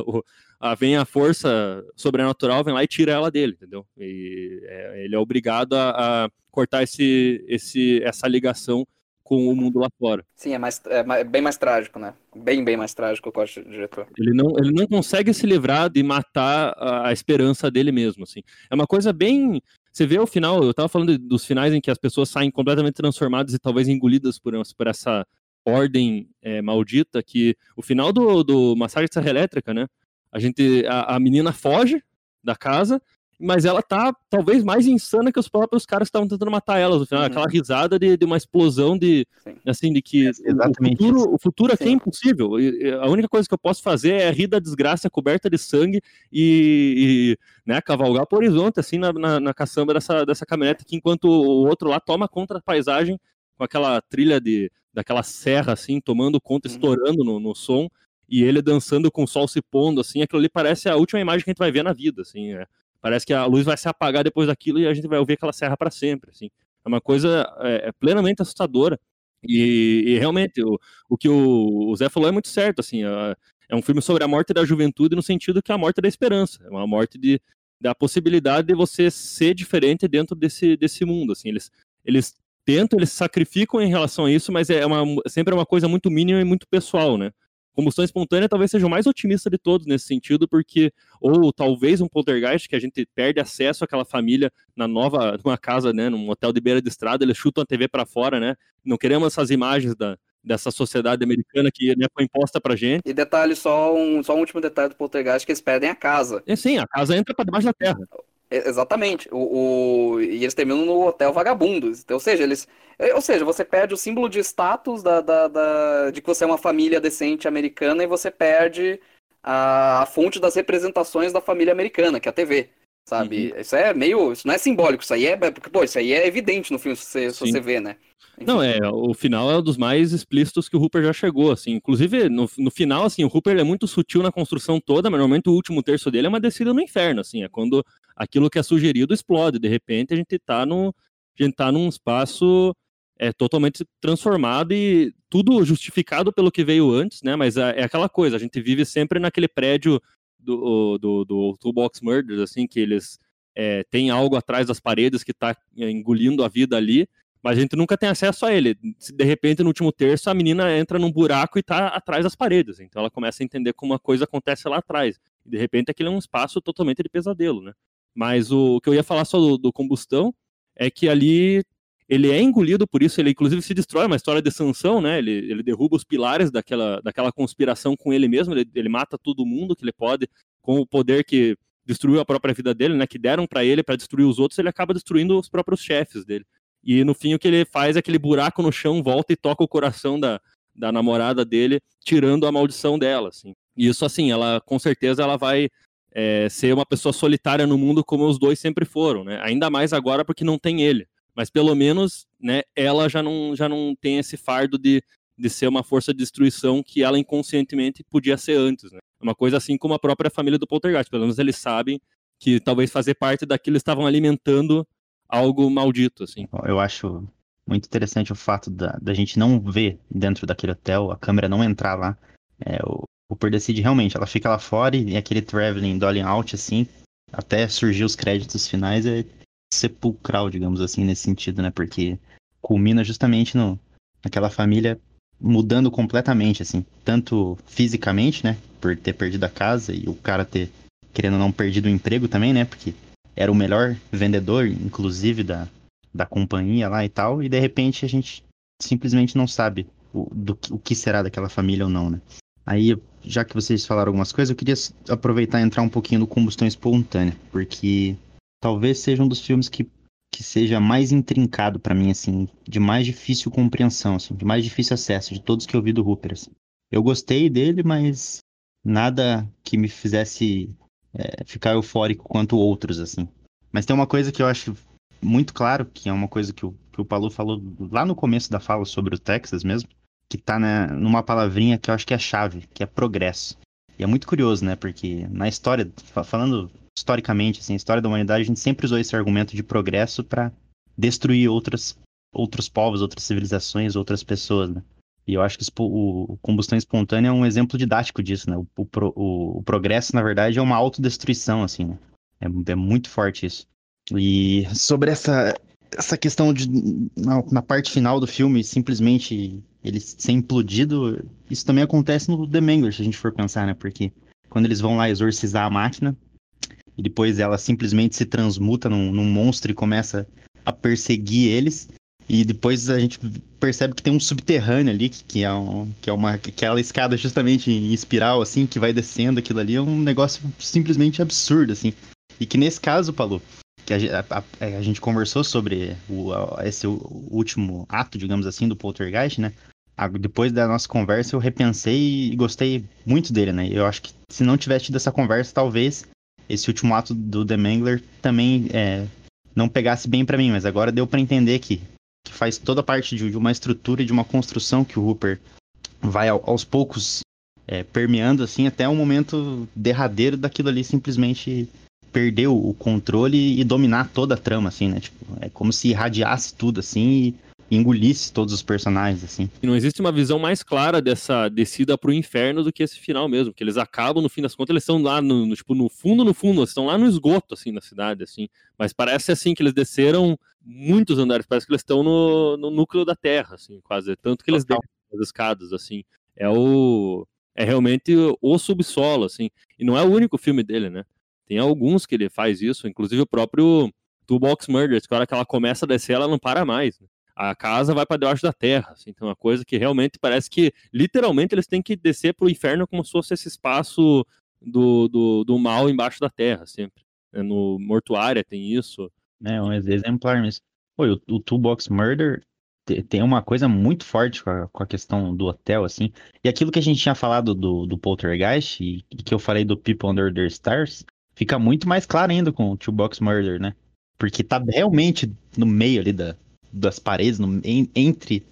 a vem a força sobrenatural, vem lá e tira ela dele, entendeu? E é, ele é obrigado a, a cortar esse, esse, essa ligação com o mundo lá fora. Sim, é, mais, é bem mais trágico, né? Bem, bem mais trágico o corte do diretor. Ele não, ele não consegue se livrar de matar a, a, esperança dele mesmo, assim. É uma coisa bem... Você vê o final, eu tava falando dos finais em que as pessoas saem completamente transformadas e talvez engolidas por, por essa ordem é, maldita, que o final do, do Massacre de Serra Elétrica, né? A gente, a, a menina foge da casa mas ela tá talvez mais insana que os próprios caras estavam tentando matar ela no final. Uhum. Aquela risada de, de, uma explosão de Sim. assim de que é, o futuro, o futuro aqui é impossível. A única coisa que eu posso fazer é rir da desgraça coberta de sangue e, e né, cavalgar por horizonte assim na, na, na caçamba dessa, dessa caminhonete que enquanto o outro lá toma contra a paisagem com aquela trilha de daquela serra assim tomando conta, uhum. estourando no, no som e ele dançando com o sol se pondo, assim, aquilo ali parece a última imagem que a gente vai ver na vida, assim, é. Parece que a luz vai se apagar depois daquilo e a gente vai ouvir aquela serra para sempre, assim. É uma coisa é, é plenamente assustadora. E, e realmente, o, o que o, o, Zé falou é muito certo, assim, é, é um filme sobre a morte da juventude no sentido que a morte da esperança, é uma morte de, da possibilidade de você ser diferente dentro desse, desse mundo, assim, eles, eles tentam, eles sacrificam em relação a isso, mas é uma, sempre é uma coisa muito mínima e muito pessoal, né? Combustão espontânea talvez seja o mais otimista de todos nesse sentido, porque, ou talvez um poltergeist, que a gente perde acesso àquela família na nova, numa casa, né, num hotel de beira de estrada, eles chutam a TV para fora, né? Não queremos essas imagens da, dessa sociedade americana que né, foi imposta pra gente. E detalhe, só um, só um último detalhe do poltergeist, que eles perdem a casa. É sim, a casa entra para debaixo da terra. Exatamente. O, o, e eles terminam no hotel vagabundos. Então, ou seja, eles. Ou seja, você perde o símbolo de status da, da, da, de que você é uma família decente americana e você perde a, a fonte das representações da família americana, que é a TV. Sabe? Uhum. Isso é meio. Isso não é simbólico, isso aí é. Porque, pô, isso aí é evidente no filme, se você, se você vê, né? Enfim. Não, é, o final é um dos mais explícitos que o Hooper já chegou, assim. Inclusive, no, no final, assim, o Hooper é muito sutil na construção toda, mas normalmente o último terço dele é uma descida no inferno, assim. É quando aquilo que é sugerido explode. De repente, a gente tá, no, a gente tá num espaço é, totalmente transformado e tudo justificado pelo que veio antes, né? Mas é, é aquela coisa, a gente vive sempre naquele prédio do, do, do Toolbox Murders, assim, que eles é, têm algo atrás das paredes que está engolindo a vida ali, mas a gente nunca tem acesso a ele. De repente, no último terço, a menina entra num buraco e tá atrás das paredes. Então ela começa a entender como uma coisa acontece lá atrás. E de repente aquele é um espaço totalmente de pesadelo, né? Mas o, o que eu ia falar só do, do, combustão é que ali ele é engolido por isso, ele inclusive se destrói, uma história de sanção, né? Ele, ele derruba os pilares daquela, daquela conspiração com ele mesmo, ele, ele mata todo mundo que ele pode, com o poder que destruiu a própria vida dele, né? Que deram para ele para destruir os outros, ele acaba destruindo os próprios chefes dele. E no fim o que ele faz é aquele buraco no chão volta e toca o coração da, da namorada dele, tirando a maldição dela, assim. E isso assim, ela com certeza ela vai é, ser uma pessoa solitária no mundo como os dois sempre foram, né? Ainda mais agora porque não tem ele. Mas pelo menos, né, ela já não, já não tem esse fardo de, de ser uma força de destruição que ela inconscientemente podia ser antes, né? Uma coisa assim como a própria família do Poltergeist. Pelo menos eles sabem que talvez fazer parte daquilo estavam alimentando algo maldito, assim. Eu acho muito interessante o fato da, da gente não ver dentro daquele hotel, a câmera não entrar lá. É, o, Cooper decide realmente, ela fica lá fora e aquele traveling dolly out, assim, até surgir os créditos finais é sepulcral, digamos assim, nesse sentido, né? Porque culmina justamente no, naquela família mudando completamente, assim, tanto fisicamente, né? Por ter perdido a casa e o cara ter, querendo ou não, perdido o emprego também, né? Porque era o melhor vendedor, inclusive, da, da companhia lá e tal, e de repente a gente simplesmente não sabe o, do, o que será daquela família ou não, né? Aí, já que vocês falaram algumas coisas, eu queria aproveitar e entrar um pouquinho no Combustão Espontânea, porque talvez seja um dos filmes que, que seja mais intrincado para mim, assim, de mais difícil compreensão, assim, de mais difícil acesso de todos que eu vi do Hooper. Assim. Eu gostei dele, mas nada que me fizesse é, ficar eufórico quanto outros, assim. Mas tem uma coisa que eu acho muito claro, que é uma coisa que o, que o falou lá no começo da fala sobre o Texas mesmo, que tá numa palavrinha que eu acho que é chave, que é progresso. E é muito curioso, né? Porque na história, falando historicamente, assim, a história da humanidade, a gente sempre usou esse argumento de progresso para destruir outras, outros povos, outras civilizações, outras pessoas, né? E eu acho que o, combustão espontânea é um exemplo didático disso, né? O, o, o progresso, na verdade, é uma autodestruição, assim, né? É, é muito forte isso. E sobre essa, essa questão de, na, na, parte final do filme, simplesmente ele ser implodido, isso também acontece no The Mangler, se a gente for pensar, né? Porque quando eles vão lá exorcizar a máquina, e depois ela simplesmente se transmuta num, num monstro e começa a perseguir eles, e depois a gente percebe que tem um subterrâneo ali, que, que é, um, que é uma aquela escada justamente em espiral, assim, que vai descendo aquilo ali, é um negócio simplesmente absurdo, assim. E que nesse caso, Paulo, que a, a, a, gente conversou sobre o, esse último ato, digamos assim, do Poltergeist, né? Depois da nossa conversa, eu repensei e gostei muito dele, né? Eu acho que se não tivesse tido essa conversa, talvez esse último ato do The Mangler também é, não pegasse bem para mim, mas agora deu para entender que, que faz toda parte de, de, uma estrutura e de uma construção que o Hooper vai aos poucos é, permeando assim até o momento derradeiro daquilo ali simplesmente perder o controle e dominar toda a trama, assim, né? Tipo, é como se irradiasse tudo, assim, e engolisse todos os personagens, assim. E não existe uma visão mais clara dessa descida pro inferno do que esse final mesmo, que eles acabam, no fim das contas, eles estão lá, no, no tipo, no fundo, no fundo, eles estão lá no esgoto, assim, da cidade, assim. Mas parece, assim, que eles desceram muitos andares, parece que eles estão no, no núcleo da Terra, assim, quase. Tanto que eles descem as escadas, assim. É o... É realmente o subsolo, assim. E não é o único filme dele, né? Tem alguns que ele faz isso, inclusive o próprio Toolbox Murders, que a hora que ela começa a descer, ela não para mais. Né? A casa vai para debaixo da terra. Assim, então, é uma coisa que realmente parece que, literalmente, eles têm que descer para o inferno como se fosse esse espaço do, do, do mal embaixo da terra, sempre. É, no Mortuária tem isso. É, um exemplar mesmo. Pô, o, o Toolbox Murder tem uma coisa muito forte com a, com a, questão do hotel, assim. E aquilo que a gente tinha falado do, do Poltergeist, e, e que eu falei do People Under the Stars, fica muito mais claro ainda com o Two Box Murder, né? Porque tá realmente no meio ali da, das paredes, no, en, entre.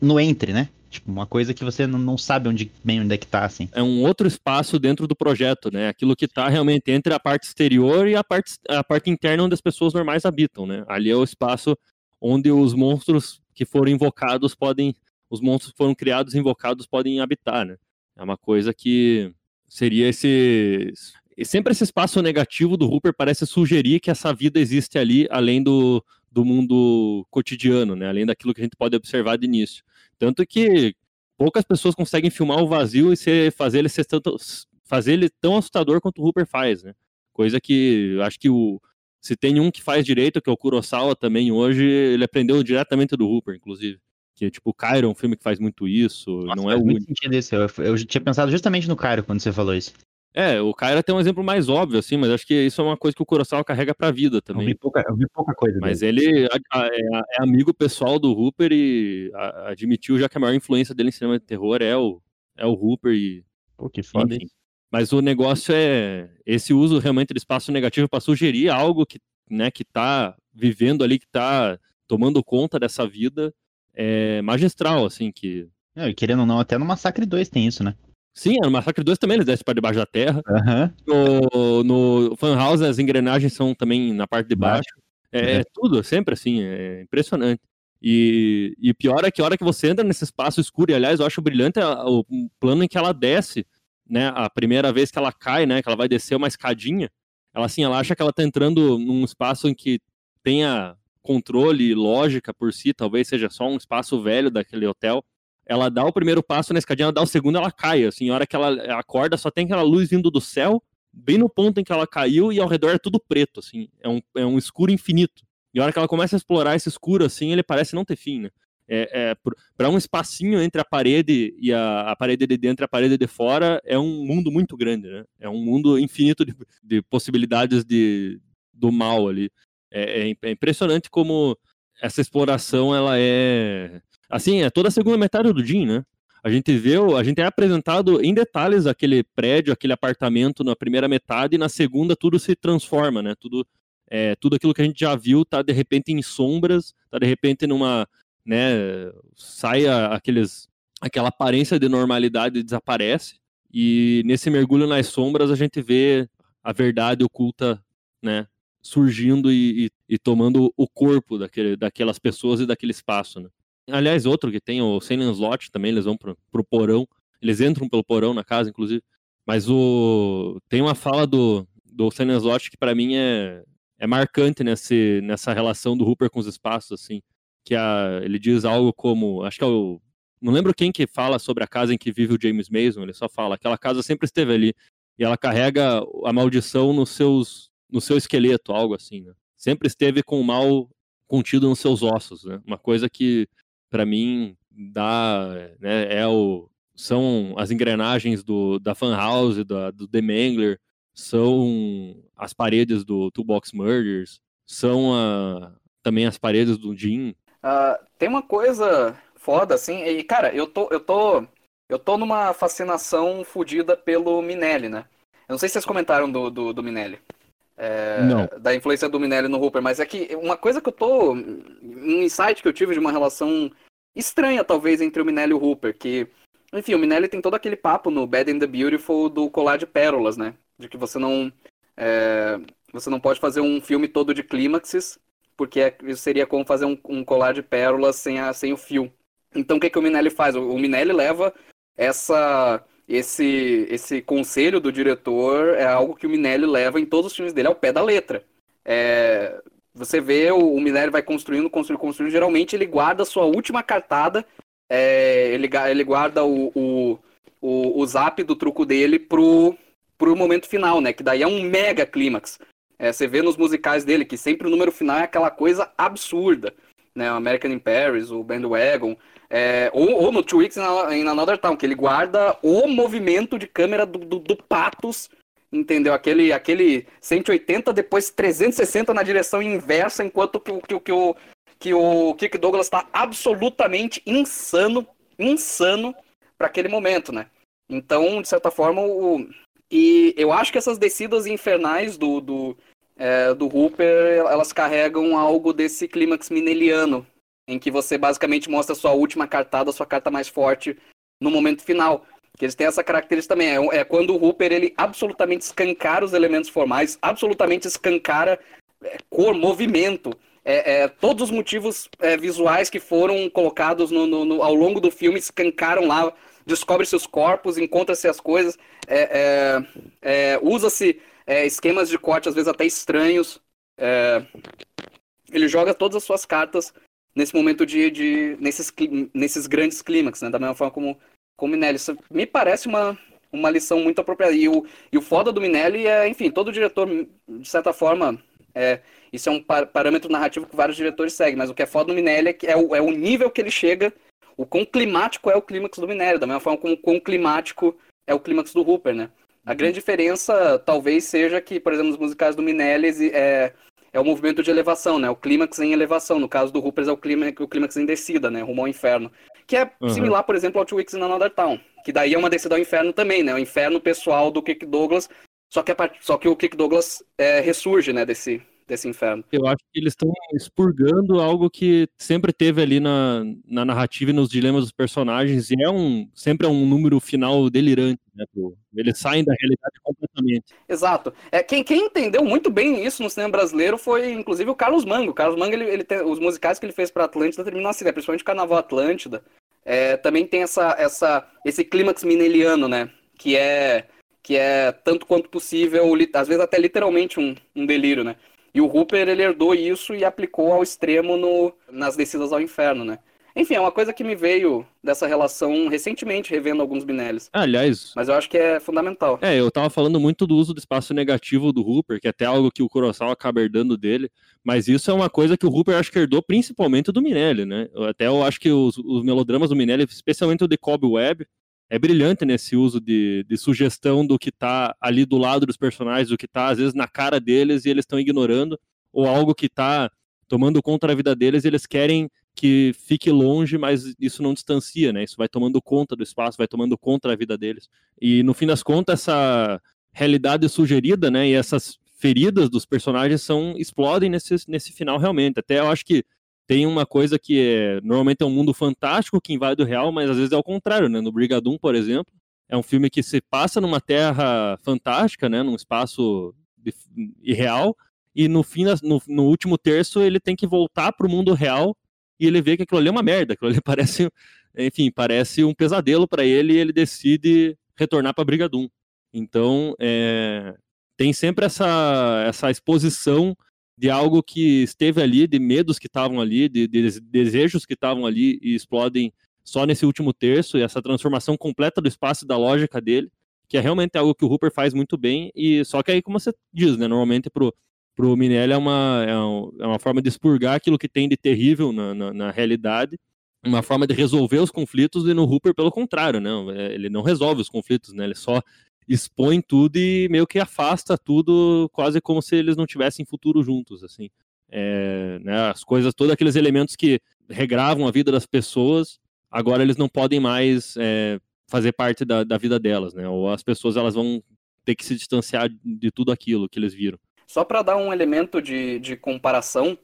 No entre, né? Tipo, uma coisa que você não, não sabe onde bem onde é que tá, assim. É um outro espaço dentro do projeto, né? Aquilo que tá realmente entre a parte exterior e a parte, a parte interna onde as pessoas normais habitam, né? Ali é o espaço onde os monstros que foram invocados podem. Os monstros que foram criados e invocados podem habitar, né? É uma coisa que seria esse e sempre esse espaço negativo do Hooper parece sugerir que essa vida existe ali, além do, do mundo cotidiano, né? Além daquilo que a gente pode observar de início. Tanto que poucas pessoas conseguem filmar o vazio e ser, fazer ele ser tanto, fazer ele tão assustador quanto o Hooper faz, né? Coisa que acho que o se tem um que faz direito, que é o Kurosawa também hoje, ele aprendeu diretamente do Hooper, inclusive. Que tipo, o Cairo é um filme que faz muito isso, Nossa, não é o único. sentido isso. Eu, eu tinha pensado justamente no Cairo quando você falou isso. É, o Kaira tem um exemplo mais óbvio, assim, mas acho que isso é uma coisa que o Kurosawa carrega pra vida também. Eu vi pouca, eu vi pouca coisa. Mas dele. ele é, é, amigo pessoal do Hooper e admitiu já que a maior influência dele em cinema de terror é o, é o Hooper e... Pô, que foda, hein? Mas o negócio é esse uso realmente do espaço negativo para sugerir algo que, né, que tá vivendo ali, que tá tomando conta dessa vida é magistral, assim, que... É, querendo ou não, até no Massacre 2 tem isso, né? Sim, no Massacre 2 também eles descem para debaixo da terra. Uhum. No, no Fan House as engrenagens são também na parte de baixo. É, é, tudo, sempre assim, é impressionante. E, e pior é que a hora que você entra nesse espaço escuro, e aliás, eu acho brilhante o plano em que ela desce, né? A primeira vez que ela cai, né? Que ela vai descer uma escadinha. Ela assim, ela acha que ela tá entrando num espaço em que tenha controle e lógica por si, talvez seja só um espaço velho daquele hotel ela dá o primeiro passo na escadinha, ela dá o segundo, ela cai. Assim, a hora que ela acorda, só tem aquela luz vindo do céu, bem no ponto em que ela caiu, e ao redor é tudo preto, assim. É um, é um escuro infinito. E a hora que ela começa a explorar esse escuro, assim, ele parece não ter fim, né? É, é para um espacinho entre a parede e a, a, parede de dentro e a parede de fora, é um mundo muito grande, né? É um mundo infinito de, de possibilidades de, do mal ali. É, é, é impressionante como essa exploração ela é Assim, é toda a segunda metade do Jim, né? A gente vê, a gente é apresentado em detalhes aquele prédio, aquele apartamento na primeira metade, e na segunda tudo se transforma, né? Tudo, é, tudo aquilo que a gente já viu tá de repente em sombras, tá de repente numa, né? Sai aqueles, aquela aparência de normalidade desaparece, e nesse mergulho nas sombras a gente vê a verdade oculta, né? Surgindo e, e, e tomando o corpo daquele, daquelas pessoas e daquele espaço, né? Aliás, outro que tem, o Salem Slot também, eles vão pro, pro porão. Eles entram pelo porão na casa, inclusive. Mas o tem uma fala do, do Salem Slot que para mim é, é marcante nesse, nessa relação do Hooper com os espaços, assim. Que a, ele diz algo como. Acho que é o. Não lembro quem que fala sobre a casa em que vive o James Mason, ele só fala, aquela casa sempre esteve ali. E ela carrega a maldição nos seus, no seu esqueleto, algo assim, né? Sempre esteve com o mal contido nos seus ossos, né? Uma coisa que para mim, dá, né, é o, são as engrenagens do, da Fan House, da, do The Mangler, são as paredes do Toolbox Murders, são a, também as paredes do Jim. Uh, tem uma coisa foda, assim, e cara, eu tô, eu tô, eu tô numa fascinação fodida pelo Minelli, né? Eu não sei se vocês comentaram do, do, do Minelli. É. Da influência do Minelli no Hooper, mas é que uma coisa que eu tô. Um insight que eu tive de uma relação estranha, talvez, entre o Minelli e o Hooper, que. Enfim, o Minelli tem todo aquele papo no Bad and the Beautiful do colar de pérolas, né? De que você não. É, você não pode fazer um filme todo de clímaxes, porque é, isso seria como fazer um, um, colar de pérolas sem, a, sem o fio. Então o que, que o Minelli faz? O, o Minelli leva essa esse, esse conselho do diretor é algo que o Minelli leva em todos os filmes dele ao pé da letra. É, você vê o, o Minelli vai construindo, construindo, construindo. Geralmente ele guarda a sua última cartada, é, ele, ele guarda o, o, o, o zap do truco dele pro, pro momento final, né? Que daí é um mega clímax. É, você vê nos musicais dele que sempre o número final é aquela coisa absurda. Né? American in Paris, o Bandwagon. É, ou, ou, no Two Weeks in Another Town, que ele guarda o movimento de câmera do, do, do Patos, entendeu? Aquele, aquele 180, depois 360 na direção inversa, enquanto que, que, que, o, que o Kirk Douglas está absolutamente insano, insano para aquele momento, né? Então, de certa forma, o... e eu acho que essas descidas infernais do, do, é, do Hooper, elas carregam algo desse clímax mineliano, em que você basicamente mostra a sua última cartada, a sua carta mais forte no momento final. Que eles têm essa característica também. É, é quando o Hooper ele absolutamente escancara os elementos formais, absolutamente escancara é, cor, movimento. É, é, todos os motivos é, visuais que foram colocados no, no, no, ao longo do filme escancaram lá. Descobre-se os corpos, encontra-se as coisas, é, esquemas de corte, às vezes até estranhos. ele joga todas as suas cartas nesse momento de, de nesses, nesses grandes clímax, né? Da mesma forma como com o Minelli. Isso me parece uma, uma lição muito apropriada. E o, e o foda do Minelli é, enfim, todo diretor, de certa forma, é, isso é um par parâmetro narrativo que vários diretores seguem, mas o que é foda do Minelli é, que é, o, é o nível que ele chega, o quão climático é o clímax do Minelli, da mesma forma como o quão climático é o clímax do Hooper, né? A grande diferença talvez seja que, por exemplo, nos musicais do Minelli é, é o movimento de elevação, né? O clímax em elevação. No caso do Hooper é o clímax, o clímax em descida, né? Rumo ao inferno. Que é uhum. similar, por exemplo, ao Two Weeks in Another Town. Que daí é uma descida ao inferno também, né? O inferno pessoal do Kirk Douglas. Só que, part... só que o Kirk Douglas é, ressurge, né? Desse, desse inferno. Eu acho que eles estão expurgando algo que sempre teve ali na, na narrativa e nos dilemas dos personagens, e é um sempre é um número final delirante, né? Eles saem da realidade completamente. Exato. É, quem, quem entendeu muito bem isso no cinema brasileiro foi, inclusive, o Carlos Mango. O Carlos Mango, ele, ele tem, os musicais que ele fez para Atlântida terminam assim, né? principalmente o Carnaval Atlântida. É, também tem essa, essa, esse clímax mineliano, né? Que é, que é tanto quanto possível, às vezes até literalmente um, um delírio, né? E o Hooper, ele herdou isso e aplicou ao extremo no, nas descidas ao inferno, né? Enfim, é uma coisa que me veio dessa relação recentemente, revendo alguns Minellis. aliás. Mas eu acho que é fundamental. É, eu tava falando muito do uso do espaço negativo do Hooper, que é até algo que o Kurosawa acaba herdando dele. Mas isso é uma coisa que o Hooper acho que herdou principalmente do Minelli, né? Até eu acho que os, os melodramas do Minelli, especialmente o de Cobb Webb, é brilhante nesse uso de, de sugestão do que está ali do lado dos personagens, do que está às vezes na cara deles e eles estão ignorando, ou algo que está tomando conta da vida deles e eles querem que fique longe, mas isso não distancia, né? Isso vai tomando conta do espaço, vai tomando conta da vida deles. E no fim das contas, essa realidade sugerida, né, e essas feridas dos personagens são explodem nesse, nesse final realmente. Até eu acho que tem uma coisa que é normalmente é um mundo fantástico que invade o real, mas às vezes é o contrário, né? No Brigadum, por exemplo, é um filme que se passa numa terra fantástica, né? Num espaço irreal, e no fim, no, no último terço, ele tem que voltar para o mundo real e ele vê que aquilo ali é uma merda, aquilo ali parece, enfim, parece um pesadelo para ele e ele decide retornar para Brigadum. Então, é, tem sempre essa, essa exposição de algo que esteve ali, de medos que estavam ali, de, de desejos que estavam ali e explodem só nesse último terço, e essa transformação completa do espaço e da lógica dele, que é realmente algo que o Hooper faz muito bem, e só que aí, como você diz, né, normalmente pro, pro Minelli é uma, é, um, é uma forma de expurgar aquilo que tem de terrível na, na, na, realidade, uma forma de resolver os conflitos, e no Hooper, pelo contrário, né, ele não resolve os conflitos, né, ele só expõe tudo e meio que afasta tudo, quase como se eles não tivessem futuro juntos, assim. É, né, as coisas, todos aqueles elementos que regravam a vida das pessoas, agora eles não podem mais é, fazer parte da, da, vida delas, né? Ou as pessoas elas vão ter que se distanciar de tudo aquilo que eles viram. Só para dar um elemento de, de comparação,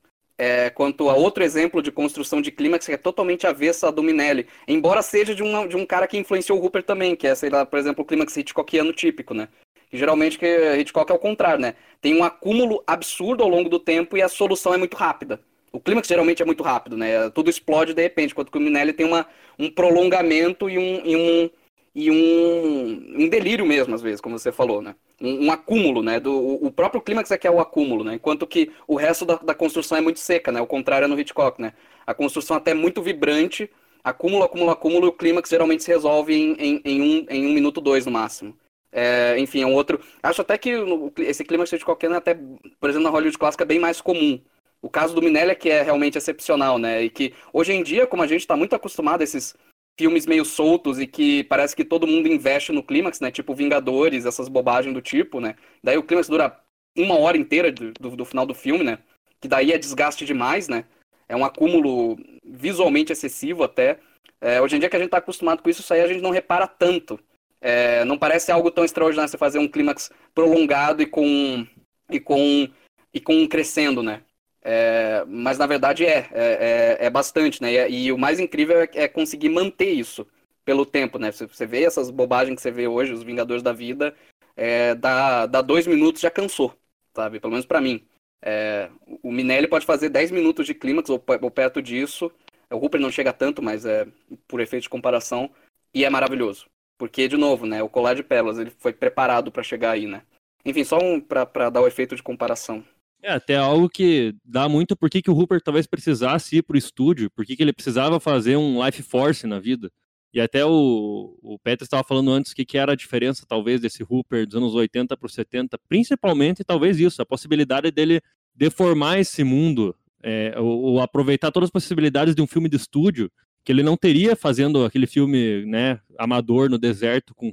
é, quanto a outro exemplo de construção de clímax que é totalmente avessa do Minelli, embora seja de um, de um cara que influenciou o Hooper também, que é, sei lá, por exemplo, o clímax Hitchcockiano típico, né? Geralmente que Hitchcock é o contrário, né? Tem um acúmulo absurdo ao longo do tempo e a solução é muito rápida. O clímax geralmente é muito rápido, né? Tudo explode de repente, enquanto que o Minelli tem uma, um prolongamento e um, e um e um, um delírio mesmo, às vezes, como você falou, né? Um, um acúmulo, né? Do, o próprio clímax é que é o acúmulo, né? Enquanto que o resto da, da construção é muito seca, né? O contrário é no Hitchcock, né? A construção até é muito vibrante, acúmulo, acúmulo, acúmulo, e o clímax geralmente se resolve em, em, em, um, em um minuto, dois no máximo. É, enfim, é um outro. Acho até que esse clímax Hitchcockiano é até, por exemplo, na Hollywood clássica é bem mais comum. O caso do Minelli é que é realmente excepcional, né? E que hoje em dia, como a gente está muito acostumado a esses filmes meio soltos e que parece que todo mundo investe no clímax, né? Tipo Vingadores, essas bobagens do tipo, né? Daí o clímax dura uma hora inteira do, do, do, final do filme, né? Que daí é desgaste demais, né? É um acúmulo visualmente excessivo até. É, hoje em dia que a gente tá acostumado com isso, isso aí a gente não repara tanto. É, não parece algo tão extraordinário você fazer um clímax prolongado e com e com e com crescendo, né? É, mas na verdade é, é, é, é bastante, né? E, e, o mais incrível é, é, conseguir manter isso pelo tempo, né? Você, você vê essas bobagens que você vê hoje, os Vingadores da Vida, é, dá, dá dois minutos já cansou, sabe? Pelo menos para mim. É, o Minelli pode fazer 10 minutos de clímax ou, ou, perto disso. O Hooper não chega tanto, mas é por efeito de comparação. E é maravilhoso. Porque, de novo, né? O colar de pérolas, ele foi preparado para chegar aí, né? Enfim, só um para dar o efeito de comparação. É, até algo que dá muito por que, o Hooper talvez precisasse ir pro estúdio, por que, ele precisava fazer um Life Force na vida. E até o, o Peter estava falando antes que, que era a diferença, talvez, desse Hooper dos anos 80 para os 70, principalmente, talvez isso, a possibilidade dele deformar esse mundo, é, ou, ou, aproveitar todas as possibilidades de um filme de estúdio, que ele não teria fazendo aquele filme né, amador no deserto, com,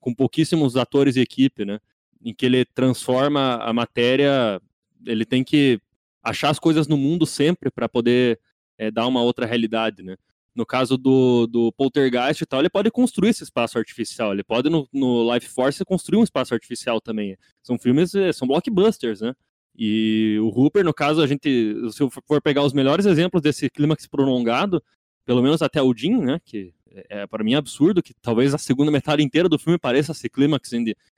com pouquíssimos atores e equipe, né? Em que ele transforma a matéria, ele tem que achar as coisas no mundo sempre para poder é, dar uma outra realidade, né? No caso do, do Poltergeist e tal, ele pode construir esse espaço artificial. Ele pode, no, no Life Force, construir um espaço artificial também. São filmes, eh, são blockbusters, né? E o Hooper, no caso, a gente, se eu for pegar os melhores exemplos desse clímax prolongado, pelo menos até o Jim, né, que é, é para mim absurdo que talvez a segunda metade inteira do filme pareça esse clímax,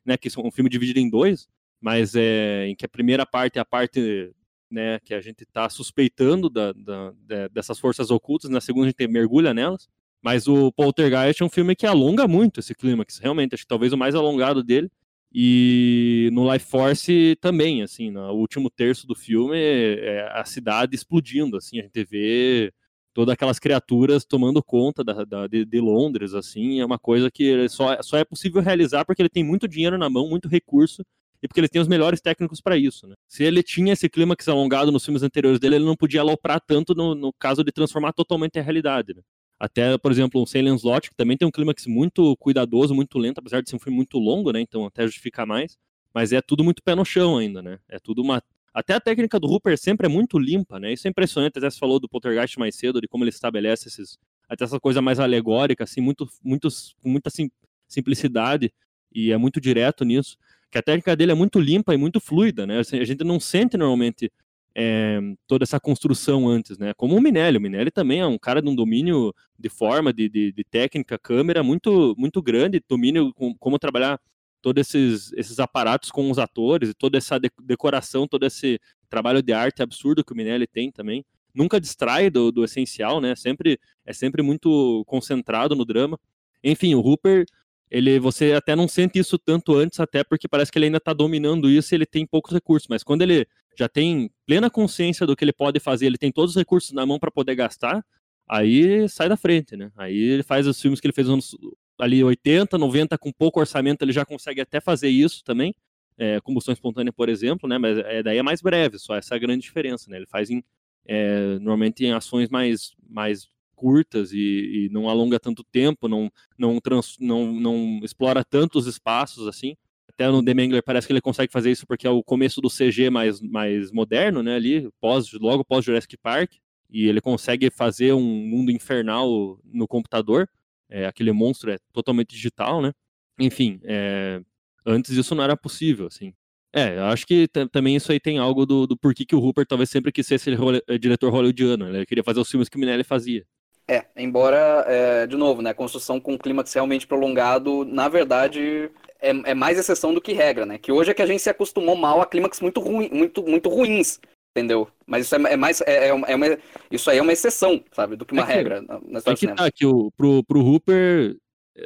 né, que é um filme dividido em dois, mas é em que a primeira parte é a parte né, que a gente está suspeitando da, da, dessas forças ocultas, na segunda a gente mergulha nelas. Mas o Poltergeist é um filme que alonga muito esse clímax, realmente, acho que talvez o mais alongado dele. E no Life Force também, assim, no último terço do filme, é a cidade explodindo, assim, a gente vê todas aquelas criaturas tomando conta da, da de, de, Londres, assim, é uma coisa que só, só é possível realizar porque ele tem muito dinheiro na mão, muito recurso, e porque ele tem os melhores técnicos para isso. Né? Se ele tinha esse clímax alongado nos filmes anteriores dele, ele não podia aloprar tanto no, no caso de transformar totalmente a realidade. Né? Até, por exemplo, um Silent Slot, que também tem um clímax muito cuidadoso, muito lento, apesar de ser um filme muito longo, né? Então até justifica mais. Mas é tudo muito pé no chão ainda, né? É tudo uma. Até a técnica do Hooper sempre é muito limpa, né? Isso é impressionante. Até você falou do Poltergeist mais cedo, de como ele estabelece esses. Até essa coisa mais alegórica, assim, muito, muito, com muita sim, simplicidade. E é muito direto nisso que a técnica dele é muito limpa e muito fluida, né? Assim, a gente não sente normalmente é, toda essa construção antes, né? Como o Minelli. O Minelli também é um cara de um domínio de forma, de, de, de técnica, câmera muito, muito grande, domínio com, como trabalhar todos esses, esses aparatos com os atores, toda essa decoração, todo esse trabalho de arte absurdo que o Minelli tem também. Nunca distrai do, do essencial, né? Sempre, é sempre muito concentrado no drama. Enfim, o Hooper ele você até não sente isso tanto antes, até porque parece que ele ainda está dominando isso e ele tem poucos recursos. Mas quando ele já tem plena consciência do que ele pode fazer, ele tem todos os recursos na mão para poder gastar, aí sai da frente, né? Aí ele faz os filmes que ele fez nos anos ali 80, 90, com pouco orçamento, ele já consegue até fazer isso também. É, combustão espontânea, por exemplo, né? Mas é, daí é mais breve, só essa é a grande diferença, né? Ele faz em, é, normalmente em ações mais, mais curtas e, e, não alonga tanto tempo, não, não, trans, não, não explora tantos espaços assim. Até no The Mangler parece que ele consegue fazer isso porque é o começo do CG mais, mais moderno, né? Ali, pós, logo pós Jurassic Park. E ele consegue fazer um mundo infernal no computador. É, aquele monstro é totalmente digital, né? Enfim, é, antes isso não era possível, assim. É, eu acho que também isso aí tem algo do, do porquê que o Hooper talvez sempre quis ser esse diretor hollywoodiano. Né? Ele queria fazer os filmes que o Minelli fazia. É, embora, é, de novo, né, construção com clímax realmente prolongado, na verdade, é, é, mais exceção do que regra, né? Que hoje é que a gente se acostumou mal a clímax muito, ruim, muito, muito ruins, entendeu? Mas isso é, é mais. É, é, uma, isso aí é uma exceção, sabe? Do que uma que, regra na história que tá, que o, pro, pro Hooper,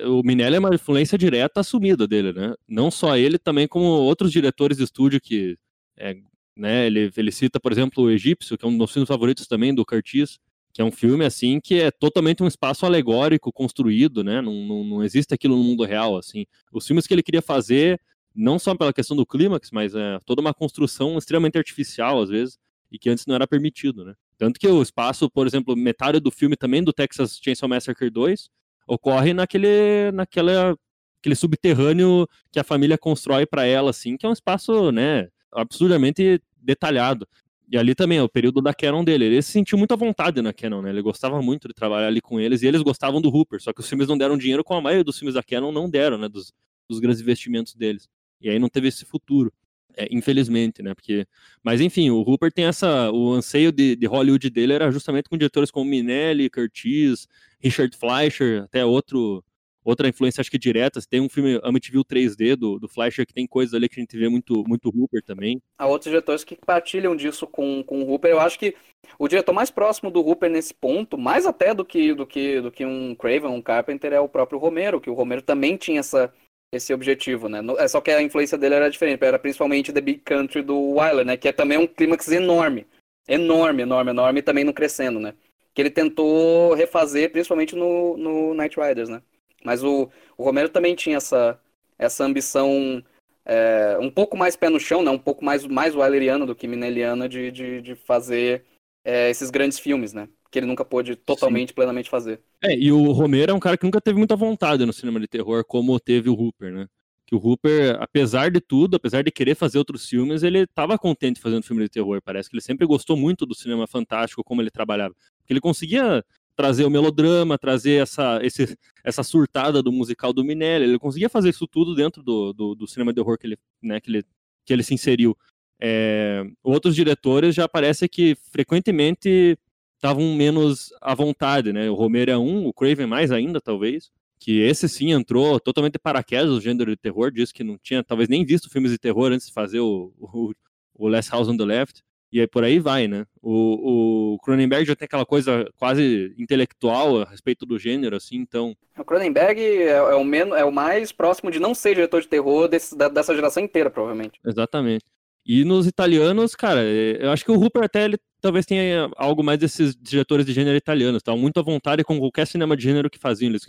o Minelli é uma influência direta assumida dele, né? Não só ele, também como outros diretores de estúdio que. É, né, ele, ele cita, por exemplo, o Egípcio, que é um dos filmes favoritos também do Curtis que é um filme assim que é totalmente um espaço alegórico construído, né? Não, não, não, existe aquilo no mundo real, assim. Os filmes que ele queria fazer, não só pela questão do clímax, mas é toda uma construção extremamente artificial às vezes e que antes não era permitido, né? Tanto que o espaço, por exemplo, metade do filme também do Texas Chainsaw Massacre 2 ocorre naquele naquela aquele subterrâneo que a família constrói para ela assim, que é um espaço, né, absurdamente detalhado. E ali também é o período da Canon dele. Ele se sentiu muito à vontade na Canon, né? Ele gostava muito de trabalhar ali com eles e eles gostavam do Hooper. Só que os filmes não deram dinheiro, como a maioria dos filmes da Canon não deram, né? Dos, dos grandes investimentos deles. E aí não teve esse futuro. É, infelizmente, né? Porque, mas enfim, o Hooper tem essa, o anseio de, de Hollywood dele era justamente com diretores como Minelli, Curtis, Richard Fleischer, até outro outra influência, acho que direta, tem um filme Amityville 3D do, do Fleischer que tem coisas ali que a gente vê muito, muito Hooper também. Há outros diretores que partilham disso com, com o Hooper. Eu acho que o diretor mais próximo do Hooper nesse ponto, mais até do que, do que, do que um Craven, um Carpenter, é o próprio Romero, que o Romero também tinha essa, esse objetivo, né? É só que a influência dele era diferente, era principalmente The Big Country do Wyler, né? Que é também um clímax enorme, enorme, enorme, enorme, e também não crescendo, né? Que ele tentou refazer, principalmente no, no Night Riders, né? Mas o, o Romero também tinha essa, essa ambição é, um pouco mais pé no chão, né? Um pouco mais, mais Wyleriana do que Mineliana de, de, de fazer é, esses grandes filmes, né? Que ele nunca pôde totalmente, Sim. plenamente fazer. É, e o Romero é um cara que nunca teve muita vontade no cinema de terror, como teve o Hooper, né? Que o Hooper, apesar de tudo, apesar de querer fazer outros filmes, ele estava contente fazendo filme de terror. Parece que ele sempre gostou muito do cinema fantástico, como ele trabalhava. Porque ele conseguia trazer o melodrama, trazer essa, esse, essa surtada do musical do Minelli. Ele conseguia fazer isso tudo dentro do, do, do cinema de horror que ele, né, que ele, que ele se inseriu. É, outros diretores já parece que frequentemente estavam menos à vontade, né? O Romero é um, o Craven mais ainda, talvez. Que esse sim entrou totalmente paraquedas no gênero de terror, disse que não tinha talvez nem visto filmes de terror antes de fazer o, o, o Last House on the Left. E aí por aí vai, né? O, o Cronenberg já tem aquela coisa quase intelectual a respeito do gênero, assim, então. O Cronenberg é, é o, menos, é o mais próximo de não ser diretor de terror desse, da, dessa geração inteira, provavelmente. Exatamente. E nos italianos, cara, é, eu acho que o Rupert até ele talvez tenha algo mais desses diretores de gênero italianos, estavam muito à vontade com qualquer cinema de gênero que faziam, eles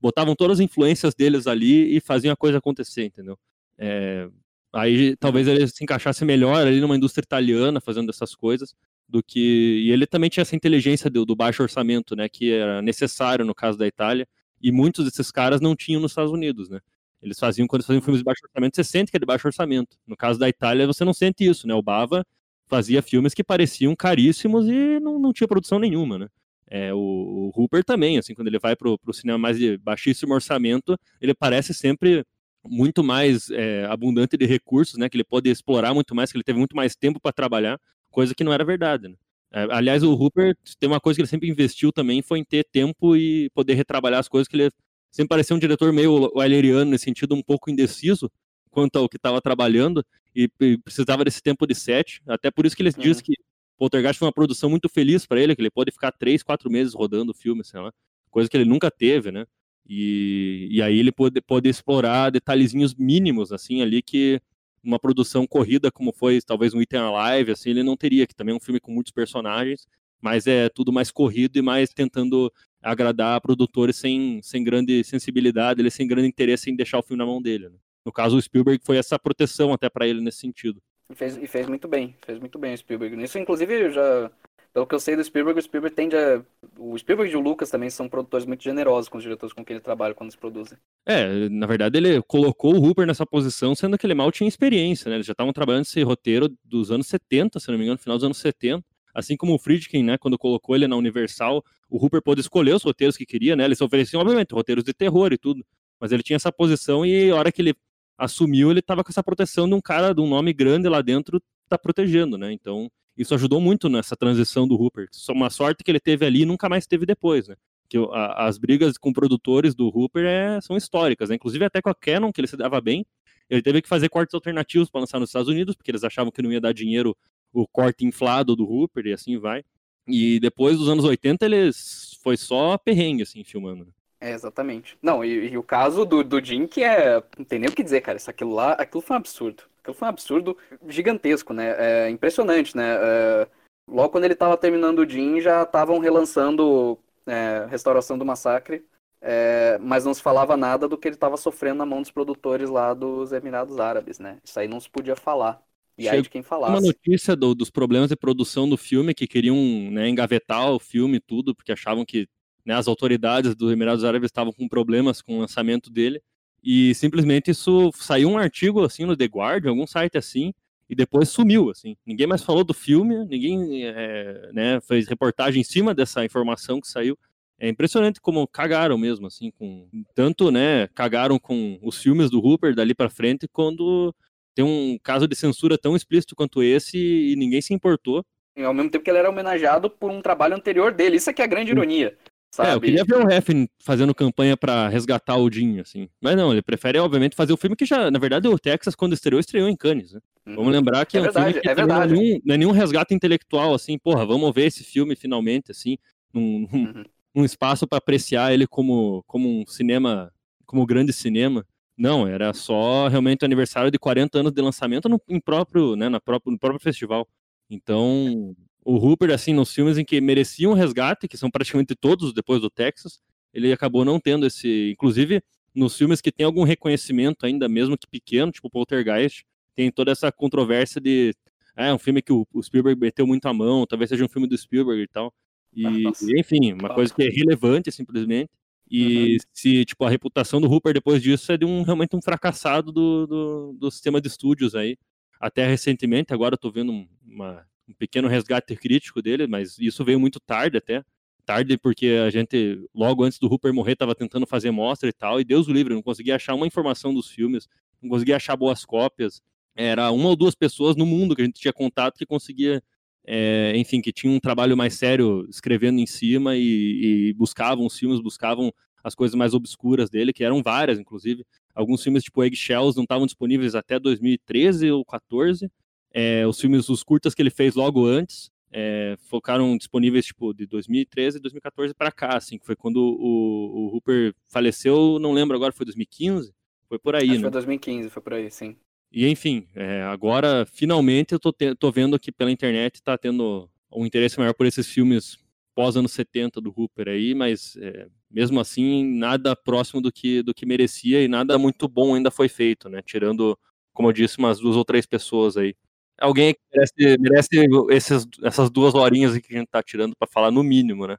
botavam todas as influências deles ali e faziam a coisa acontecer, entendeu? É, aí talvez ele se encaixasse melhor ali numa indústria italiana fazendo essas coisas do que e ele também tinha essa inteligência do, do baixo orçamento, né, que era necessário no caso da Itália e muitos desses caras não tinham nos Estados Unidos, né? Eles faziam, quando eles faziam filmes de baixo orçamento, você sente que é de baixo orçamento. No caso da Itália, você não sente isso, né? O Bava fazia filmes que pareciam caríssimos e não, não tinha produção nenhuma, né? É, o, o Hooper também, assim, quando ele vai pro, pro cinema mais de baixíssimo orçamento, ele parece sempre muito mais é, abundante de recursos, né? Que ele pode explorar muito mais, que ele teve muito mais tempo para trabalhar, coisa que não era verdade, né? É, aliás, o Hooper tem uma coisa que ele sempre investiu também, foi em ter tempo e poder retrabalhar as coisas que ele sempre parecia um diretor meio waileriano, nesse sentido, um pouco indeciso quanto ao que estava trabalhando e precisava desse tempo de set. Até por isso que ele uhum. diz que Poltergeist foi uma produção muito feliz para ele, que ele pode ficar três, quatro meses rodando o filme, sei lá, coisa que ele nunca teve, né? E, e aí ele pode, pode explorar detalhezinhos mínimos, assim, ali que uma produção corrida como foi talvez um Item Alive, assim, ele não teria, que também é um filme com muitos personagens, mas é tudo mais corrido e mais tentando agradar produtores sem, sem grande sensibilidade, ele sem grande interesse em deixar o filme na mão dele. Né? No caso, o Spielberg foi essa proteção até para ele nesse sentido. E fez, e fez muito bem, fez muito bem o Spielberg. Nisso, inclusive, já, pelo que eu sei do Spielberg, o Spielberg tende a. O Spielberg e o Lucas também são produtores muito generosos com os diretores com quem ele trabalha quando eles produzem. É, na verdade, ele colocou o Hooper nessa posição, sendo que ele mal tinha experiência, né? Eles já estavam trabalhando esse roteiro dos anos 70, se não me engano, no final dos anos 70. Assim como o Friedkin, né, quando colocou ele na Universal, o Hooper pôde escolher os roteiros que queria, né? Eles ofereciam, obviamente, roteiros de terror e tudo. Mas ele tinha essa posição e a hora que ele assumiu, ele estava com essa proteção de um cara, de um nome grande lá dentro, tá protegendo, né? Então, isso ajudou muito nessa transição do Hooper. Uma sorte que ele teve ali e nunca mais teve depois, né? Que a, as brigas com produtores do Hooper é, são históricas, né? Inclusive até com a Canon, que ele se dava bem, ele teve que fazer cortes alternativos para lançar nos Estados Unidos, porque eles achavam que não ia dar dinheiro o corte inflado do Hooper e assim vai. E depois dos anos 80 eles foi só perrengue, assim, filmando. Né? É, exatamente. Não, e, e, o caso do, do Jim, que é. Não tem nem o que dizer, cara. Isso aquilo lá, aquilo foi um absurdo. Aquilo foi um absurdo gigantesco, né? É impressionante, né? É, logo quando ele tava terminando o Jim, já estavam relançando é, Restauração do Massacre. É, mas não se falava nada do que ele estava sofrendo na mão dos produtores lá dos Emirados Árabes, né? Isso aí não se podia falar. E aí de quem falasse. Uma notícia do, dos problemas de produção do filme, que queriam né, engavetar o filme e tudo, porque achavam que né, as autoridades dos Emirados Árabes estavam com problemas com o lançamento dele. E simplesmente isso saiu um artigo assim no The Guardian, algum site assim, e depois sumiu, assim. Ninguém mais falou do filme, ninguém é, né, fez reportagem em cima dessa informação que saiu. É impressionante como cagaram mesmo, assim, com tanto, né, cagaram com os filmes do Hooper dali para frente, quando tem um caso de censura tão explícito quanto esse e ninguém se importou. E ao mesmo tempo que ele era homenageado por um trabalho anterior dele. Isso é que é a grande ironia. Sabe? É, eu queria ver o Refn fazendo campanha para resgatar o Jim, assim. Mas não, ele prefere, obviamente, fazer o filme que já, na verdade, o Texas, quando estreou, estreou em Cannes, né? Uhum. Vamos lembrar que é, é um verdade, filme que é não, é nenhum, não é nenhum resgate intelectual, assim, porra, vamos ver esse filme finalmente, assim, num, uhum. num espaço para apreciar ele como, como um cinema, como um grande cinema Não, era só realmente o aniversário de 40 anos de lançamento no, em próprio, né, na próprio, no próprio festival. Então, o Hooper, assim, nos filmes em que mereciam um resgate, que são praticamente todos depois do Texas, ele acabou não tendo esse. Inclusive, nos filmes que tem algum reconhecimento ainda, mesmo que pequeno, tipo Poltergeist, tem toda essa controvérsia de. Ah, é um filme que o, o Spielberg meteu muito a mão, talvez seja um filme do Spielberg e tal. E, ah, enfim, uma coisa que é relevante, simplesmente. E uhum. se, tipo, a reputação do Hooper depois disso é de um realmente um fracassado do, do, do sistema de estúdios aí. Até recentemente, agora eu tô vendo uma, um pequeno resgate crítico dele, mas isso veio muito tarde até. Tarde porque a gente, logo antes do Hooper morrer, tava tentando fazer mostra e tal, e Deus o livre, não conseguia achar uma informação dos filmes, não conseguia achar boas cópias. Era uma ou duas pessoas no mundo que a gente tinha contato que conseguia é, enfim, que tinha um trabalho mais sério escrevendo em cima e, e, buscavam os filmes, buscavam as coisas mais obscuras dele, que eram várias, inclusive. Alguns filmes tipo Eggshells não estavam disponíveis até 2013 ou 14. É, os filmes, os curtas que ele fez logo antes, é, focaram disponíveis tipo de 2013 e 2014 para cá, assim, que foi quando o, o Hooper faleceu, não lembro agora, foi 2015? Foi por aí, Acho né? Foi 2015, foi por aí, sim. E enfim, é, agora finalmente eu tô, te, tô vendo que pela internet está tendo um interesse maior por esses filmes pós anos 70 do Hooper aí, mas é, mesmo assim nada próximo do que do que merecia e nada muito bom ainda foi feito, né? Tirando, como eu disse, umas duas ou três pessoas aí. Alguém merece, merece esses, essas duas horinhas que a gente tá tirando para falar no mínimo, né?